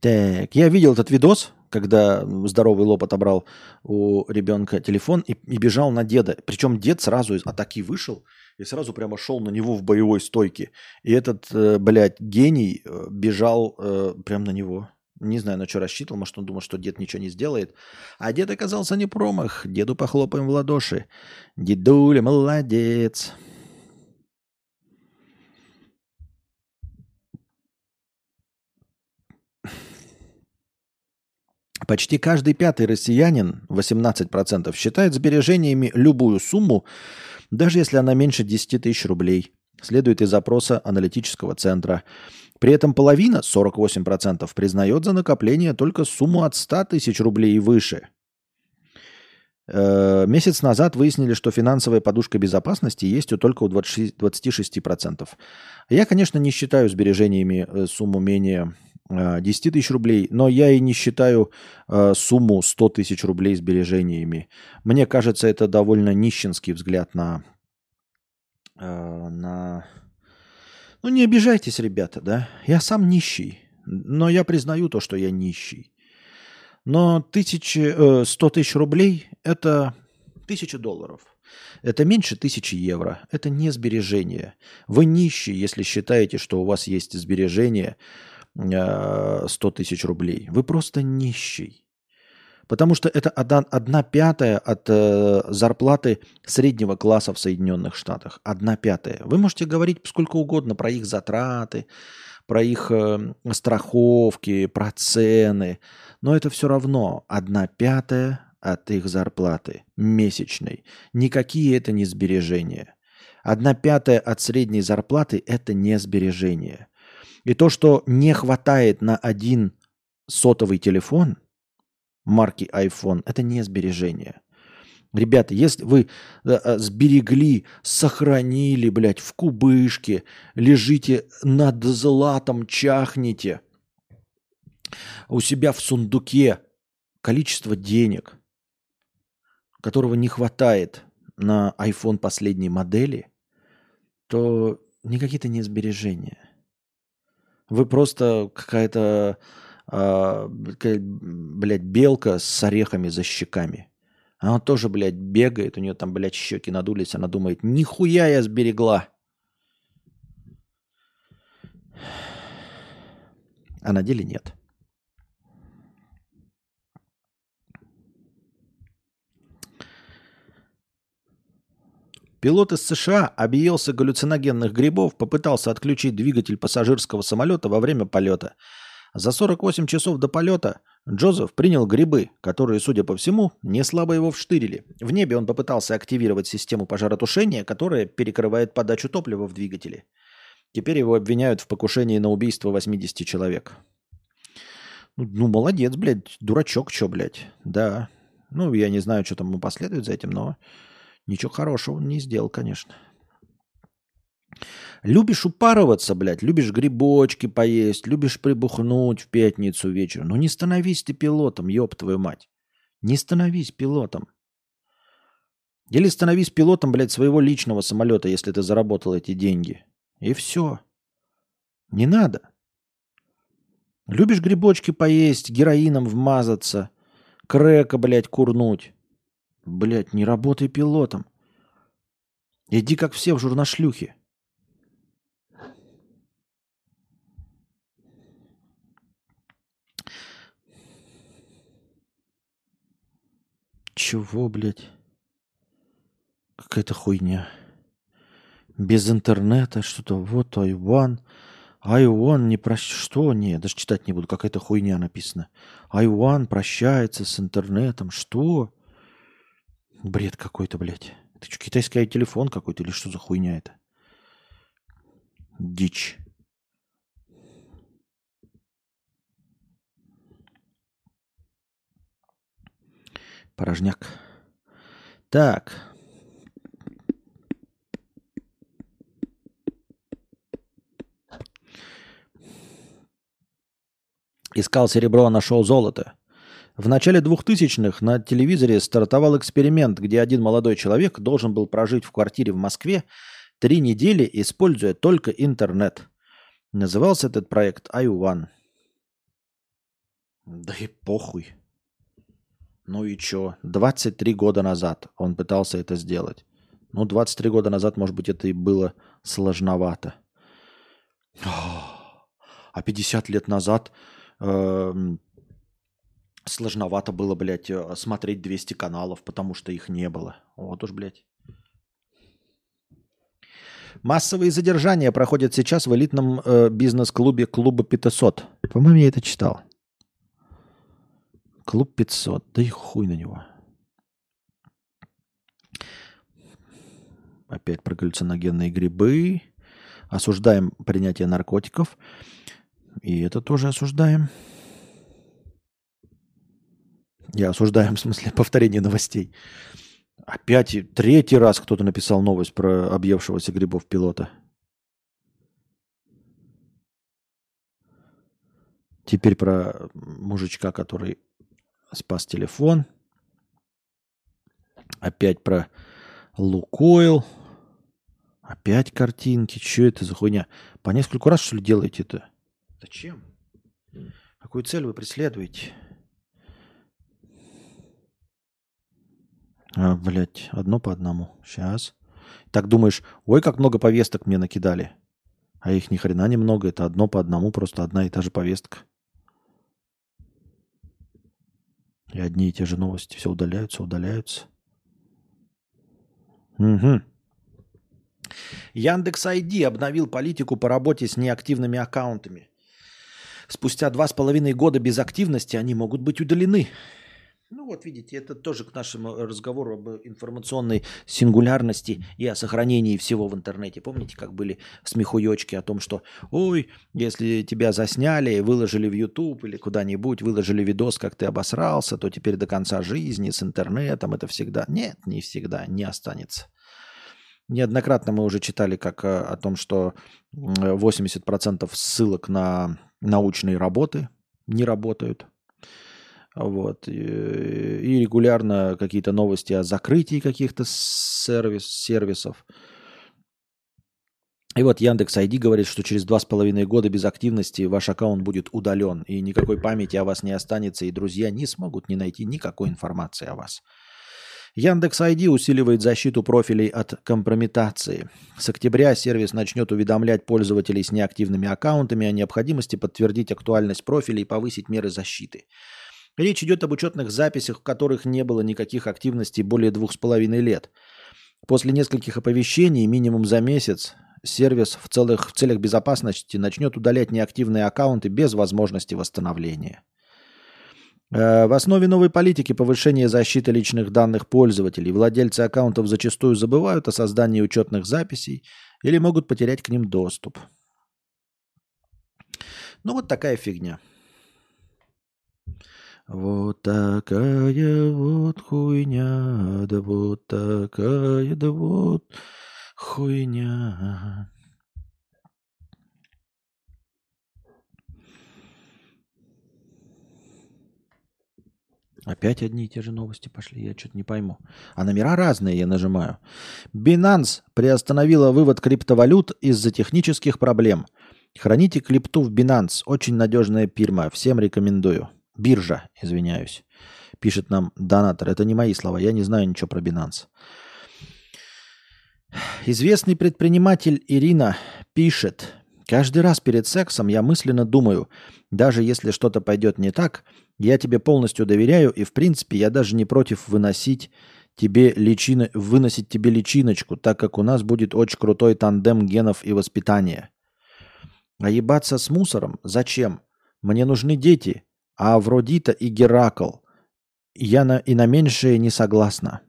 Так, я видел этот видос, когда здоровый лоб отобрал у ребенка телефон и, и бежал на деда. Причем дед сразу из атаки вышел и сразу прямо шел на него в боевой стойке. И этот, э, блядь, гений э, бежал э, прямо на него. Не знаю, на что рассчитывал, может, он думал, что дед ничего не сделает. А дед оказался не промах. Деду похлопаем в ладоши. Дедуля, молодец. Почти каждый пятый россиянин, 18%, считает сбережениями любую сумму, даже если она меньше 10 тысяч рублей. Следует из запроса аналитического центра. При этом половина, 48%, признает за накопление только сумму от 100 тысяч рублей и выше. Э, Месяц назад выяснили, что финансовая подушка безопасности есть у только у 26%. 26%. Я, конечно, не считаю сбережениями э, сумму менее 10 тысяч рублей, но я и не считаю э, сумму 100 тысяч рублей сбережениями. Мне кажется, это довольно нищенский взгляд на... э, на... Ну, не обижайтесь, ребята, да? Я сам нищий, но я признаю то, что я нищий. Но тысячи, э, 100 тысяч рублей – это тысяча долларов. Это меньше тысячи евро. Это не сбережение. Вы нищий, если считаете, что у вас есть сбережение э, 100 тысяч рублей. Вы просто нищий. Потому что это одна, одна пятая от э, зарплаты среднего класса в Соединенных Штатах. Одна пятая. Вы можете говорить сколько угодно про их затраты, про их э, страховки, про цены. Но это все равно одна пятая от их зарплаты месячной. Никакие это не сбережения. Одна пятая от средней зарплаты – это не сбережение. И то, что не хватает на один сотовый телефон марки iPhone, это не сбережение. Ребята, если вы э, э, сберегли, сохранили, блядь, в кубышке, лежите над златом, чахнете у себя в сундуке количество денег, которого не хватает на iPhone последней модели, то никакие это не сбережения. Вы просто какая-то, какая, блядь, белка с орехами за щеками. Она тоже, блядь, бегает, у нее там, блядь, щеки надулись, она думает, нихуя я сберегла. А на деле нет. Пилот из США объелся галлюциногенных грибов, попытался отключить двигатель пассажирского самолета во время полета. За 48 часов до полета Джозеф принял грибы, которые, судя по всему, не слабо его вштырили. В небе он попытался активировать систему пожаротушения, которая перекрывает подачу топлива в двигателе. Теперь его обвиняют в покушении на убийство 80 человек. Ну, ну молодец, блядь, дурачок, чё, блядь. Да. Ну, я не знаю, что там ему последует за этим, но ничего хорошего он не сделал, конечно. Любишь упарываться, блядь, любишь грибочки поесть, любишь прибухнуть в пятницу вечером. Ну не становись ты пилотом, ёб твою мать. Не становись пилотом. Или становись пилотом, блядь, своего личного самолета, если ты заработал эти деньги. И все. Не надо. Любишь грибочки поесть, героином вмазаться, крека, блядь, курнуть. Блядь, не работай пилотом. Иди как все в журнашлюхе. Чего, блядь? Какая-то хуйня. Без интернета что-то. Вот Айван. Айван не прощ... Что? Не, даже читать не буду. Какая-то хуйня написана. Айван прощается с интернетом. Что? Бред какой-то, блядь. Это что, китайский телефон какой-то или что за хуйня это? Дичь. Порожняк. Так. Искал серебро, нашел золото. В начале 2000-х на телевизоре стартовал эксперимент, где один молодой человек должен был прожить в квартире в Москве три недели, используя только интернет. Назывался этот проект iOne. Да и похуй. Ну и чё? 23 года назад он пытался это сделать. Ну, 23 года назад, может быть, это и было сложновато. А 50 лет назад э, сложновато было, блядь, э, смотреть 200 каналов, потому что их не было. Вот уж, блядь. Массовые задержания проходят сейчас в элитном э, бизнес-клубе клуба 500. По-моему, я это читал. Клуб 500. Да и хуй на него. Опять про галлюциногенные грибы. Осуждаем принятие наркотиков. И это тоже осуждаем. Я осуждаем, в смысле, повторение новостей. Опять третий раз кто-то написал новость про объевшегося грибов пилота. Теперь про мужичка, который спас телефон. Опять про Лукойл. Опять картинки. Что это за хуйня? По нескольку раз, что ли, делаете это? Зачем? Какую цель вы преследуете? А, блядь, одно по одному. Сейчас. Так думаешь, ой, как много повесток мне накидали. А их ни хрена немного, это одно по одному, просто одна и та же повестка. И одни и те же новости все удаляются, удаляются. Угу. Яндекс ID обновил политику по работе с неактивными аккаунтами. Спустя два с половиной года без активности они могут быть удалены. Ну вот видите, это тоже к нашему разговору об информационной сингулярности и о сохранении всего в интернете. Помните, как были смехуёчки о том, что ой, если тебя засняли, выложили в YouTube или куда-нибудь, выложили видос, как ты обосрался, то теперь до конца жизни с интернетом это всегда... Нет, не всегда, не останется. Неоднократно мы уже читали как э, о том, что 80% ссылок на научные работы не работают вот. И регулярно какие-то новости о закрытии каких-то сервис, сервисов. И вот Яндекс ID говорит, что через два с половиной года без активности ваш аккаунт будет удален, и никакой памяти о вас не останется, и друзья не смогут не найти никакой информации о вас. Яндекс ID усиливает защиту профилей от компрометации. С октября сервис начнет уведомлять пользователей с неактивными аккаунтами о необходимости подтвердить актуальность профиля и повысить меры защиты. Речь идет об учетных записях, в которых не было никаких активностей более двух с половиной лет. После нескольких оповещений, минимум за месяц, сервис в, целых, в целях безопасности начнет удалять неактивные аккаунты без возможности восстановления. Э, в основе новой политики повышения защиты личных данных пользователей владельцы аккаунтов зачастую забывают о создании учетных записей или могут потерять к ним доступ. Ну вот такая фигня. Вот такая вот хуйня, да вот такая, да вот хуйня. Опять одни и те же новости пошли, я что-то не пойму. А номера разные, я нажимаю. Binance приостановила вывод криптовалют из-за технических проблем. Храните крипту в Binance. Очень надежная фирма. Всем рекомендую. Биржа, извиняюсь. Пишет нам донатор. Это не мои слова. Я не знаю ничего про Binance. Известный предприниматель Ирина пишет. Каждый раз перед сексом я мысленно думаю, даже если что-то пойдет не так, я тебе полностью доверяю, и в принципе я даже не против выносить тебе личина, выносить тебе личиночку, так как у нас будет очень крутой тандем генов и воспитания. А ебаться с мусором? Зачем? Мне нужны дети, а Авродита и Геракл. Я на, и на меньшее не согласна.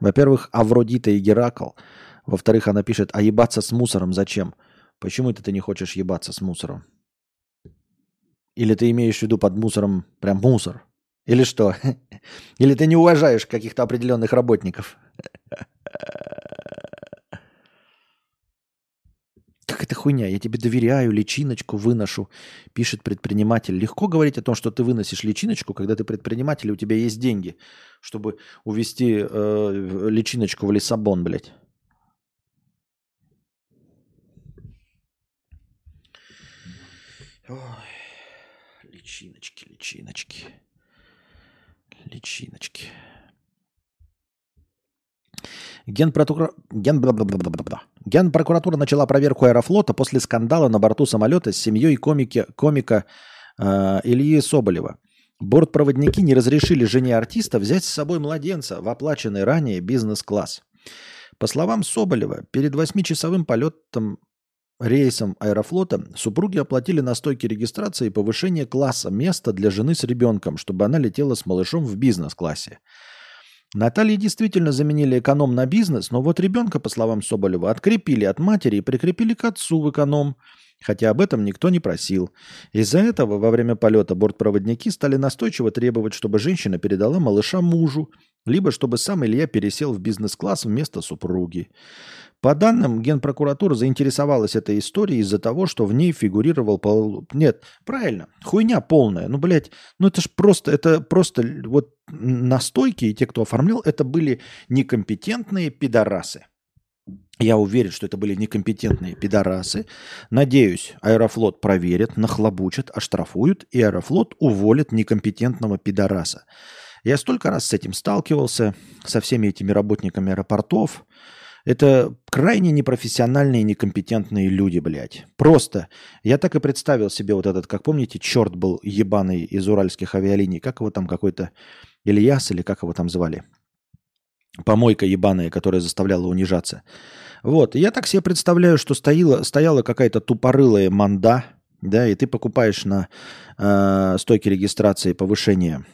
Во-первых, Авродита и Геракл. Во-вторых, она пишет, а ебаться с мусором зачем? Почему это ты не хочешь ебаться с мусором? Или ты имеешь в виду под мусором прям мусор? Или что? Или ты не уважаешь каких-то определенных работников? Как это хуйня? Я тебе доверяю, личиночку выношу, пишет предприниматель. Легко говорить о том, что ты выносишь личиночку, когда ты предприниматель, и у тебя есть деньги, чтобы увезти э, личиночку в Лиссабон, блядь. Ой, личиночки, личиночки. Личиночки. Генпрокура... Ген... Генпрокуратура начала проверку аэрофлота после скандала на борту самолета с семьей комики... комика э, Ильи Соболева. Бортпроводники не разрешили жене артиста взять с собой младенца в оплаченный ранее бизнес-класс. По словам Соболева, перед восьмичасовым полетом рейсом Аэрофлота супруги оплатили на стойке регистрации повышение класса места для жены с ребенком, чтобы она летела с малышом в бизнес-классе. Наталье действительно заменили эконом на бизнес, но вот ребенка, по словам Соболева, открепили от матери и прикрепили к отцу в эконом, хотя об этом никто не просил. Из-за этого во время полета бортпроводники стали настойчиво требовать, чтобы женщина передала малыша мужу, либо чтобы сам Илья пересел в бизнес-класс вместо супруги. По данным, Генпрокуратура заинтересовалась этой историей из-за того, что в ней фигурировал... Пол... Нет, правильно, хуйня полная. Ну, блядь, ну это ж просто, это просто вот настойки и те, кто оформлял, это были некомпетентные пидорасы. Я уверен, что это были некомпетентные пидорасы. Надеюсь, Аэрофлот проверят, нахлобучат, оштрафуют, и Аэрофлот уволит некомпетентного пидораса. Я столько раз с этим сталкивался, со всеми этими работниками аэропортов, это крайне непрофессиональные некомпетентные люди, блядь. Просто. Я так и представил себе вот этот, как помните, черт был ебаный из уральских авиалиний. Как его там какой-то Ильяс или как его там звали? Помойка ебаная, которая заставляла унижаться. Вот. Я так себе представляю, что стояла, стояла какая-то тупорылая манда, да, и ты покупаешь на э, стойке регистрации повышение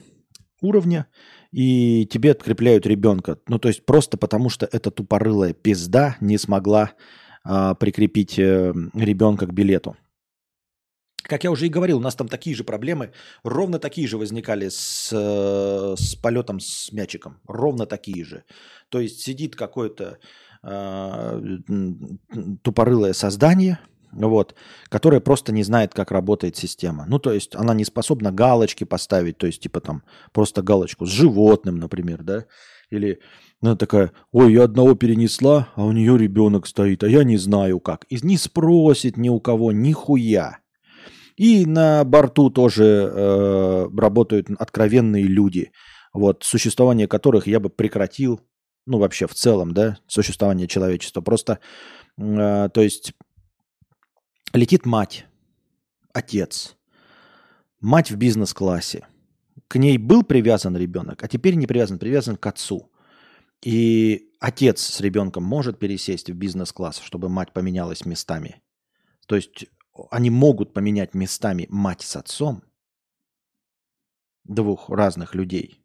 уровня, и тебе открепляют ребенка. Ну, то есть просто потому, что эта тупорылая пизда не смогла а, прикрепить э, ребенка к билету. Как я уже и говорил, у нас там такие же проблемы, ровно такие же возникали с, э, с полетом с мячиком. Ровно такие же. То есть сидит какое-то э, тупорылое создание, вот, которая просто не знает, как работает система. Ну, то есть она не способна галочки поставить, то есть типа там просто галочку с животным, например, да, или она такая, ой, я одного перенесла, а у нее ребенок стоит, а я не знаю как. И не спросит ни у кого нихуя. И на борту тоже э, работают откровенные люди. вот, существование которых я бы прекратил, ну, вообще в целом, да, существование человечества. Просто, э, то есть, летит мать, отец, мать в бизнес-классе. К ней был привязан ребенок, а теперь не привязан, привязан к отцу. И отец с ребенком может пересесть в бизнес-класс, чтобы мать поменялась местами. То есть они могут поменять местами мать с отцом двух разных людей.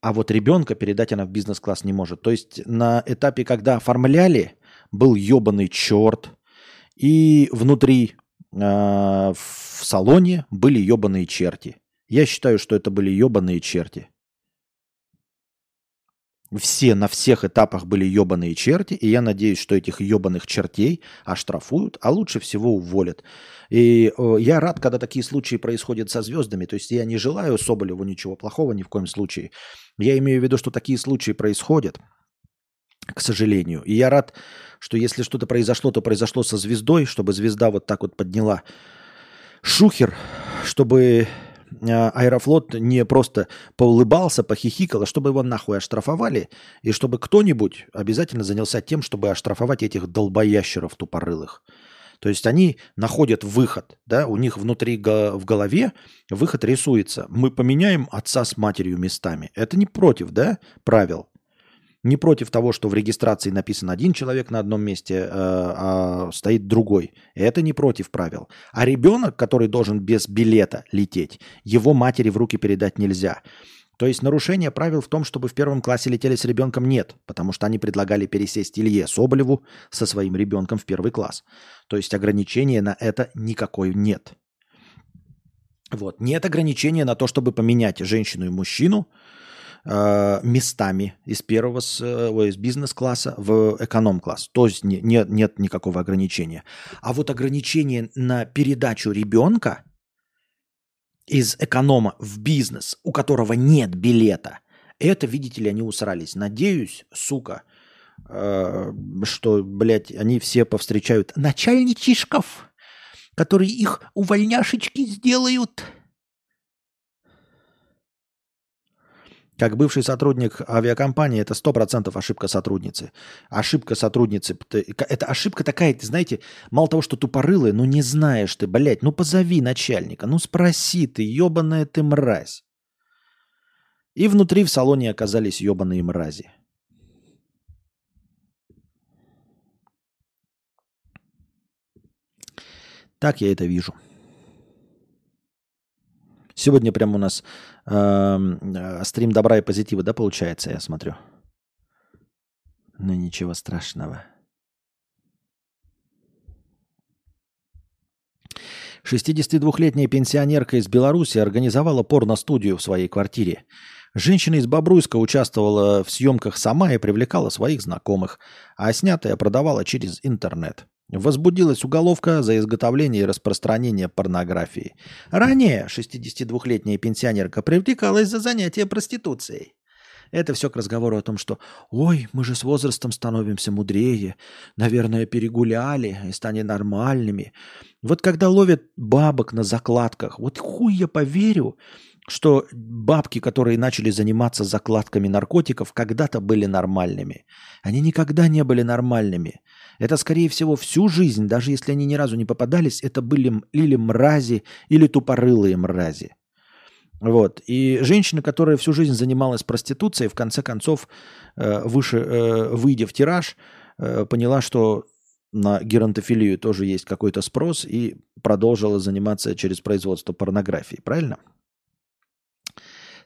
А вот ребенка передать она в бизнес-класс не может. То есть на этапе, когда оформляли, был ебаный черт, и внутри э, в салоне были ебаные черти. Я считаю, что это были ебаные черти. Все на всех этапах были ебаные черти, и я надеюсь, что этих ебаных чертей оштрафуют, а лучше всего уволят. И э, я рад, когда такие случаи происходят со звездами. То есть я не желаю Соболеву ничего плохого ни в коем случае. Я имею в виду, что такие случаи происходят, к сожалению. И я рад, что если что-то произошло, то произошло со звездой, чтобы звезда вот так вот подняла шухер, чтобы Аэрофлот не просто поулыбался, похихикал, а чтобы его нахуй оштрафовали, и чтобы кто-нибудь обязательно занялся тем, чтобы оштрафовать этих долбоящеров тупорылых. То есть они находят выход, да, у них внутри в голове выход рисуется. Мы поменяем отца с матерью местами. Это не против, да, правил не против того, что в регистрации написан один человек на одном месте, э, а стоит другой. Это не против правил. А ребенок, который должен без билета лететь, его матери в руки передать нельзя. То есть нарушение правил в том, чтобы в первом классе летели с ребенком, нет, потому что они предлагали пересесть Илье Соболеву со своим ребенком в первый класс. То есть ограничения на это никакой нет. Вот. Нет ограничения на то, чтобы поменять женщину и мужчину – э, местами из первого, с, э, из бизнес-класса в эконом-класс. То есть не, не, нет никакого ограничения. А вот ограничение на передачу ребенка из эконома в бизнес, у которого нет билета, это, видите ли, они усрались. Надеюсь, сука, э, что, блядь, они все повстречают начальничишков, которые их увольняшечки сделают – Как бывший сотрудник авиакомпании, это 100% ошибка сотрудницы. Ошибка сотрудницы. Это ошибка такая, ты знаете, мало того, что тупорылая, ну не знаешь ты, блядь, ну позови начальника, ну спроси ты, ебаная ты мразь. И внутри в салоне оказались ебаные мрази. Так я это вижу. Сегодня прямо у нас э, стрим добра и позитива, да, получается, я смотрю? Ну, ничего страшного. 62-летняя пенсионерка из Беларуси организовала порно-студию в своей квартире. Женщина из Бобруйска участвовала в съемках сама и привлекала своих знакомых, а снятое продавала через интернет. Возбудилась уголовка за изготовление и распространение порнографии. Ранее 62-летняя пенсионерка привлекалась за занятие проституцией. Это все к разговору о том, что «Ой, мы же с возрастом становимся мудрее, наверное, перегуляли и станем нормальными». Вот когда ловят бабок на закладках, вот хуй я поверю, что бабки, которые начали заниматься закладками наркотиков, когда-то были нормальными. Они никогда не были нормальными. Это, скорее всего, всю жизнь, даже если они ни разу не попадались, это были или мрази, или тупорылые мрази. Вот. И женщина, которая всю жизнь занималась проституцией, в конце концов, э, выше, э, выйдя в тираж, э, поняла, что на геронтофилию тоже есть какой-то спрос и продолжила заниматься через производство порнографии. Правильно?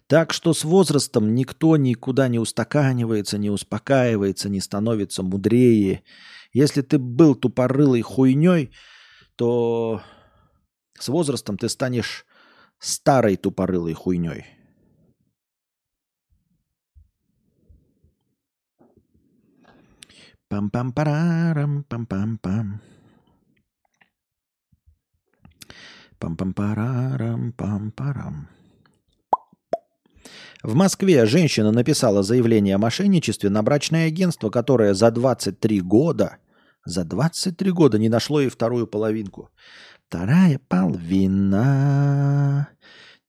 Так что с возрастом никто никуда не устаканивается, не успокаивается, не становится мудрее. Если ты был тупорылой хуйней, то с возрастом ты станешь старой тупорылой хуйней. Пам-пам-парам, пам-пам-пам. Пам-пам-парам, пам-парам. В Москве женщина написала заявление о мошенничестве на брачное агентство, которое за 23 года, за 23 года не нашло и вторую половинку. Вторая половина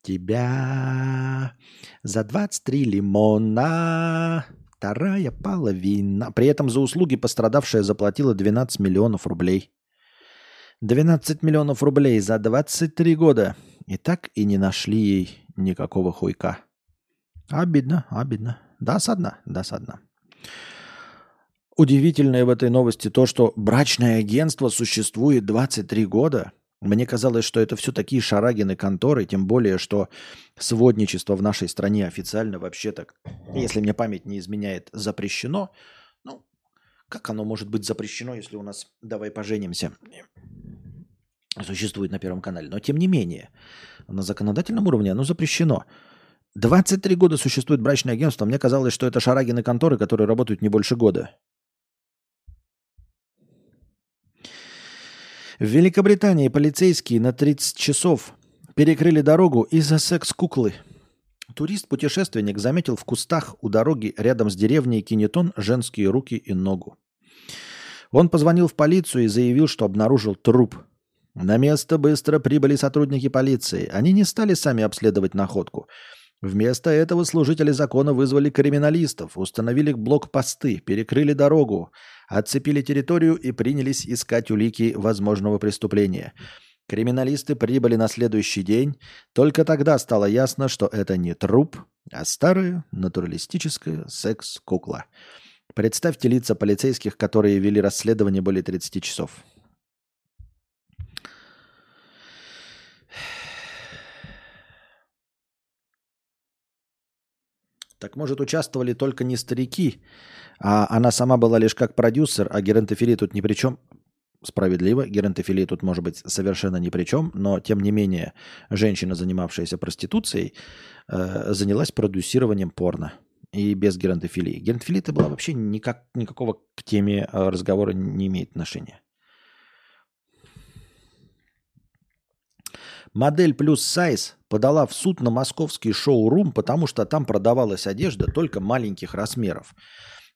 Тебя за 23 лимона вторая половина. При этом за услуги пострадавшая заплатила 12 миллионов рублей. 12 миллионов рублей за 23 года. И так и не нашли ей никакого хуйка. Обидно, обидно. Досадно, досадно. Удивительное в этой новости то, что брачное агентство существует 23 года. Мне казалось, что это все такие шарагины конторы, тем более, что сводничество в нашей стране официально вообще так, если мне память не изменяет, запрещено. Ну, как оно может быть запрещено, если у нас «давай поженимся» существует на Первом канале. Но тем не менее, на законодательном уровне оно запрещено. 23 года существует брачное агентство. Мне казалось, что это шарагины конторы, которые работают не больше года. В Великобритании полицейские на 30 часов перекрыли дорогу из-за секс-куклы. Турист-путешественник заметил в кустах у дороги рядом с деревней Кинетон женские руки и ногу. Он позвонил в полицию и заявил, что обнаружил труп. На место быстро прибыли сотрудники полиции. Они не стали сами обследовать находку. Вместо этого служители закона вызвали криминалистов, установили блокпосты, перекрыли дорогу, отцепили территорию и принялись искать улики возможного преступления. Криминалисты прибыли на следующий день. Только тогда стало ясно, что это не труп, а старая натуралистическая секс-кукла. Представьте лица полицейских, которые вели расследование более 30 часов. Так может, участвовали только не старики, а она сама была лишь как продюсер, а геронтофилия тут ни при чем. Справедливо, геронтофилия тут может быть совершенно ни при чем, но тем не менее женщина, занимавшаяся проституцией, э, занялась продюсированием порно и без геронтофилии. Геронтофилия это была вообще никак, никакого к теме э, разговора не имеет отношения. Модель плюс сайз подала в суд на московский шоу-рум, потому что там продавалась одежда только маленьких размеров.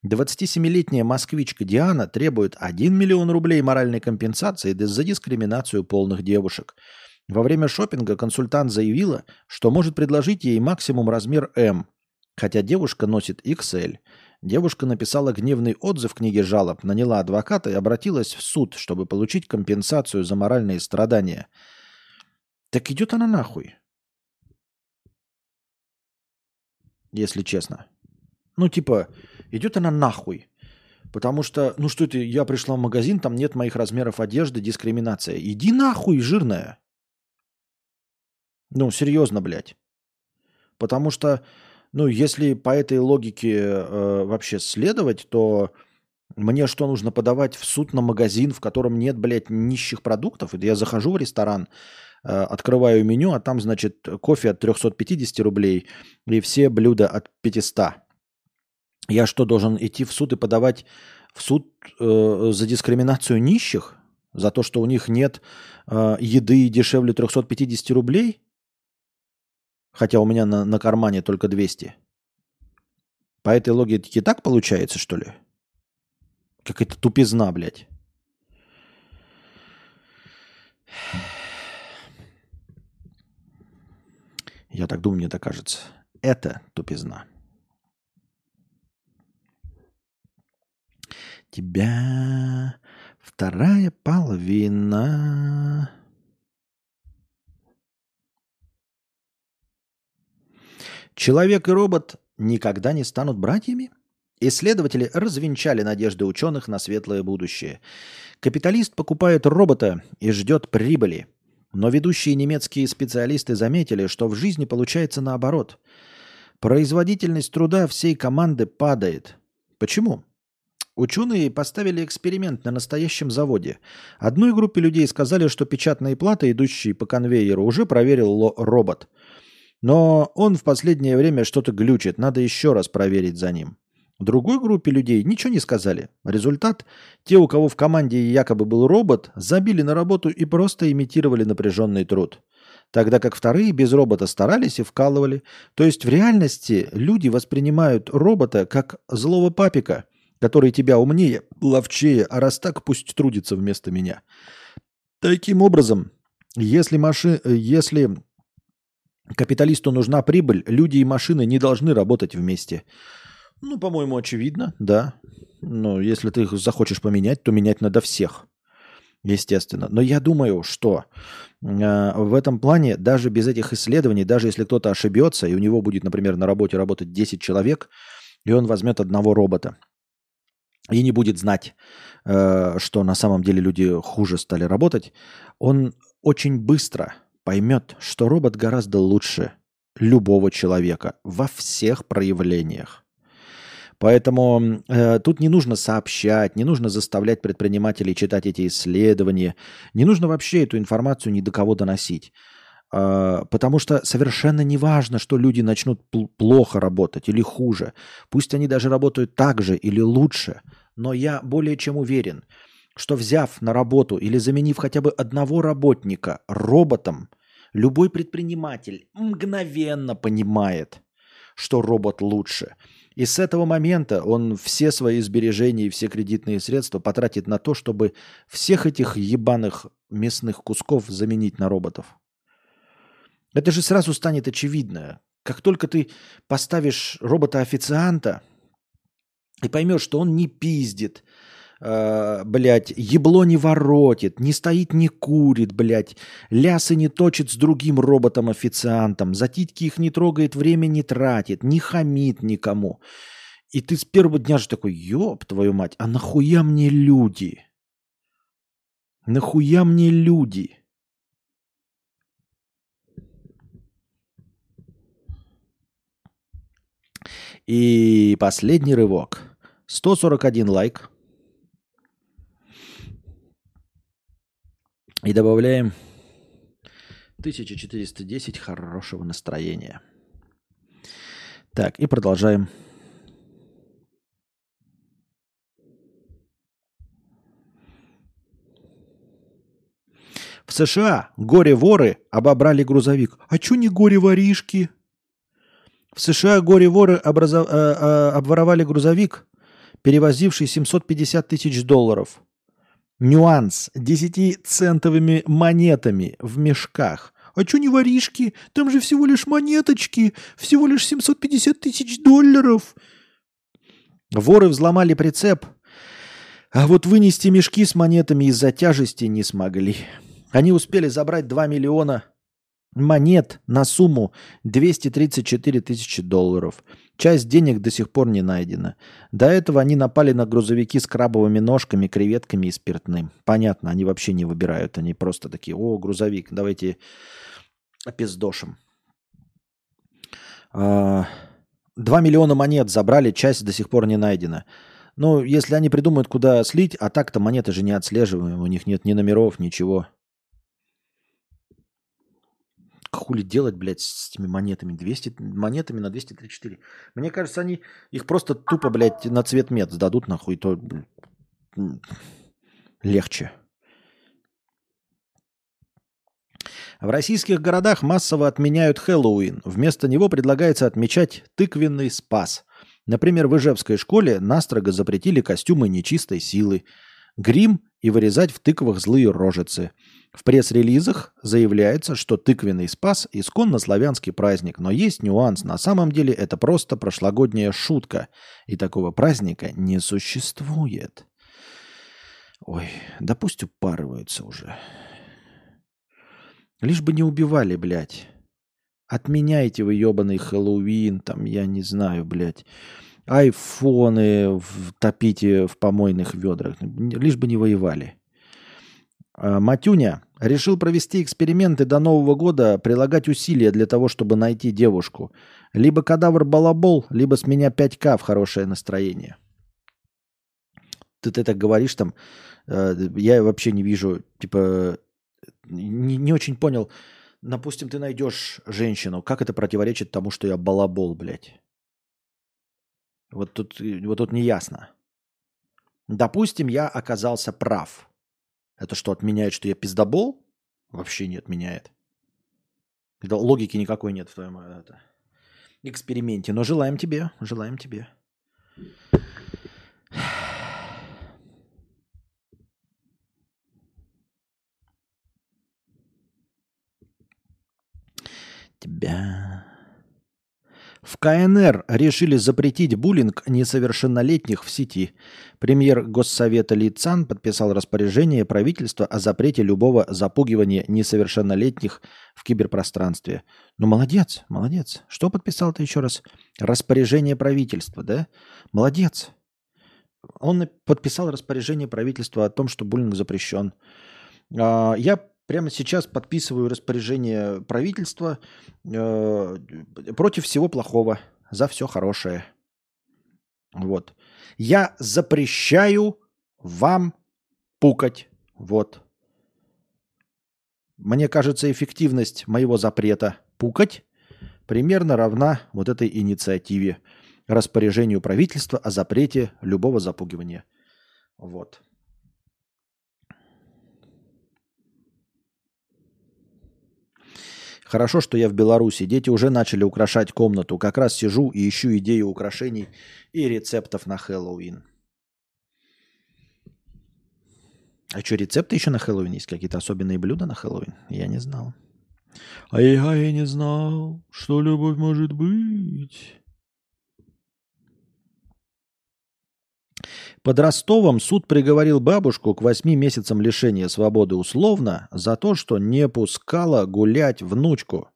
27-летняя москвичка Диана требует 1 миллион рублей моральной компенсации за дискриминацию полных девушек. Во время шопинга консультант заявила, что может предложить ей максимум размер М, хотя девушка носит XL. Девушка написала гневный отзыв в книге жалоб, наняла адвоката и обратилась в суд, чтобы получить компенсацию за моральные страдания – так идет она нахуй. Если честно. Ну, типа, идет она нахуй. Потому что, ну что это, я пришла в магазин, там нет моих размеров одежды, дискриминация. Иди нахуй, жирная. Ну, серьезно, блядь. Потому что, ну, если по этой логике э, вообще следовать, то мне что нужно подавать в суд на магазин, в котором нет, блядь, нищих продуктов? Я захожу в ресторан, открываю меню, а там, значит, кофе от 350 рублей и все блюда от 500. Я что, должен идти в суд и подавать в суд э, за дискриминацию нищих? За то, что у них нет э, еды дешевле 350 рублей? Хотя у меня на, на кармане только 200. По этой логике так получается, что ли? Какая-то тупизна, блядь. Я так думаю, мне так кажется. Это тупизна. Тебя вторая половина. Человек и робот никогда не станут братьями? Исследователи развенчали надежды ученых на светлое будущее. Капиталист покупает робота и ждет прибыли – но ведущие немецкие специалисты заметили, что в жизни получается наоборот. Производительность труда всей команды падает. Почему? Ученые поставили эксперимент на настоящем заводе. Одной группе людей сказали, что печатные платы, идущие по конвейеру, уже проверил робот. Но он в последнее время что-то глючит, надо еще раз проверить за ним. Другой группе людей ничего не сказали. Результат – те, у кого в команде якобы был робот, забили на работу и просто имитировали напряженный труд. Тогда как вторые без робота старались и вкалывали. То есть в реальности люди воспринимают робота как злого папика, который тебя умнее, ловчее, а раз так, пусть трудится вместо меня. Таким образом, если, маши... если Капиталисту нужна прибыль, люди и машины не должны работать вместе. Ну, по-моему, очевидно, да. Но если ты их захочешь поменять, то менять надо всех. Естественно. Но я думаю, что э, в этом плане даже без этих исследований, даже если кто-то ошибется, и у него будет, например, на работе работать 10 человек, и он возьмет одного робота, и не будет знать, э, что на самом деле люди хуже стали работать, он очень быстро поймет, что робот гораздо лучше любого человека во всех проявлениях. Поэтому э, тут не нужно сообщать, не нужно заставлять предпринимателей читать эти исследования, не нужно вообще эту информацию ни до кого доносить. Э, потому что совершенно не важно, что люди начнут пл- плохо работать или хуже. Пусть они даже работают так же или лучше. Но я более чем уверен, что взяв на работу или заменив хотя бы одного работника роботом, любой предприниматель мгновенно понимает, что робот лучше – и с этого момента он все свои сбережения и все кредитные средства потратит на то, чтобы всех этих ебаных мясных кусков заменить на роботов. Это же сразу станет очевидно. Как только ты поставишь робота-официанта и поймешь, что он не пиздит, э, блядь, ебло не воротит, не стоит, не курит, блядь, лясы не точит с другим роботом-официантом, затитки их не трогает, время не тратит, не хамит никому. И ты с первого дня же такой, ёб твою мать, а нахуя мне люди? Нахуя мне люди? И последний рывок. 141 лайк. И добавляем 1410 хорошего настроения. Так, и продолжаем. В США горе-воры обобрали грузовик. А чё не горе-воришки? В США горе-воры образов... э, э, обворовали грузовик, перевозивший 750 тысяч долларов – Нюанс. Десятицентовыми монетами в мешках. А что не воришки? Там же всего лишь монеточки. Всего лишь 750 тысяч долларов. Воры взломали прицеп. А вот вынести мешки с монетами из-за тяжести не смогли. Они успели забрать 2 миллиона монет на сумму 234 тысячи долларов. Часть денег до сих пор не найдена. До этого они напали на грузовики с крабовыми ножками, креветками и спиртным. Понятно, они вообще не выбирают. Они просто такие, о, грузовик, давайте опиздошим. А, два миллиона монет забрали, часть до сих пор не найдена. Ну, если они придумают, куда слить, а так-то монеты же не отслеживаем, у них нет ни номеров, ничего хули делать, блядь, с этими монетами? 200 монетами на 234. Мне кажется, они их просто тупо, блядь, на цвет мед сдадут, нахуй, то легче. В российских городах массово отменяют Хэллоуин. Вместо него предлагается отмечать тыквенный спас. Например, в Ижевской школе настрого запретили костюмы нечистой силы, грим и вырезать в тыквах злые рожицы – в пресс-релизах заявляется, что тыквенный спас – исконно славянский праздник, но есть нюанс. На самом деле это просто прошлогодняя шутка, и такого праздника не существует. Ой, да пусть упарываются уже. Лишь бы не убивали, блядь. Отменяйте вы ебаный Хэллоуин, там, я не знаю, блядь. Айфоны топите в помойных ведрах. Лишь бы не воевали. А, Матюня решил провести эксперименты до Нового года, прилагать усилия для того, чтобы найти девушку. Либо кадавр балабол, либо с меня 5К в хорошее настроение. Ты, ты так говоришь там, э, я вообще не вижу, типа, не, не очень понял. Допустим, ты найдешь женщину, как это противоречит тому, что я балабол, блядь? Вот тут, вот тут не ясно. Допустим, я оказался прав – это что, отменяет, что я пиздобол? Вообще не отменяет. Это логики никакой нет в твоем это, эксперименте. Но желаем тебе, желаем тебе. тебя. В КНР решили запретить буллинг несовершеннолетних в сети. Премьер Госсовета Ли Цан подписал распоряжение правительства о запрете любого запугивания несовершеннолетних в киберпространстве. Ну, молодец, молодец. Что подписал-то еще раз? Распоряжение правительства, да? Молодец. Он подписал распоряжение правительства о том, что буллинг запрещен. А, Я прямо сейчас подписываю распоряжение правительства э, против всего плохого, за все хорошее. Вот. Я запрещаю вам пукать. Вот. Мне кажется, эффективность моего запрета пукать примерно равна вот этой инициативе распоряжению правительства о запрете любого запугивания. Вот. Хорошо, что я в Беларуси. Дети уже начали украшать комнату. Как раз сижу и ищу идеи украшений и рецептов на Хэллоуин. А что, рецепты еще на Хэллоуин есть? Какие-то особенные блюда на Хэллоуин? Я не знал. А я и не знал, что любовь может быть. Под Ростовом суд приговорил бабушку к восьми месяцам лишения свободы условно за то, что не пускала гулять внучку.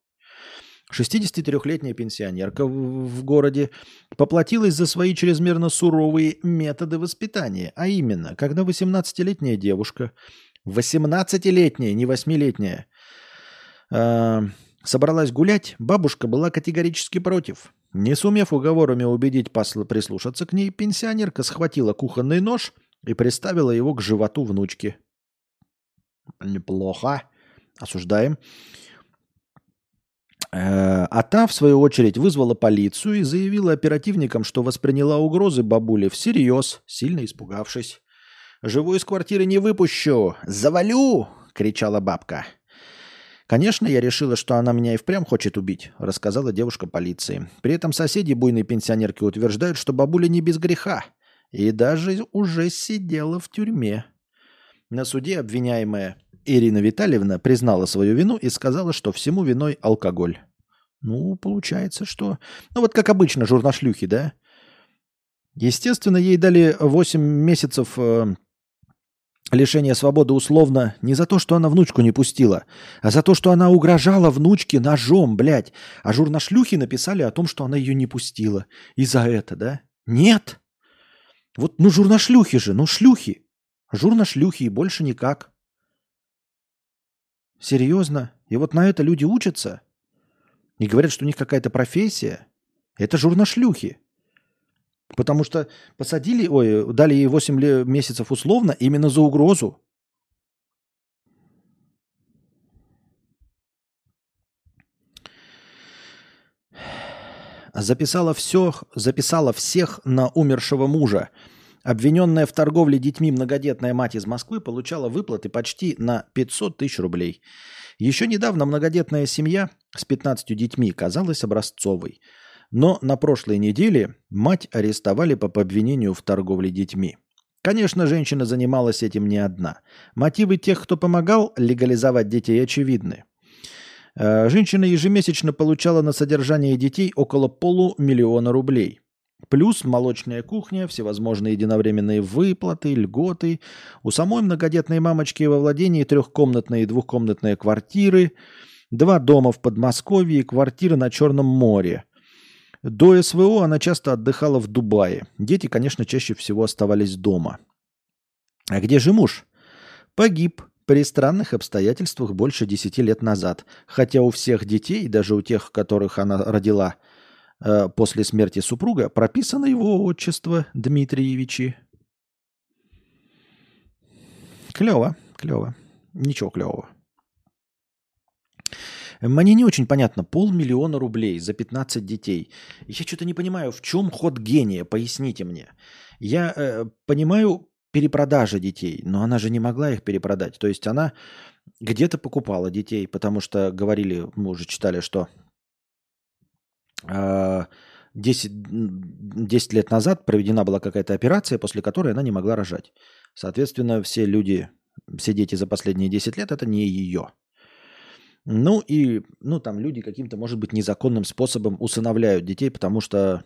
63-летняя пенсионерка в, городе поплатилась за свои чрезмерно суровые методы воспитания. А именно, когда 18-летняя девушка, 18-летняя, не 8-летняя, э, собралась гулять, бабушка была категорически против. Не сумев уговорами убедить посла прислушаться к ней, пенсионерка схватила кухонный нож и приставила его к животу внучки. Неплохо. Осуждаем. Э, А та, в свою очередь, вызвала полицию и заявила оперативникам, что восприняла угрозы бабули всерьез, сильно испугавшись. «Живу из квартиры не выпущу! Завалю!» — кричала бабка. «Конечно, я решила, что она меня и впрямь хочет убить», — рассказала девушка полиции. При этом соседи буйной пенсионерки утверждают, что бабуля не без греха и даже уже сидела в тюрьме. На суде обвиняемая Ирина Витальевна признала свою вину и сказала, что всему виной алкоголь. Ну, получается, что... Ну, вот как обычно, журнашлюхи, да? Естественно, ей дали 8 месяцев э, лишения свободы условно не за то, что она внучку не пустила, а за то, что она угрожала внучке ножом, блядь. А журнашлюхи написали о том, что она ее не пустила. И за это, да? Нет. Вот, ну, журнашлюхи же, ну, шлюхи. Журнашлюхи и больше никак. Серьезно? И вот на это люди учатся? И говорят, что у них какая-то профессия? Это журнашлюхи. Потому что посадили, ой, дали ей 8 ле- месяцев условно именно за угрозу. Записала, все, записала всех на умершего мужа. Обвиненная в торговле детьми многодетная мать из Москвы получала выплаты почти на 500 тысяч рублей. Еще недавно многодетная семья с 15 детьми казалась образцовой. Но на прошлой неделе мать арестовали по обвинению в торговле детьми. Конечно, женщина занималась этим не одна. Мотивы тех, кто помогал легализовать детей, очевидны. Э, Женщина ежемесячно получала на содержание детей около полумиллиона рублей. Плюс молочная кухня, всевозможные единовременные выплаты, льготы. У самой многодетной мамочки во владении трехкомнатные и двухкомнатные квартиры, два дома в Подмосковье и квартира на Черном море. До СВО она часто отдыхала в Дубае. Дети, конечно, чаще всего оставались дома. А где же муж? Погиб при странных обстоятельствах больше 10 лет назад. Хотя у всех детей, даже у тех, которых она родила э, после смерти супруга, прописано его отчество Дмитриевичи. Клево, клево. Ничего клевого. Мне не очень понятно. Полмиллиона рублей за 15 детей. Я что-то не понимаю, в чем ход гения, поясните мне. Я э, понимаю перепродажа детей, но она же не могла их перепродать. То есть она где-то покупала детей, потому что говорили, мы уже читали, что э, 10, м, 10 лет назад проведена была какая-то операция, после которой она не могла рожать. Соответственно, все люди, все дети за последние 10 лет это не ее. Ну и, ну там люди каким-то, может быть, незаконным способом усыновляют детей, потому что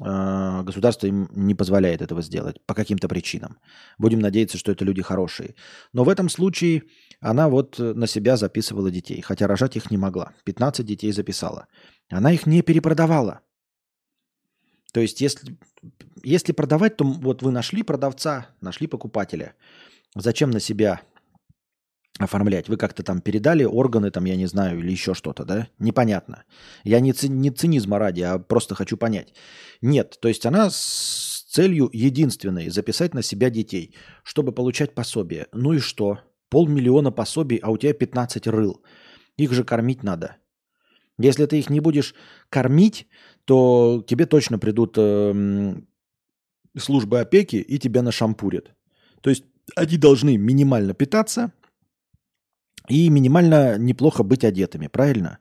э, государство им не позволяет этого сделать по каким-то причинам. Будем надеяться, что это люди хорошие. Но в этом случае она вот на себя записывала детей, хотя рожать их не могла. 15 детей записала. Она их не перепродавала. То есть, если, если продавать, то вот вы нашли продавца, нашли покупателя. Зачем на себя оформлять? Вы как-то там передали органы, там, я не знаю, или еще что-то, да? Непонятно. Я не, ци, не цинизма ради, а просто хочу понять. Нет, то есть она с целью единственной записать на себя детей, чтобы получать пособие. Ну и что? Полмиллиона пособий, а у тебя 15 рыл. Их же кормить надо. Если ты их не будешь кормить, то тебе точно придут э, службы опеки и тебя нашампурят. То есть они должны минимально питаться и минимально неплохо быть одетыми, правильно?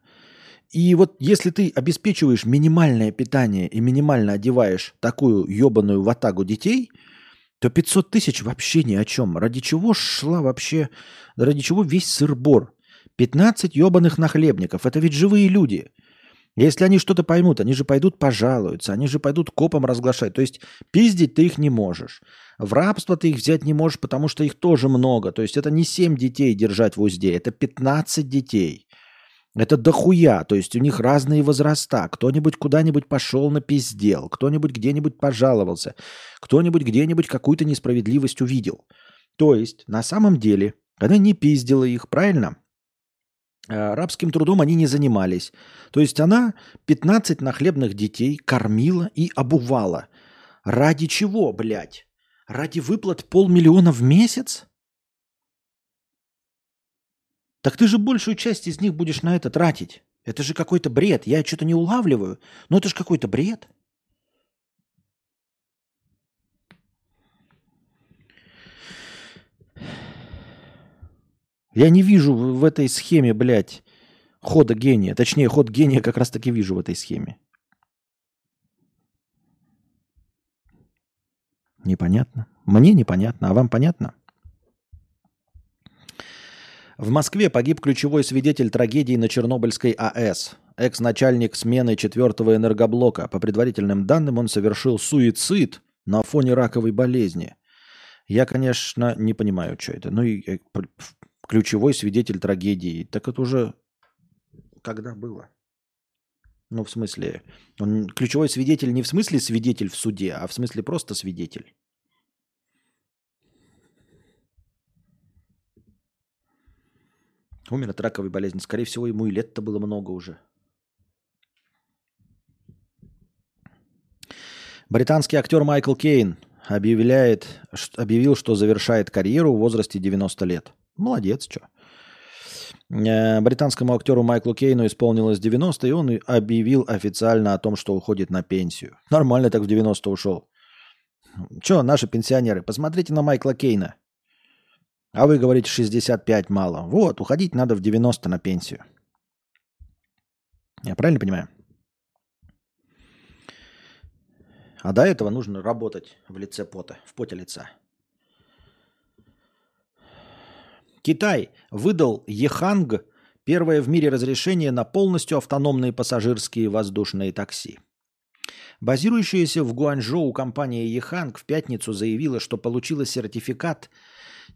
И вот если ты обеспечиваешь минимальное питание и минимально одеваешь такую ебаную ватагу детей, то 500 тысяч вообще ни о чем. Ради чего шла вообще, ради чего весь сыр-бор? 15 ебаных нахлебников. Это ведь живые люди. Если они что-то поймут, они же пойдут пожалуются, они же пойдут копом разглашать. То есть пиздить ты их не можешь. В рабство ты их взять не можешь, потому что их тоже много. То есть это не 7 детей держать в узде, это 15 детей. Это дохуя, то есть у них разные возраста. Кто-нибудь куда-нибудь пошел на пиздел, кто-нибудь где-нибудь пожаловался, кто-нибудь где-нибудь какую-то несправедливость увидел. То есть на самом деле она не пиздила их, правильно? Э, рабским трудом они не занимались. То есть она 15 нахлебных детей кормила и обувала. Ради чего, блядь? Ради выплат полмиллиона в месяц? Так ты же большую часть из них будешь на это тратить. Это же какой-то бред. Я что-то не улавливаю. Но это же какой-то бред. Я не вижу в этой схеме, блядь, хода гения. Точнее, ход гения как раз таки вижу в этой схеме. Непонятно. Мне непонятно. А вам понятно? В Москве погиб ключевой свидетель трагедии на Чернобыльской АЭС. Экс-начальник смены четвертого энергоблока. По предварительным данным, он совершил суицид на фоне раковой болезни. Я, конечно, не понимаю, что это. Ну и э, ключевой свидетель трагедии. Так это уже когда было? Ну, в смысле, он ключевой свидетель не в смысле свидетель в суде, а в смысле просто свидетель. Умер от раковой болезни. Скорее всего, ему и лет-то было много уже. Британский актер Майкл Кейн объявляет, объявил, что завершает карьеру в возрасте 90 лет. Молодец, что. Э, британскому актеру Майклу Кейну исполнилось 90, и он объявил официально о том, что уходит на пенсию. Нормально так в 90 ушел. Че, наши пенсионеры, посмотрите на Майкла Кейна. А вы говорите, 65 мало. Вот, уходить надо в 90 на пенсию. Я правильно понимаю? А до этого нужно работать в лице пота, в поте лица. Китай выдал Еханг первое в мире разрешение на полностью автономные пассажирские воздушные такси. Базирующаяся в Гуанчжоу компания Еханг в пятницу заявила, что получила сертификат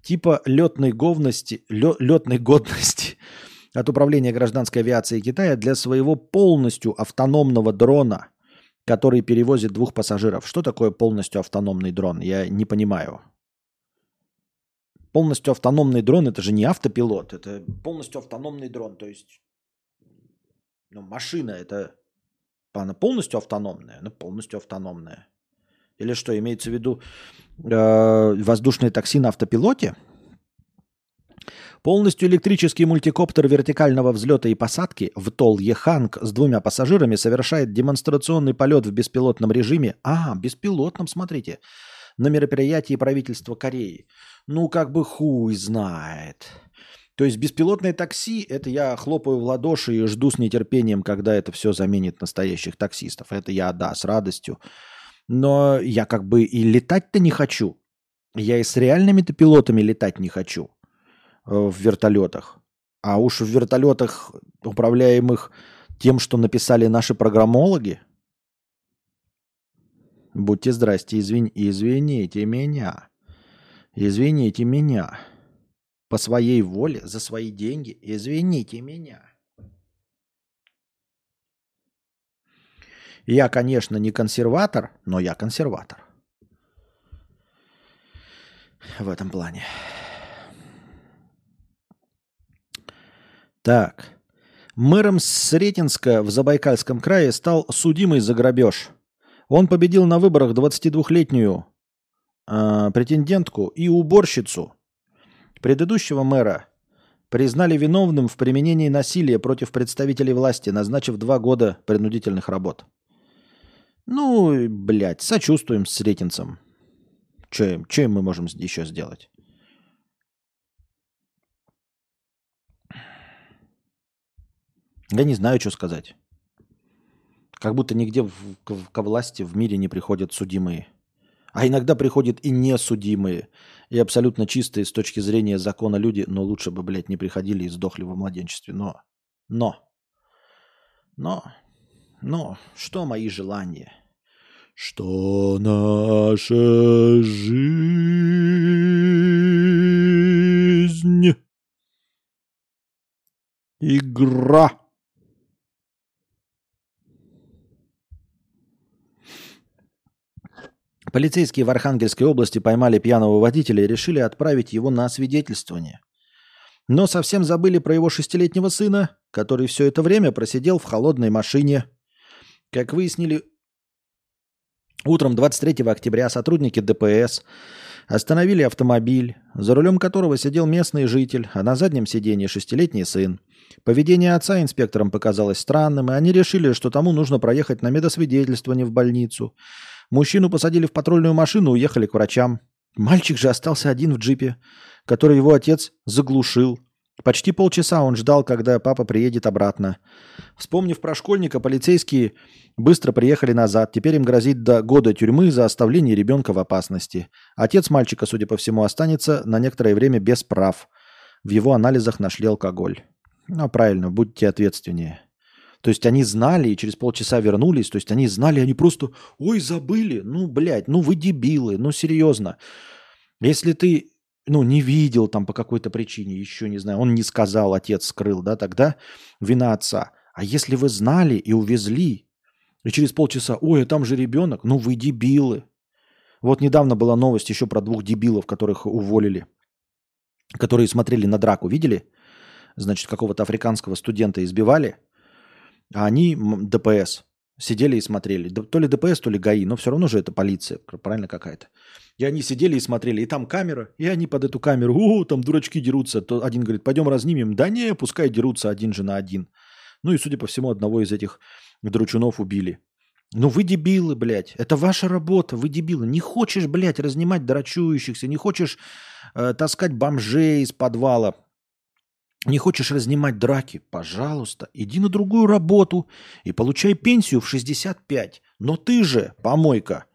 типа летной, говности, летной годности от Управления гражданской авиации Китая для своего полностью автономного дрона, который перевозит двух пассажиров. Что такое полностью автономный дрон? Я не понимаю полностью автономный дрон это же не автопилот, это полностью автономный дрон. То есть ну, машина это она полностью автономная, она полностью автономная. Или что, имеется в виду э, воздушное такси на автопилоте? Полностью электрический мультикоптер вертикального взлета и посадки в Тол Еханг с двумя пассажирами совершает демонстрационный полет в беспилотном режиме. А, беспилотном, смотрите на мероприятии правительства Кореи. Ну, как бы хуй знает. То есть беспилотное такси, это я хлопаю в ладоши и жду с нетерпением, когда это все заменит настоящих таксистов. Это я, да, с радостью. Но я как бы и летать-то не хочу. Я и с реальными-то пилотами летать не хочу э, в вертолетах. А уж в вертолетах, управляемых тем, что написали наши программологи, будьте здрасте, извин, извините меня. Извините меня. По своей воле, за свои деньги, извините меня. Я, конечно, не консерватор, но я консерватор. В этом плане. Так. Мэром Сретенска в Забайкальском крае стал судимый за грабеж. Он победил на выборах 22-летнюю э, претендентку и уборщицу. Предыдущего мэра признали виновным в применении насилия против представителей власти, назначив два года принудительных работ. Ну, блядь, сочувствуем сретенцам. Чем, чем мы можем еще сделать? Я не знаю, что сказать. Как будто нигде в, к, ко власти в мире не приходят судимые. А иногда приходят и несудимые. И абсолютно чистые с точки зрения закона люди, но лучше бы, блядь, не приходили и сдохли во младенчестве. Но, но, но, но, что мои желания? Что наша жизнь? Игра. Полицейские в Архангельской области поймали пьяного водителя и решили отправить его на освидетельствование. Но совсем забыли про его шестилетнего сына, который все это время просидел в холодной машине. Как выяснили, утром 23 октября сотрудники ДПС остановили автомобиль, за рулем которого сидел местный житель, а на заднем сиденье шестилетний сын. Поведение отца инспекторам показалось странным, и они решили, что тому нужно проехать на медосвидетельствование в больницу – Мужчину посадили в патрульную машину и уехали к врачам. Мальчик же остался один в джипе, который его отец заглушил. Почти полчаса он ждал, когда папа приедет обратно. Вспомнив про школьника, полицейские быстро приехали назад. Теперь им грозит до года тюрьмы за оставление ребенка в опасности. Отец мальчика, судя по всему, останется на некоторое время без прав. В его анализах нашли алкоголь. Ну, правильно, будьте ответственнее. То есть они знали и через полчаса вернулись. То есть они знали, они просто, ой, забыли. Ну, блядь, ну вы дебилы, ну серьезно. Если ты, ну, не видел там по какой-то причине, еще не знаю, он не сказал, отец скрыл, да, тогда вина отца. А если вы знали и увезли, и через полчаса, ой, а там же ребенок, ну вы дебилы. Вот недавно была новость еще про двух дебилов, которых уволили, которые смотрели на драку, видели? Значит, какого-то африканского студента избивали – а они ДПС сидели и смотрели. То ли ДПС, то ли ГАИ, но все равно же это полиция, правильно какая-то. И они сидели и смотрели, и там камера, и они под эту камеру, о, там дурачки дерутся. То один говорит, пойдем разнимем. Да не, пускай дерутся один же на один. Ну и, судя по всему, одного из этих дручунов убили. Ну вы дебилы, блядь. Это ваша работа, вы дебилы. Не хочешь, блядь, разнимать драчующихся, не хочешь э, таскать бомжей из подвала. Не хочешь разнимать драки? Пожалуйста, иди на другую работу и получай пенсию в 65. Но ты же, помойка,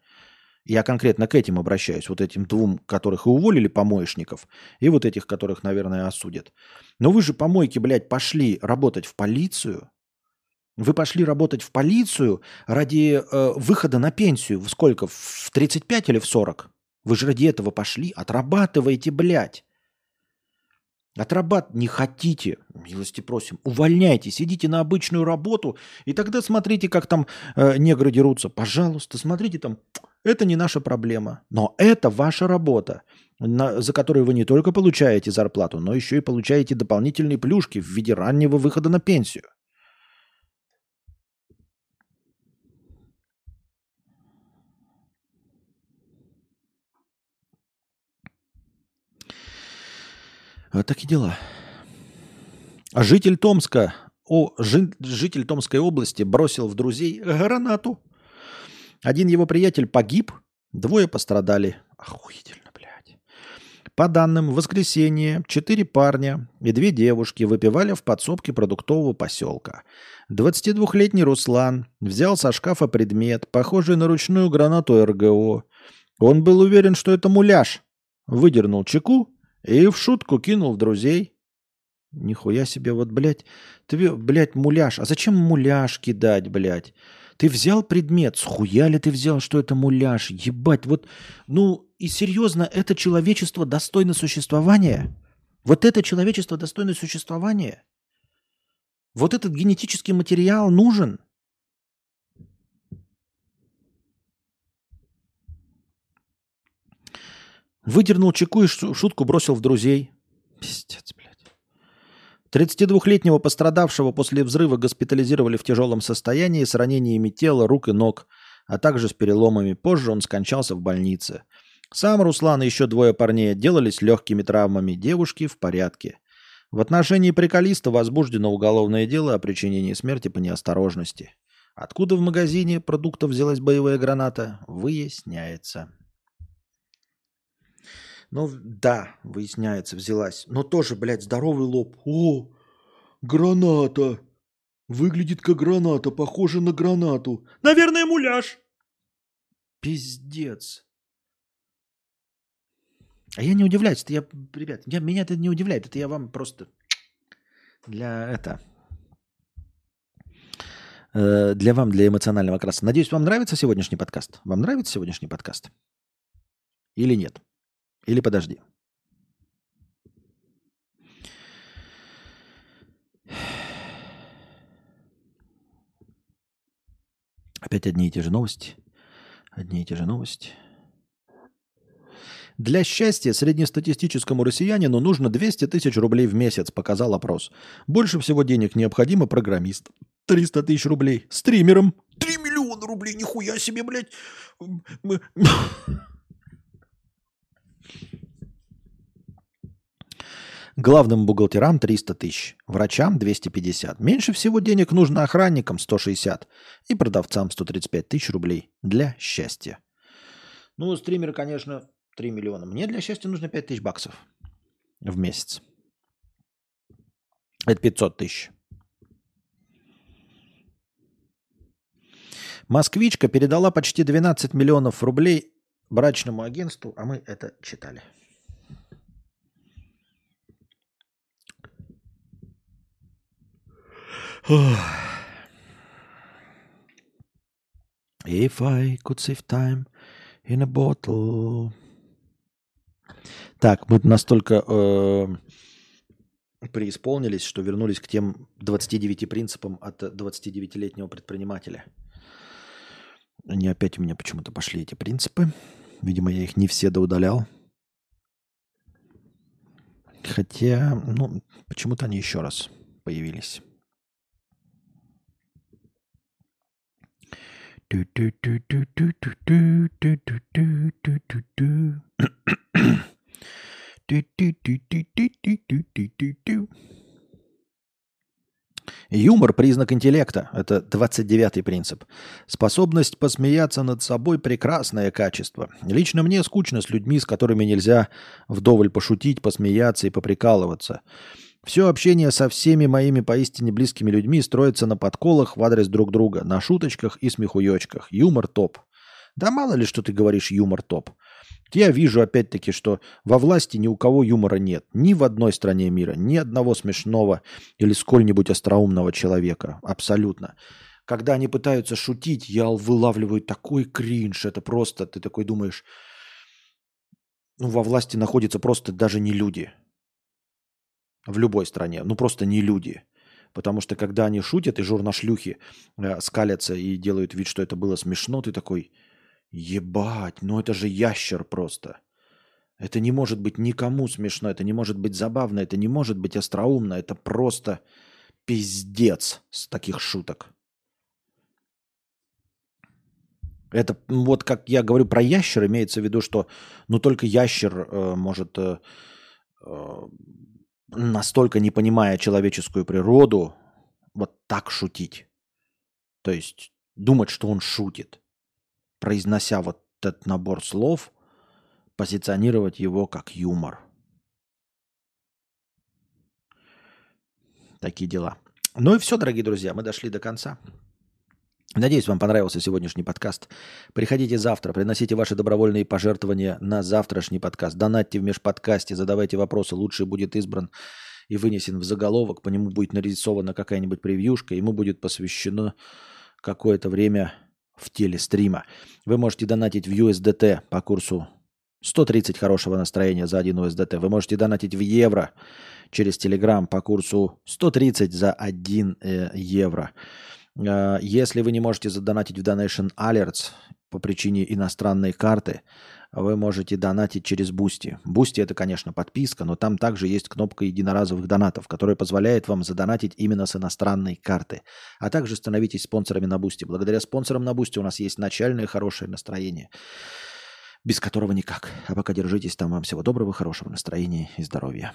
я конкретно к этим обращаюсь, вот этим двум, которых и уволили помоечников, и вот этих, которых, наверное, осудят. Но вы же, помойки, блядь, пошли работать в полицию. Вы пошли работать в полицию ради э, выхода на пенсию. В сколько? В 35 или в 40? Вы же ради этого пошли. Отрабатывайте, блядь. Отрабат не хотите, милости просим, увольняйтесь, идите на обычную работу, и тогда смотрите, как там э, негры дерутся. Пожалуйста, смотрите там, это не наша проблема, но это ваша работа, на, за которую вы не только получаете зарплату, но еще и получаете дополнительные плюшки в виде раннего выхода на пенсию. Вот такие дела. А житель Томска, о, жи, житель Томской области бросил в друзей гранату. Один его приятель погиб, двое пострадали. Охуительно, блядь. По данным, в воскресенье четыре парня и две девушки выпивали в подсобке продуктового поселка. 22-летний Руслан взял со шкафа предмет, похожий на ручную гранату РГО. Он был уверен, что это муляж. Выдернул чеку и в шутку кинул в друзей. Нихуя себе, вот, блядь, ты, блядь, муляж. А зачем муляж кидать, блядь? Ты взял предмет, схуя ли ты взял, что это муляж? Ебать, вот, ну и серьезно, это человечество достойно существования? Вот это человечество достойно существования? Вот этот генетический материал нужен? Выдернул чеку и шу- шутку бросил в друзей. Пиздец, блядь. 32-летнего пострадавшего после взрыва госпитализировали в тяжелом состоянии с ранениями тела, рук и ног, а также с переломами. Позже он скончался в больнице. Сам Руслан и еще двое парней отделались легкими травмами. Девушки в порядке. В отношении приколиста возбуждено уголовное дело о причинении смерти по неосторожности. Откуда в магазине продуктов взялась боевая граната, выясняется. Ну, да, выясняется, взялась. Но тоже, блядь, здоровый лоб. О, граната. Выглядит как граната, похоже на гранату. Наверное, муляж. Пиздец. А я не удивляюсь, это я, ребят, я, меня это не удивляет, это я вам просто для это, э, для вам, для эмоционального окраса. Надеюсь, вам нравится сегодняшний подкаст? Вам нравится сегодняшний подкаст? Или нет? Или подожди? Опять одни и те же новости. Одни и те же новости. Для счастья среднестатистическому россиянину нужно 200 тысяч рублей в месяц, показал опрос. Больше всего денег необходимо программист. 300 тысяч рублей. Стримерам 3 миллиона рублей. Нихуя себе, блядь. Главным бухгалтерам 300 тысяч, врачам 250. Меньше всего денег нужно охранникам 160 и продавцам 135 тысяч рублей для счастья. Ну, стримеры, конечно, 3 миллиона. Мне для счастья нужно 5 тысяч баксов в месяц. Это 500 тысяч. Москвичка передала почти 12 миллионов рублей брачному агентству, а мы это читали. If I could save time in a bottle. Так, мы настолько э, преисполнились, что вернулись к тем 29 принципам от 29-летнего предпринимателя. Они опять у меня почему-то пошли, эти принципы. Видимо, я их не все доудалял. Хотя, ну, почему-то они еще раз появились. Юмор – признак интеллекта. Это 29-й принцип. Способность посмеяться над собой – прекрасное качество. Лично мне скучно с людьми, с которыми нельзя вдоволь пошутить, посмеяться и поприкалываться. Все общение со всеми моими поистине близкими людьми строится на подколах в адрес друг друга, на шуточках и смехуёчках. Юмор топ. Да мало ли, что ты говоришь юмор топ. Я вижу опять-таки, что во власти ни у кого юмора нет. Ни в одной стране мира. Ни одного смешного или сколь-нибудь остроумного человека. Абсолютно. Когда они пытаются шутить, я вылавливаю такой кринж. Это просто, ты такой думаешь, ну, во власти находятся просто даже не люди. В любой стране. Ну, просто не люди. Потому что когда они шутят, и журнашлюхи э, скалятся и делают вид, что это было смешно, ты такой, ебать, ну это же ящер просто. Это не может быть никому смешно, это не может быть забавно, это не может быть остроумно, это просто пиздец с таких шуток. Это вот как я говорю про ящер, имеется в виду, что ну только ящер э, может э, э, настолько не понимая человеческую природу, вот так шутить. То есть думать, что он шутит, произнося вот этот набор слов, позиционировать его как юмор. Такие дела. Ну и все, дорогие друзья, мы дошли до конца. Надеюсь, вам понравился сегодняшний подкаст. Приходите завтра, приносите ваши добровольные пожертвования на завтрашний подкаст. Донатьте в межподкасте, задавайте вопросы, лучший будет избран и вынесен в заголовок, по нему будет нарисована какая-нибудь превьюшка, ему будет посвящено какое-то время в теле стрима. Вы можете донатить в USDT по курсу 130 хорошего настроения за 1 USDT. Вы можете донатить в евро через Telegram по курсу 130 за 1 э, евро. Э, если вы не можете задонатить в Donation Alerts по причине иностранной карты, вы можете донатить через Boosty. Boosty это, конечно, подписка, но там также есть кнопка единоразовых донатов, которая позволяет вам задонатить именно с иностранной карты. А также становитесь спонсорами на Boosty. Благодаря спонсорам на Boosty у нас есть начальное хорошее настроение, без которого никак. А пока держитесь там. Вам всего доброго, хорошего настроения и здоровья.